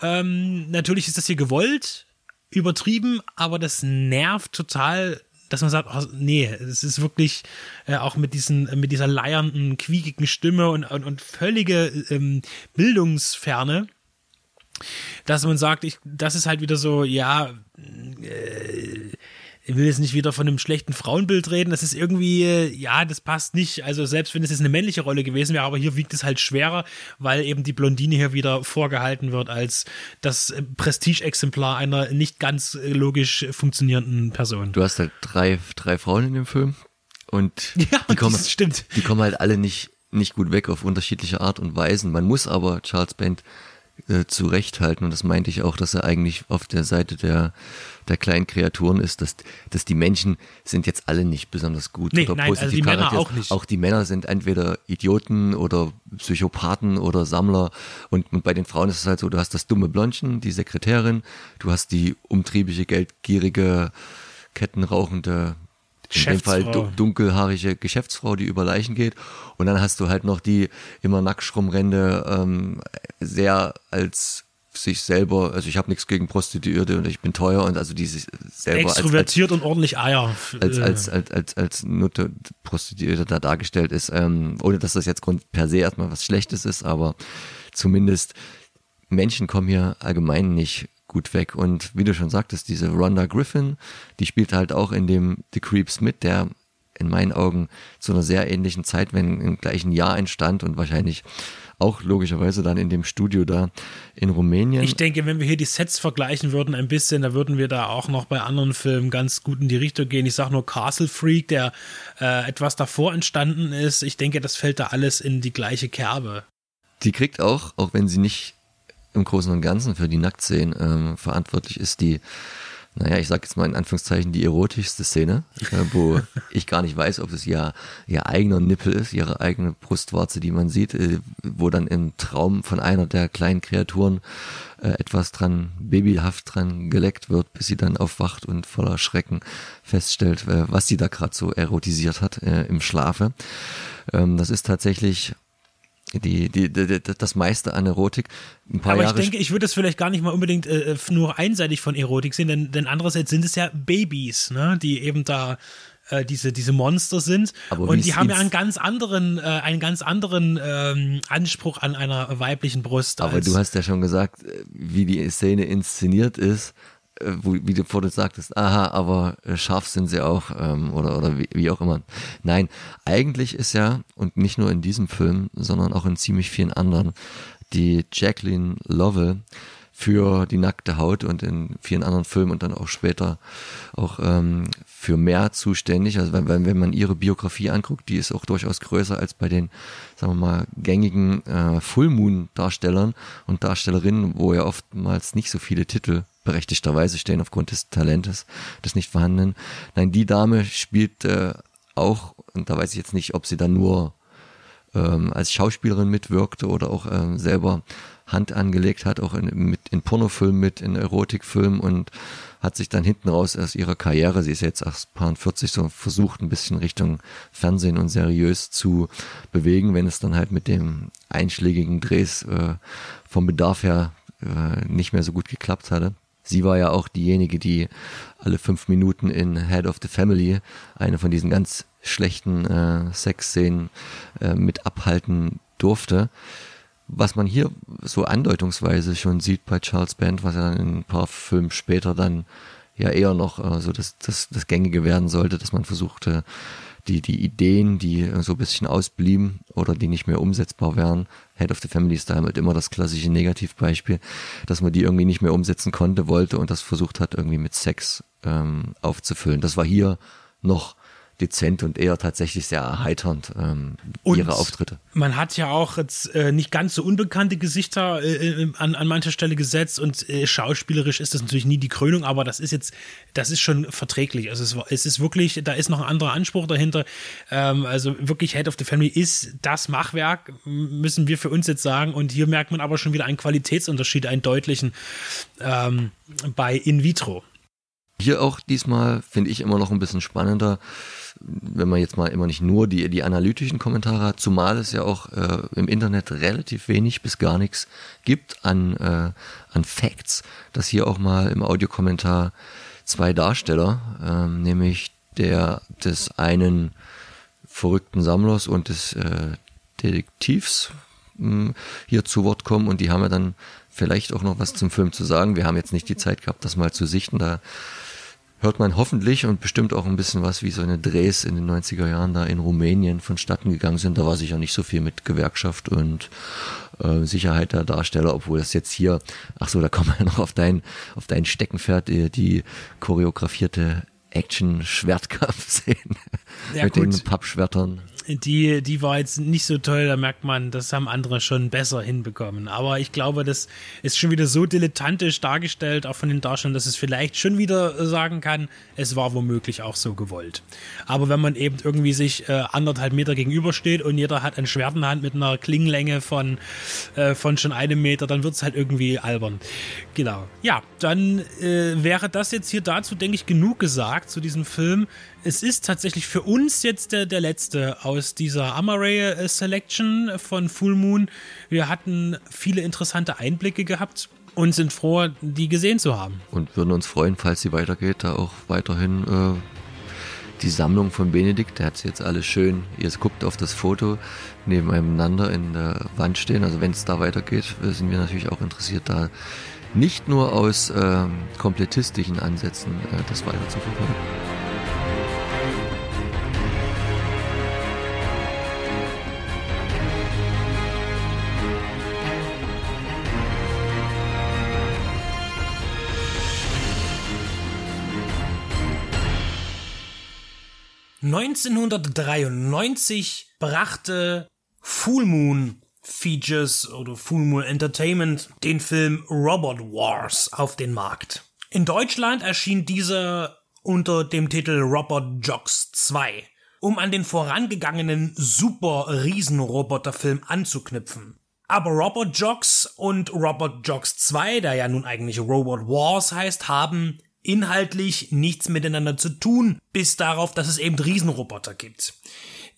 ähm, natürlich ist das hier gewollt, übertrieben, aber das nervt total, dass man sagt, oh, nee, es ist wirklich äh, auch mit diesen, mit dieser leiernden, quiekigen Stimme und, und, und völlige ähm, Bildungsferne, dass man sagt, ich, das ist halt wieder so, ja, äh, ich will jetzt nicht wieder von einem schlechten Frauenbild reden. Das ist irgendwie, äh, ja, das passt nicht. Also selbst wenn es jetzt eine männliche Rolle gewesen wäre, aber hier wiegt es halt schwerer, weil eben die Blondine hier wieder vorgehalten wird als das äh, Prestige-Exemplar einer nicht ganz äh, logisch funktionierenden Person. Du hast halt drei, drei Frauen in dem Film und ja, die kommen, stimmt. die kommen halt alle nicht, nicht gut weg auf unterschiedliche Art und Weisen. Man muss aber Charles Band äh, zurechthalten. Und das meinte ich auch, dass er eigentlich auf der Seite der, der kleinen Kreaturen ist, dass, dass die Menschen sind jetzt alle nicht besonders gut nee, oder nein, positiv also die Männer auch nicht. Auch die Männer sind entweder Idioten oder Psychopathen oder Sammler. Und, und bei den Frauen ist es halt so, du hast das dumme Blondchen, die Sekretärin, du hast die umtriebige, geldgierige, kettenrauchende in dem Fall dunkelhaarige Geschäftsfrau, die über Leichen geht. Und dann hast du halt noch die immer nackt rumrennende, ähm, sehr als sich selber, also ich habe nichts gegen Prostituierte und ich bin teuer und also die sich selber extrovertiert als, als, und ordentlich Eier als als als als als Nutte Prostituierte da dargestellt ist, ähm, ohne dass das jetzt Grund per se erstmal was Schlechtes ist, aber zumindest Menschen kommen hier allgemein nicht gut weg. Und wie du schon sagtest, diese Rhonda Griffin, die spielt halt auch in dem The Creeps mit, der in meinen Augen zu einer sehr ähnlichen Zeit, wenn im gleichen Jahr entstand und wahrscheinlich auch logischerweise dann in dem Studio da in Rumänien. Ich denke, wenn wir hier die Sets vergleichen würden ein bisschen, da würden wir da auch noch bei anderen Filmen ganz gut in die Richtung gehen. Ich sage nur Castle Freak, der äh, etwas davor entstanden ist. Ich denke, das fällt da alles in die gleiche Kerbe. Die kriegt auch, auch wenn sie nicht im Großen und Ganzen für die Nacktszenen ähm, verantwortlich ist, die naja, ich sag jetzt mal in Anführungszeichen die erotischste Szene, äh, wo ich gar nicht weiß, ob es ihr, ihr eigener Nippel ist, ihre eigene Brustwarze, die man sieht, äh, wo dann im Traum von einer der kleinen Kreaturen äh, etwas dran, babyhaft dran geleckt wird, bis sie dann aufwacht und voller Schrecken feststellt, äh, was sie da gerade so erotisiert hat äh, im Schlafe. Ähm, das ist tatsächlich die, die, die, das meiste an Erotik. Ein paar Aber Jahre ich denke, ich würde es vielleicht gar nicht mal unbedingt äh, nur einseitig von Erotik sehen, denn, denn andererseits sind es ja Babys, ne, die eben da äh, diese, diese Monster sind. Aber und die haben ja einen ganz anderen, äh, einen ganz anderen ähm, Anspruch an einer weiblichen Brust. Aber du hast ja schon gesagt, äh, wie die Szene inszeniert ist äh, wo, wie du vorhin sagtest, aha, aber äh, scharf sind sie auch ähm, oder, oder wie, wie auch immer. Nein, eigentlich ist ja, und nicht nur in diesem Film, sondern auch in ziemlich vielen anderen, die Jacqueline Lovell für die nackte Haut und in vielen anderen Filmen und dann auch später auch ähm, für mehr zuständig. Also wenn, wenn man ihre Biografie anguckt, die ist auch durchaus größer als bei den, sagen wir mal, gängigen äh, Full Moon Darstellern und Darstellerinnen, wo ja oftmals nicht so viele Titel berechtigterweise stehen aufgrund des Talentes, des nicht vorhandenen. Nein, die Dame spielt äh, auch, und da weiß ich jetzt nicht, ob sie dann nur ähm, als Schauspielerin mitwirkte oder auch ähm, selber Hand angelegt hat, auch in, mit, in Pornofilmen mit, in Erotikfilmen und hat sich dann hinten raus aus ihrer Karriere, sie ist jetzt erst paar 40, so versucht ein bisschen Richtung Fernsehen und seriös zu bewegen, wenn es dann halt mit dem einschlägigen Drehs äh, vom Bedarf her äh, nicht mehr so gut geklappt hatte. Sie war ja auch diejenige, die alle fünf Minuten in Head of the Family eine von diesen ganz schlechten äh, Sexszenen äh, mit abhalten durfte. Was man hier so andeutungsweise schon sieht bei Charles Band, was ja in ein paar Filmen später dann ja eher noch äh, so das, das, das Gängige werden sollte, dass man versuchte, die, die Ideen, die so ein bisschen ausblieben oder die nicht mehr umsetzbar wären. Head of the Family ist da halt immer das klassische Negativbeispiel, dass man die irgendwie nicht mehr umsetzen konnte, wollte und das versucht hat, irgendwie mit Sex ähm, aufzufüllen. Das war hier noch dezent und eher tatsächlich sehr erheiternd, ähm, ihre Auftritte. Man hat ja auch jetzt äh, nicht ganz so unbekannte Gesichter äh, äh, an, an mancher Stelle gesetzt und äh, schauspielerisch ist das natürlich nie die Krönung, aber das ist jetzt, das ist schon verträglich. Also es, es ist wirklich, da ist noch ein anderer Anspruch dahinter. Ähm, also wirklich Head of the Family ist das Machwerk, müssen wir für uns jetzt sagen. Und hier merkt man aber schon wieder einen Qualitätsunterschied, einen deutlichen ähm, bei In Vitro. Hier auch diesmal finde ich immer noch ein bisschen spannender wenn man jetzt mal immer nicht nur die, die analytischen Kommentare hat, zumal es ja auch äh, im Internet relativ wenig bis gar nichts gibt an, äh, an Facts, dass hier auch mal im Audiokommentar zwei Darsteller, ähm, nämlich der des einen verrückten Sammlers und des äh, Detektivs mh, hm, hier zu Wort kommen und die haben ja dann vielleicht auch noch was zum Film zu sagen. Wir haben jetzt nicht die Zeit gehabt, das mal zu sichten, da hört man hoffentlich und bestimmt auch ein bisschen was, wie so eine Drehs in den 90er Jahren da in Rumänien vonstatten gegangen sind. Da war sicher nicht so viel mit Gewerkschaft und äh, Sicherheit der Darsteller, obwohl das jetzt hier, ach so, da kommen wir noch auf dein, auf dein Steckenpferd, die, die choreografierte Action-Schwertkampf-Szene ja, mit gut. den Pappschwertern die, die war jetzt nicht so toll, da merkt man, das haben andere schon besser hinbekommen. Aber ich glaube, das ist schon wieder so dilettantisch dargestellt, auch von den Darstellern, dass es vielleicht schon wieder sagen kann, es war womöglich auch so gewollt. Aber wenn man eben irgendwie sich äh, anderthalb Meter gegenübersteht und jeder hat ein Schwert in der Hand mit einer Klingenlänge von, äh, von schon einem Meter, dann wird es halt irgendwie albern. Genau. Ja, dann äh, wäre das jetzt hier dazu, denke ich, genug gesagt zu diesem Film es ist tatsächlich für uns jetzt der, der letzte aus dieser Amaray Selection von Full Moon. Wir hatten viele interessante Einblicke gehabt und sind froh, die gesehen zu haben. Und würden uns freuen, falls sie weitergeht, da auch weiterhin äh, die Sammlung von Benedikt, der hat jetzt alles schön, ihr guckt auf das Foto nebeneinander in der Wand stehen. Also wenn es da weitergeht, äh, sind wir natürlich auch interessiert, da nicht nur aus äh, komplettistischen Ansätzen äh, das weiter zu verfolgen. 1993 brachte Full Moon Features oder Full Moon Entertainment den Film Robot Wars auf den Markt. In Deutschland erschien dieser unter dem Titel Robot Jogs 2, um an den vorangegangenen Super Riesenroboter-Film anzuknüpfen. Aber Robot Jogs und Robot Jogs 2, der ja nun eigentlich Robot Wars heißt, haben inhaltlich nichts miteinander zu tun, bis darauf, dass es eben Riesenroboter gibt.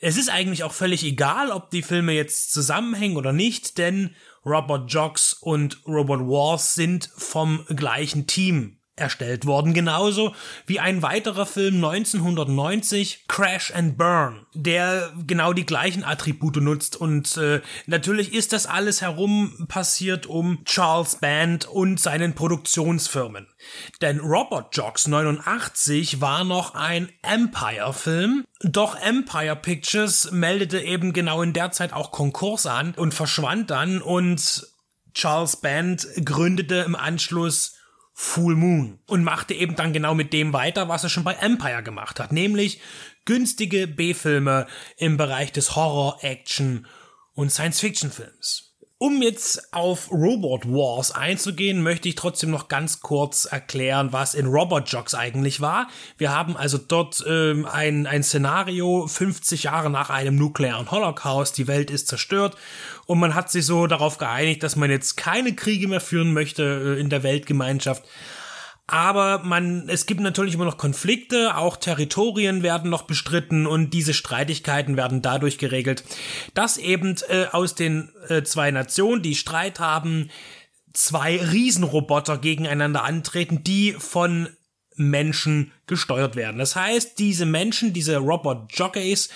Es ist eigentlich auch völlig egal, ob die Filme jetzt zusammenhängen oder nicht, denn Robot Jogs und Robot Wars sind vom gleichen Team erstellt worden, genauso wie ein weiterer Film 1990, Crash and Burn, der genau die gleichen Attribute nutzt. Und äh, natürlich ist das alles herum passiert um Charles Band und seinen Produktionsfirmen. Denn Robot Jocks 89 war noch ein Empire-Film, doch Empire Pictures meldete eben genau in der Zeit auch Konkurs an und verschwand dann. Und Charles Band gründete im Anschluss Full Moon und machte eben dann genau mit dem weiter, was er schon bei Empire gemacht hat, nämlich günstige B-Filme im Bereich des Horror, Action und Science-Fiction-Films. Um jetzt auf Robot Wars einzugehen, möchte ich trotzdem noch ganz kurz erklären, was in Robot Jocks eigentlich war. Wir haben also dort ähm, ein, ein Szenario 50 Jahre nach einem nuklearen Holocaust, die Welt ist zerstört. Und man hat sich so darauf geeinigt, dass man jetzt keine Kriege mehr führen möchte äh, in der Weltgemeinschaft, aber man, es gibt natürlich immer noch Konflikte, auch Territorien werden noch bestritten und diese Streitigkeiten werden dadurch geregelt, dass eben äh, aus den äh, zwei Nationen, die Streit haben, zwei Riesenroboter gegeneinander antreten, die von Menschen gesteuert werden. Das heißt, diese Menschen, diese Robot-Jockeys,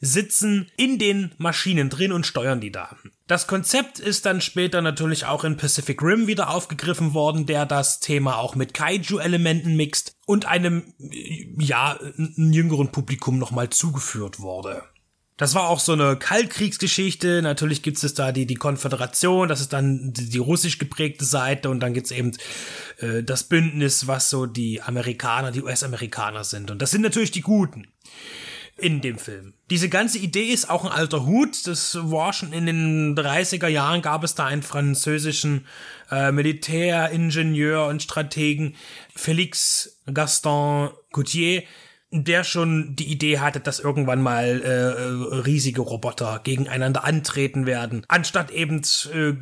sitzen in den Maschinen drin und steuern die da. Das Konzept ist dann später natürlich auch in Pacific Rim wieder aufgegriffen worden, der das Thema auch mit Kaiju-Elementen mixt und einem, ja, jüngeren Publikum nochmal zugeführt wurde. Das war auch so eine Kaltkriegsgeschichte. Natürlich gibt es da die, die Konföderation, das ist dann die, die russisch geprägte Seite und dann gibt's eben äh, das Bündnis, was so die Amerikaner, die US-Amerikaner sind. Und das sind natürlich die Guten in dem Film. Diese ganze Idee ist auch ein alter Hut. Das war schon in den 30er Jahren gab es da einen französischen äh, Militäringenieur und Strategen, Félix Gaston Coutier, der schon die Idee hatte, dass irgendwann mal äh, äh, riesige Roboter gegeneinander antreten werden, anstatt eben äh,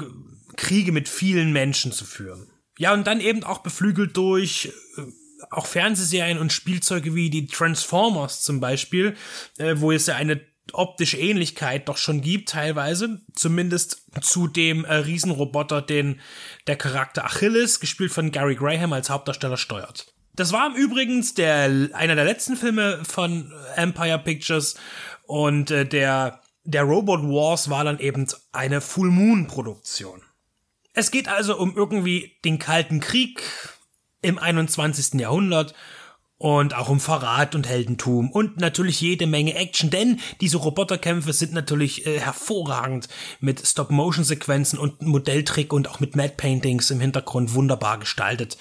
Kriege mit vielen Menschen zu führen. Ja, und dann eben auch beflügelt durch äh, auch Fernsehserien und Spielzeuge wie die Transformers zum Beispiel, äh, wo es ja eine optische Ähnlichkeit doch schon gibt, teilweise. Zumindest zu dem äh, Riesenroboter, den der Charakter Achilles, gespielt von Gary Graham als Hauptdarsteller, steuert. Das war im Übrigen der, einer der letzten Filme von Empire Pictures und äh, der, der Robot Wars war dann eben eine Full Moon Produktion. Es geht also um irgendwie den Kalten Krieg im 21. Jahrhundert und auch um Verrat und Heldentum und natürlich jede Menge Action, denn diese Roboterkämpfe sind natürlich äh, hervorragend mit Stop-Motion-Sequenzen und Modelltrick und auch mit Matte-Paintings im Hintergrund wunderbar gestaltet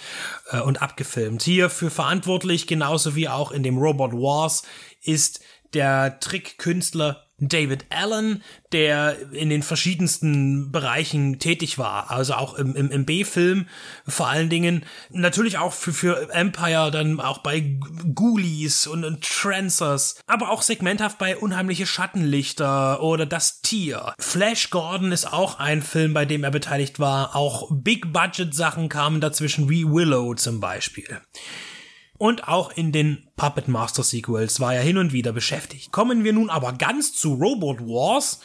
äh, und abgefilmt. Hierfür verantwortlich, genauso wie auch in dem Robot Wars, ist der Trickkünstler David Allen, der in den verschiedensten Bereichen tätig war, also auch im, im, im B-Film vor allen Dingen, natürlich auch für, für Empire, dann auch bei Ghoulies und, und Trancers, aber auch segmenthaft bei Unheimliche Schattenlichter oder Das Tier. Flash Gordon ist auch ein Film, bei dem er beteiligt war, auch Big-Budget-Sachen kamen dazwischen, wie Willow zum Beispiel und auch in den Puppet Master Sequels war er hin und wieder beschäftigt. Kommen wir nun aber ganz zu Robot Wars,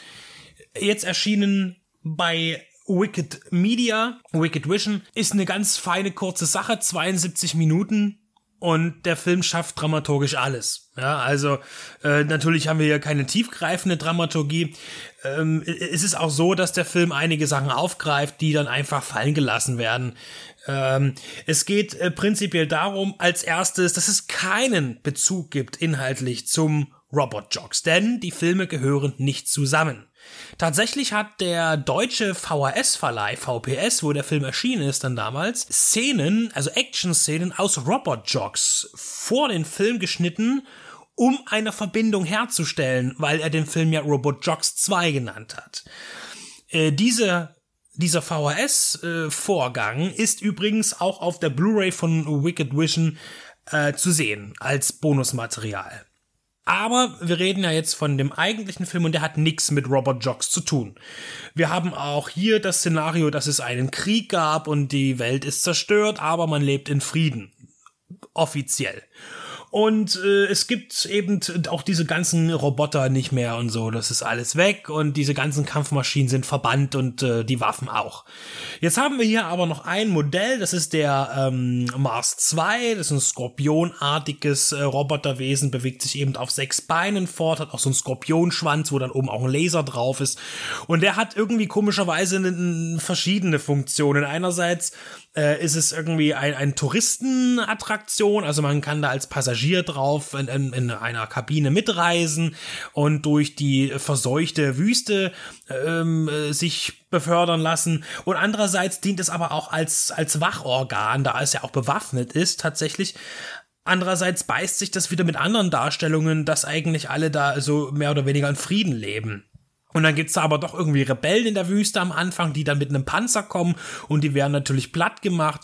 jetzt erschienen bei Wicked Media, Wicked Vision, ist eine ganz feine kurze Sache, 72 Minuten und der Film schafft dramaturgisch alles. Ja, also äh, natürlich haben wir hier keine tiefgreifende Dramaturgie. Ähm, es ist auch so, dass der Film einige Sachen aufgreift, die dann einfach fallen gelassen werden. Ähm, es geht äh, prinzipiell darum, als erstes, dass es keinen Bezug gibt inhaltlich zum Robot Jocks, denn die Filme gehören nicht zusammen. Tatsächlich hat der deutsche VHS-Verleih VPS, wo der Film erschienen ist dann damals, Szenen, also Action-Szenen aus Robot Jocks vor den Film geschnitten um eine Verbindung herzustellen, weil er den Film ja Robot Jocks 2 genannt hat. Äh, diese dieser VHS-Vorgang äh, ist übrigens auch auf der Blu-ray von Wicked Vision äh, zu sehen als Bonusmaterial. Aber wir reden ja jetzt von dem eigentlichen Film und der hat nichts mit Robert Jocks zu tun. Wir haben auch hier das Szenario, dass es einen Krieg gab und die Welt ist zerstört, aber man lebt in Frieden. Offiziell. Und äh, es gibt eben auch diese ganzen Roboter nicht mehr und so. Das ist alles weg und diese ganzen Kampfmaschinen sind verbannt und äh, die Waffen auch. Jetzt haben wir hier aber noch ein Modell, das ist der ähm, Mars 2. Das ist ein skorpionartiges äh, Roboterwesen, bewegt sich eben auf sechs Beinen fort, hat auch so einen Skorpionschwanz, wo dann oben auch ein Laser drauf ist. Und der hat irgendwie komischerweise verschiedene Funktionen. Einerseits äh, ist es irgendwie ein, ein Touristenattraktion, also man kann da als Passagier drauf in, in, in einer Kabine mitreisen und durch die verseuchte Wüste ähm, äh, sich befördern lassen. Und andererseits dient es aber auch als, als Wachorgan, da es ja auch bewaffnet ist, tatsächlich Andererseits beißt sich das wieder mit anderen Darstellungen, dass eigentlich alle da so mehr oder weniger in Frieden leben. Und dann gibt's da aber doch irgendwie Rebellen in der Wüste am Anfang, die dann mit einem Panzer kommen und die werden natürlich platt gemacht.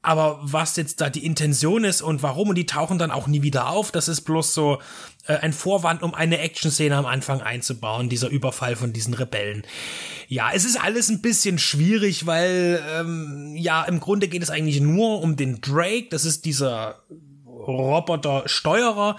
Aber was jetzt da die Intention ist und warum, und die tauchen dann auch nie wieder auf, das ist bloß so äh, ein Vorwand, um eine Action-Szene am Anfang einzubauen, dieser Überfall von diesen Rebellen. Ja, es ist alles ein bisschen schwierig, weil ähm, ja, im Grunde geht es eigentlich nur um den Drake, das ist dieser Roboter-Steuerer,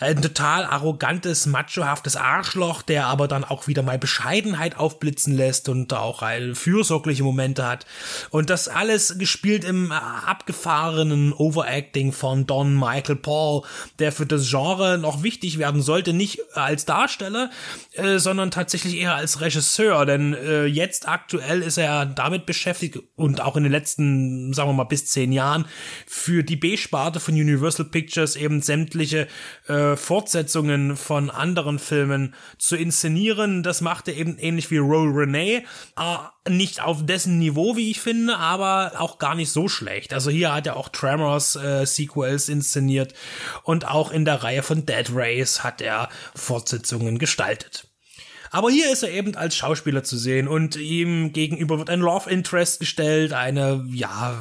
ein total arrogantes, machohaftes Arschloch, der aber dann auch wieder mal Bescheidenheit aufblitzen lässt und auch fürsorgliche Momente hat. Und das alles gespielt im abgefahrenen Overacting von Don Michael Paul, der für das Genre noch wichtig werden sollte, nicht als Darsteller, äh, sondern tatsächlich eher als Regisseur, denn äh, jetzt aktuell ist er damit beschäftigt und auch in den letzten, sagen wir mal, bis zehn Jahren für die B-Sparte von Universal Pictures eben sämtliche äh, Fortsetzungen von anderen Filmen zu inszenieren. Das macht er eben ähnlich wie Roll Renee. Äh, nicht auf dessen Niveau, wie ich finde, aber auch gar nicht so schlecht. Also hier hat er auch Tremors äh, Sequels inszeniert und auch in der Reihe von Dead Race hat er Fortsetzungen gestaltet. Aber hier ist er eben als Schauspieler zu sehen und ihm gegenüber wird ein Love Interest gestellt, eine, ja,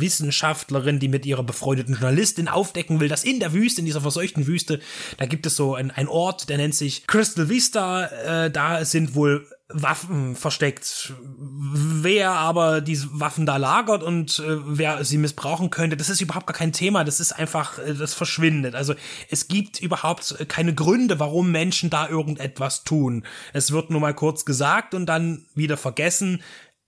Wissenschaftlerin, die mit ihrer befreundeten Journalistin aufdecken will, dass in der Wüste, in dieser verseuchten Wüste, da gibt es so ein, ein Ort, der nennt sich Crystal Vista, äh, da sind wohl Waffen versteckt. Wer aber diese Waffen da lagert und äh, wer sie missbrauchen könnte, das ist überhaupt gar kein Thema. Das ist einfach, äh, das verschwindet. Also es gibt überhaupt keine Gründe, warum Menschen da irgendetwas tun. Es wird nur mal kurz gesagt und dann wieder vergessen.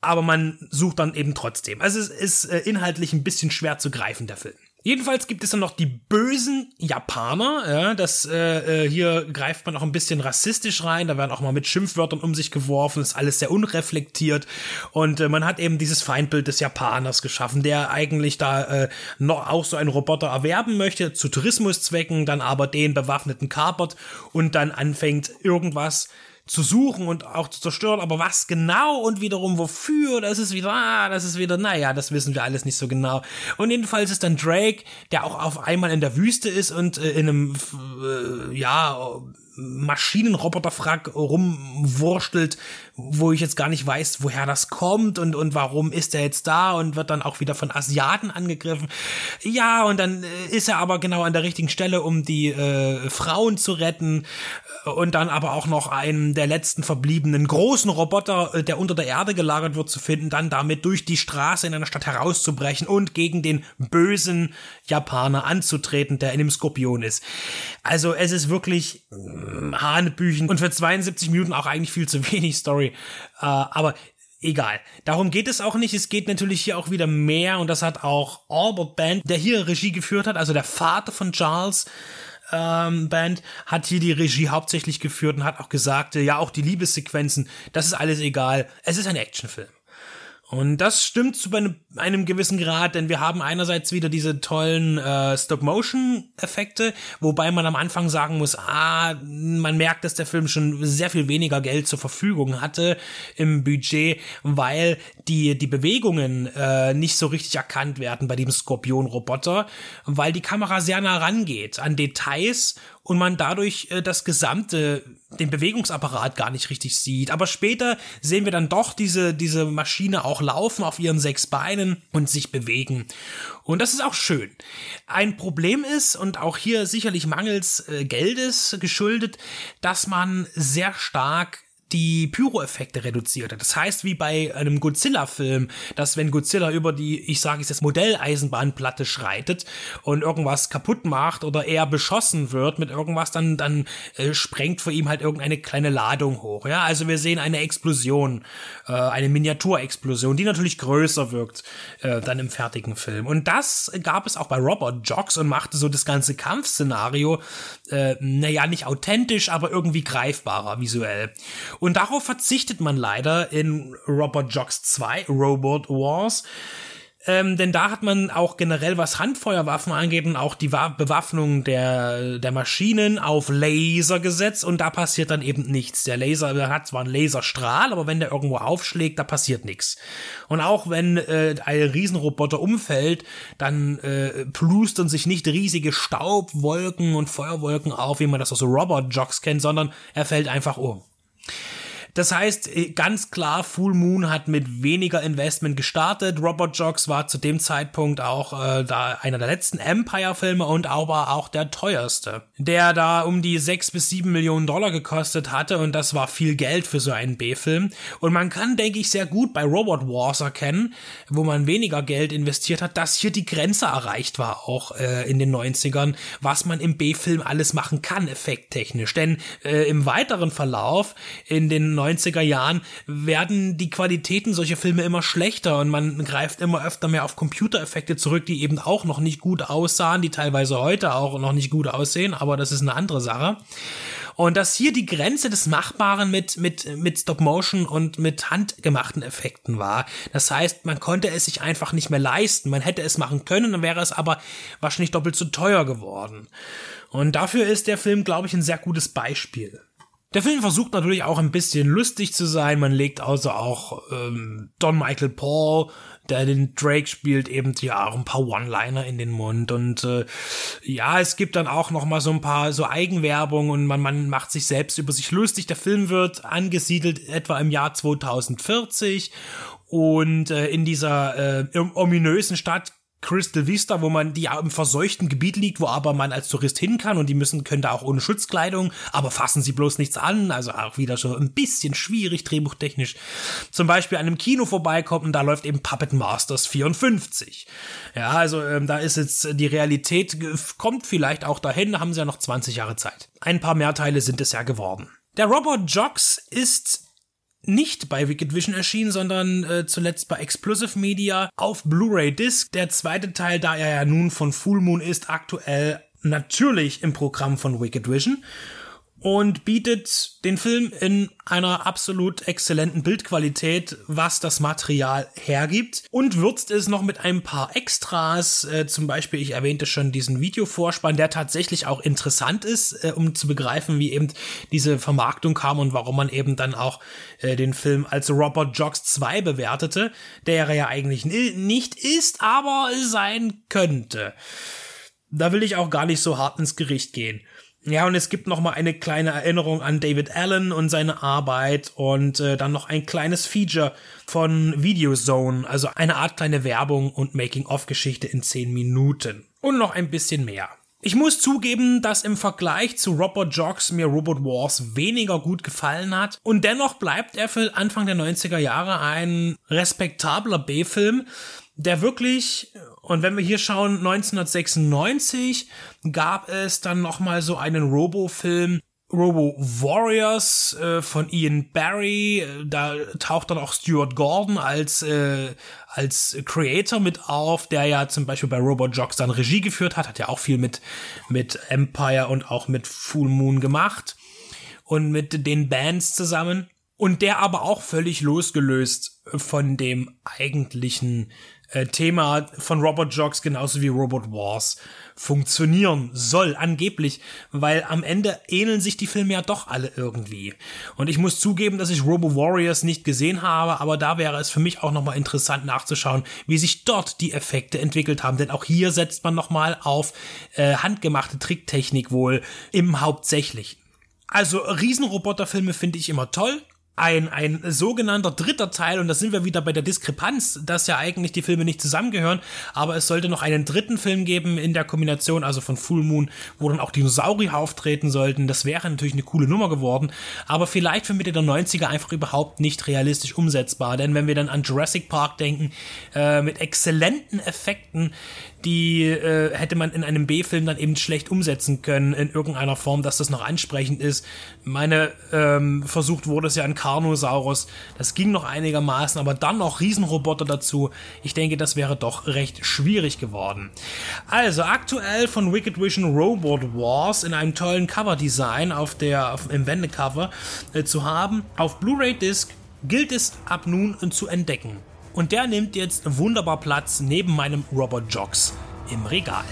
Aber man sucht dann eben trotzdem. Also es ist äh, inhaltlich ein bisschen schwer zu greifen, der Film. Jedenfalls gibt es dann noch die bösen Japaner. Ja, das äh, äh, hier greift man auch ein bisschen rassistisch rein. Da werden auch mal mit Schimpfwörtern um sich geworfen. Ist alles sehr unreflektiert. Und äh, man hat eben dieses Feindbild des Japaners geschaffen, der eigentlich da äh, noch auch so einen Roboter erwerben möchte zu Tourismuszwecken, dann aber den bewaffneten kapert und dann anfängt irgendwas zu suchen und auch zu zerstören, aber was genau und wiederum wofür, das ist wieder, ah, das ist wieder, naja, das wissen wir alles nicht so genau. Und jedenfalls ist dann Drake, der auch auf einmal in der Wüste ist und äh, in einem, äh, ja, Maschinenroboterfrack rumwurstelt, wo ich jetzt gar nicht weiß, woher das kommt und, und warum ist er jetzt da und wird dann auch wieder von Asiaten angegriffen. Ja, und dann äh, ist er aber genau an der richtigen Stelle, um die äh, Frauen zu retten und dann aber auch noch einen der letzten verbliebenen großen Roboter, äh, der unter der Erde gelagert wird, zu finden, dann damit durch die Straße in einer Stadt herauszubrechen und gegen den bösen Japaner anzutreten, der in dem Skorpion ist. Also es ist wirklich Hanebüchen und für 72 Minuten auch eigentlich viel zu wenig Story. Äh, aber egal. Darum geht es auch nicht. Es geht natürlich hier auch wieder mehr und das hat auch Albert Band, der hier Regie geführt hat, also der Vater von Charles, ähm, Band hat hier die Regie hauptsächlich geführt und hat auch gesagt, ja, auch die Liebessequenzen, das ist alles egal. Es ist ein Actionfilm. Und das stimmt zu einem, einem gewissen Grad, denn wir haben einerseits wieder diese tollen äh, Stop-Motion-Effekte, wobei man am Anfang sagen muss, ah, man merkt, dass der Film schon sehr viel weniger Geld zur Verfügung hatte im Budget, weil die, die Bewegungen äh, nicht so richtig erkannt werden bei dem Skorpion-Roboter, weil die Kamera sehr nah rangeht an Details und man dadurch äh, das gesamte, den Bewegungsapparat gar nicht richtig sieht. Aber später sehen wir dann doch diese, diese Maschine auch laufen auf ihren sechs Beinen und sich bewegen. Und das ist auch schön. Ein Problem ist, und auch hier sicherlich mangels äh, Geldes geschuldet, dass man sehr stark die Pyroeffekte reduziert hat. Das heißt, wie bei einem Godzilla-Film, dass wenn Godzilla über die, ich sage es jetzt, Modelleisenbahnplatte schreitet und irgendwas kaputt macht oder er beschossen wird mit irgendwas, dann, dann äh, sprengt vor ihm halt irgendeine kleine Ladung hoch. Ja, also wir sehen eine Explosion, äh, eine Miniaturexplosion, die natürlich größer wirkt äh, dann im fertigen Film. Und das gab es auch bei Robert Jocks und machte so das ganze Kampfszenario, äh, naja, nicht authentisch, aber irgendwie greifbarer visuell. Und darauf verzichtet man leider in Robot Jocks 2, Robot Wars. Ähm, denn da hat man auch generell, was Handfeuerwaffen angeht und auch die Bewaffnung der, der Maschinen auf Laser gesetzt und da passiert dann eben nichts. Der Laser hat zwar einen Laserstrahl, aber wenn der irgendwo aufschlägt, da passiert nichts. Und auch wenn äh, ein Riesenroboter umfällt, dann äh, plustern sich nicht riesige Staubwolken und Feuerwolken auf, wie man das aus Robot-Jocks kennt, sondern er fällt einfach um. Das heißt, äh, ganz klar, Full Moon hat mit weniger Investment gestartet. Robot Jocks war zu dem Zeitpunkt auch äh, da einer der letzten Empire-Filme und aber auch der teuerste, der da um die sechs bis sieben Millionen Dollar gekostet hatte und das war viel Geld für so einen B-Film. Und man kann, denke ich, sehr gut bei Robot Wars erkennen, wo man weniger Geld investiert hat, dass hier die Grenze erreicht war, auch äh, in den 90ern, was man im B-Film alles machen kann, effekttechnisch. Denn äh, im weiteren Verlauf in den 90er Jahren werden die Qualitäten solcher Filme immer schlechter und man greift immer öfter mehr auf Computereffekte zurück, die eben auch noch nicht gut aussahen, die teilweise heute auch noch nicht gut aussehen, aber das ist eine andere Sache. Und dass hier die Grenze des Machbaren mit, mit, mit Stop Motion und mit handgemachten Effekten war. Das heißt, man konnte es sich einfach nicht mehr leisten. Man hätte es machen können, dann wäre es aber wahrscheinlich doppelt so teuer geworden. Und dafür ist der Film, glaube ich, ein sehr gutes Beispiel. Der Film versucht natürlich auch ein bisschen lustig zu sein. Man legt also auch ähm, Don Michael Paul, der den Drake spielt, eben ja auch ein paar One-Liner in den Mund. Und äh, ja, es gibt dann auch noch mal so ein paar so Eigenwerbung und man, man macht sich selbst über sich lustig. Der Film wird angesiedelt etwa im Jahr 2040 und äh, in dieser äh, ominösen Stadt Crystal Vista, wo man die ja im verseuchten Gebiet liegt, wo aber man als Tourist hin kann und die müssen können da auch ohne Schutzkleidung, aber fassen sie bloß nichts an, also auch wieder so ein bisschen schwierig drehbuchtechnisch. Zum Beispiel an einem Kino vorbeikommt und da läuft eben Puppet Masters 54. Ja, also ähm, da ist jetzt die Realität kommt vielleicht auch dahin, da haben sie ja noch 20 Jahre Zeit. Ein paar Mehrteile sind es ja geworden. Der Robot Jocks ist nicht bei Wicked Vision erschienen, sondern äh, zuletzt bei Explosive Media auf Blu-ray Disc. Der zweite Teil, da er ja nun von Full Moon ist, aktuell natürlich im Programm von Wicked Vision und bietet den Film in einer absolut exzellenten Bildqualität, was das Material hergibt und würzt es noch mit ein paar Extras, äh, zum Beispiel, ich erwähnte schon diesen Videovorspann, der tatsächlich auch interessant ist, äh, um zu begreifen, wie eben diese Vermarktung kam und warum man eben dann auch äh, den Film als Robert Jocks 2 bewertete, der er ja eigentlich nicht ist, aber sein könnte. Da will ich auch gar nicht so hart ins Gericht gehen. Ja, und es gibt noch mal eine kleine Erinnerung an David Allen und seine Arbeit und äh, dann noch ein kleines Feature von Videozone, also eine Art kleine Werbung und Making-of-Geschichte in 10 Minuten. Und noch ein bisschen mehr. Ich muss zugeben, dass im Vergleich zu Robot Jocks mir Robot Wars weniger gut gefallen hat und dennoch bleibt er für Anfang der 90er Jahre ein respektabler B-Film, der wirklich, und wenn wir hier schauen, 1996 gab es dann noch mal so einen Robo-Film, Robo Warriors äh, von Ian Barry. Da taucht dann auch Stuart Gordon als äh, als Creator mit auf, der ja zum Beispiel bei Robot Jocks dann Regie geführt hat, hat ja auch viel mit mit Empire und auch mit Full Moon gemacht und mit den Bands zusammen. und der aber auch völlig losgelöst von dem eigentlichen äh, Thema von Robot Jogs genauso wie Robot Wars funktionieren soll, angeblich, weil am Ende ähneln sich die Filme ja doch alle irgendwie. Und ich muss zugeben, dass ich Robo Warriors nicht gesehen habe, aber da wäre es für mich auch nochmal interessant nachzuschauen, wie sich dort die Effekte entwickelt haben, denn auch hier setzt man nochmal auf äh, handgemachte Tricktechnik wohl im Hauptsächlichen. Also Riesenroboterfilme finde ich immer toll ein, ein sogenannter dritter Teil, und da sind wir wieder bei der Diskrepanz, dass ja eigentlich die Filme nicht zusammengehören, aber es sollte noch einen dritten Film geben in der Kombination, also von Full Moon, wo dann auch Dinosaurier auftreten sollten. Das wäre natürlich eine coole Nummer geworden, aber vielleicht für Mitte der 90er einfach überhaupt nicht realistisch umsetzbar, denn wenn wir dann an Jurassic Park denken, äh, mit exzellenten Effekten, die äh, hätte man in einem B-Film dann eben schlecht umsetzen können in irgendeiner Form, dass das noch ansprechend ist. Meine ähm, versucht wurde es ja in Carnosaurus, das ging noch einigermaßen, aber dann noch Riesenroboter dazu. Ich denke, das wäre doch recht schwierig geworden. Also aktuell von Wicked Vision Robot Wars in einem tollen Cover-Design auf der auf, im Wendecover äh, zu haben. Auf Blu-ray Disc gilt es ab nun zu entdecken. Und der nimmt jetzt wunderbar Platz neben meinem Robot Jogs im Regal.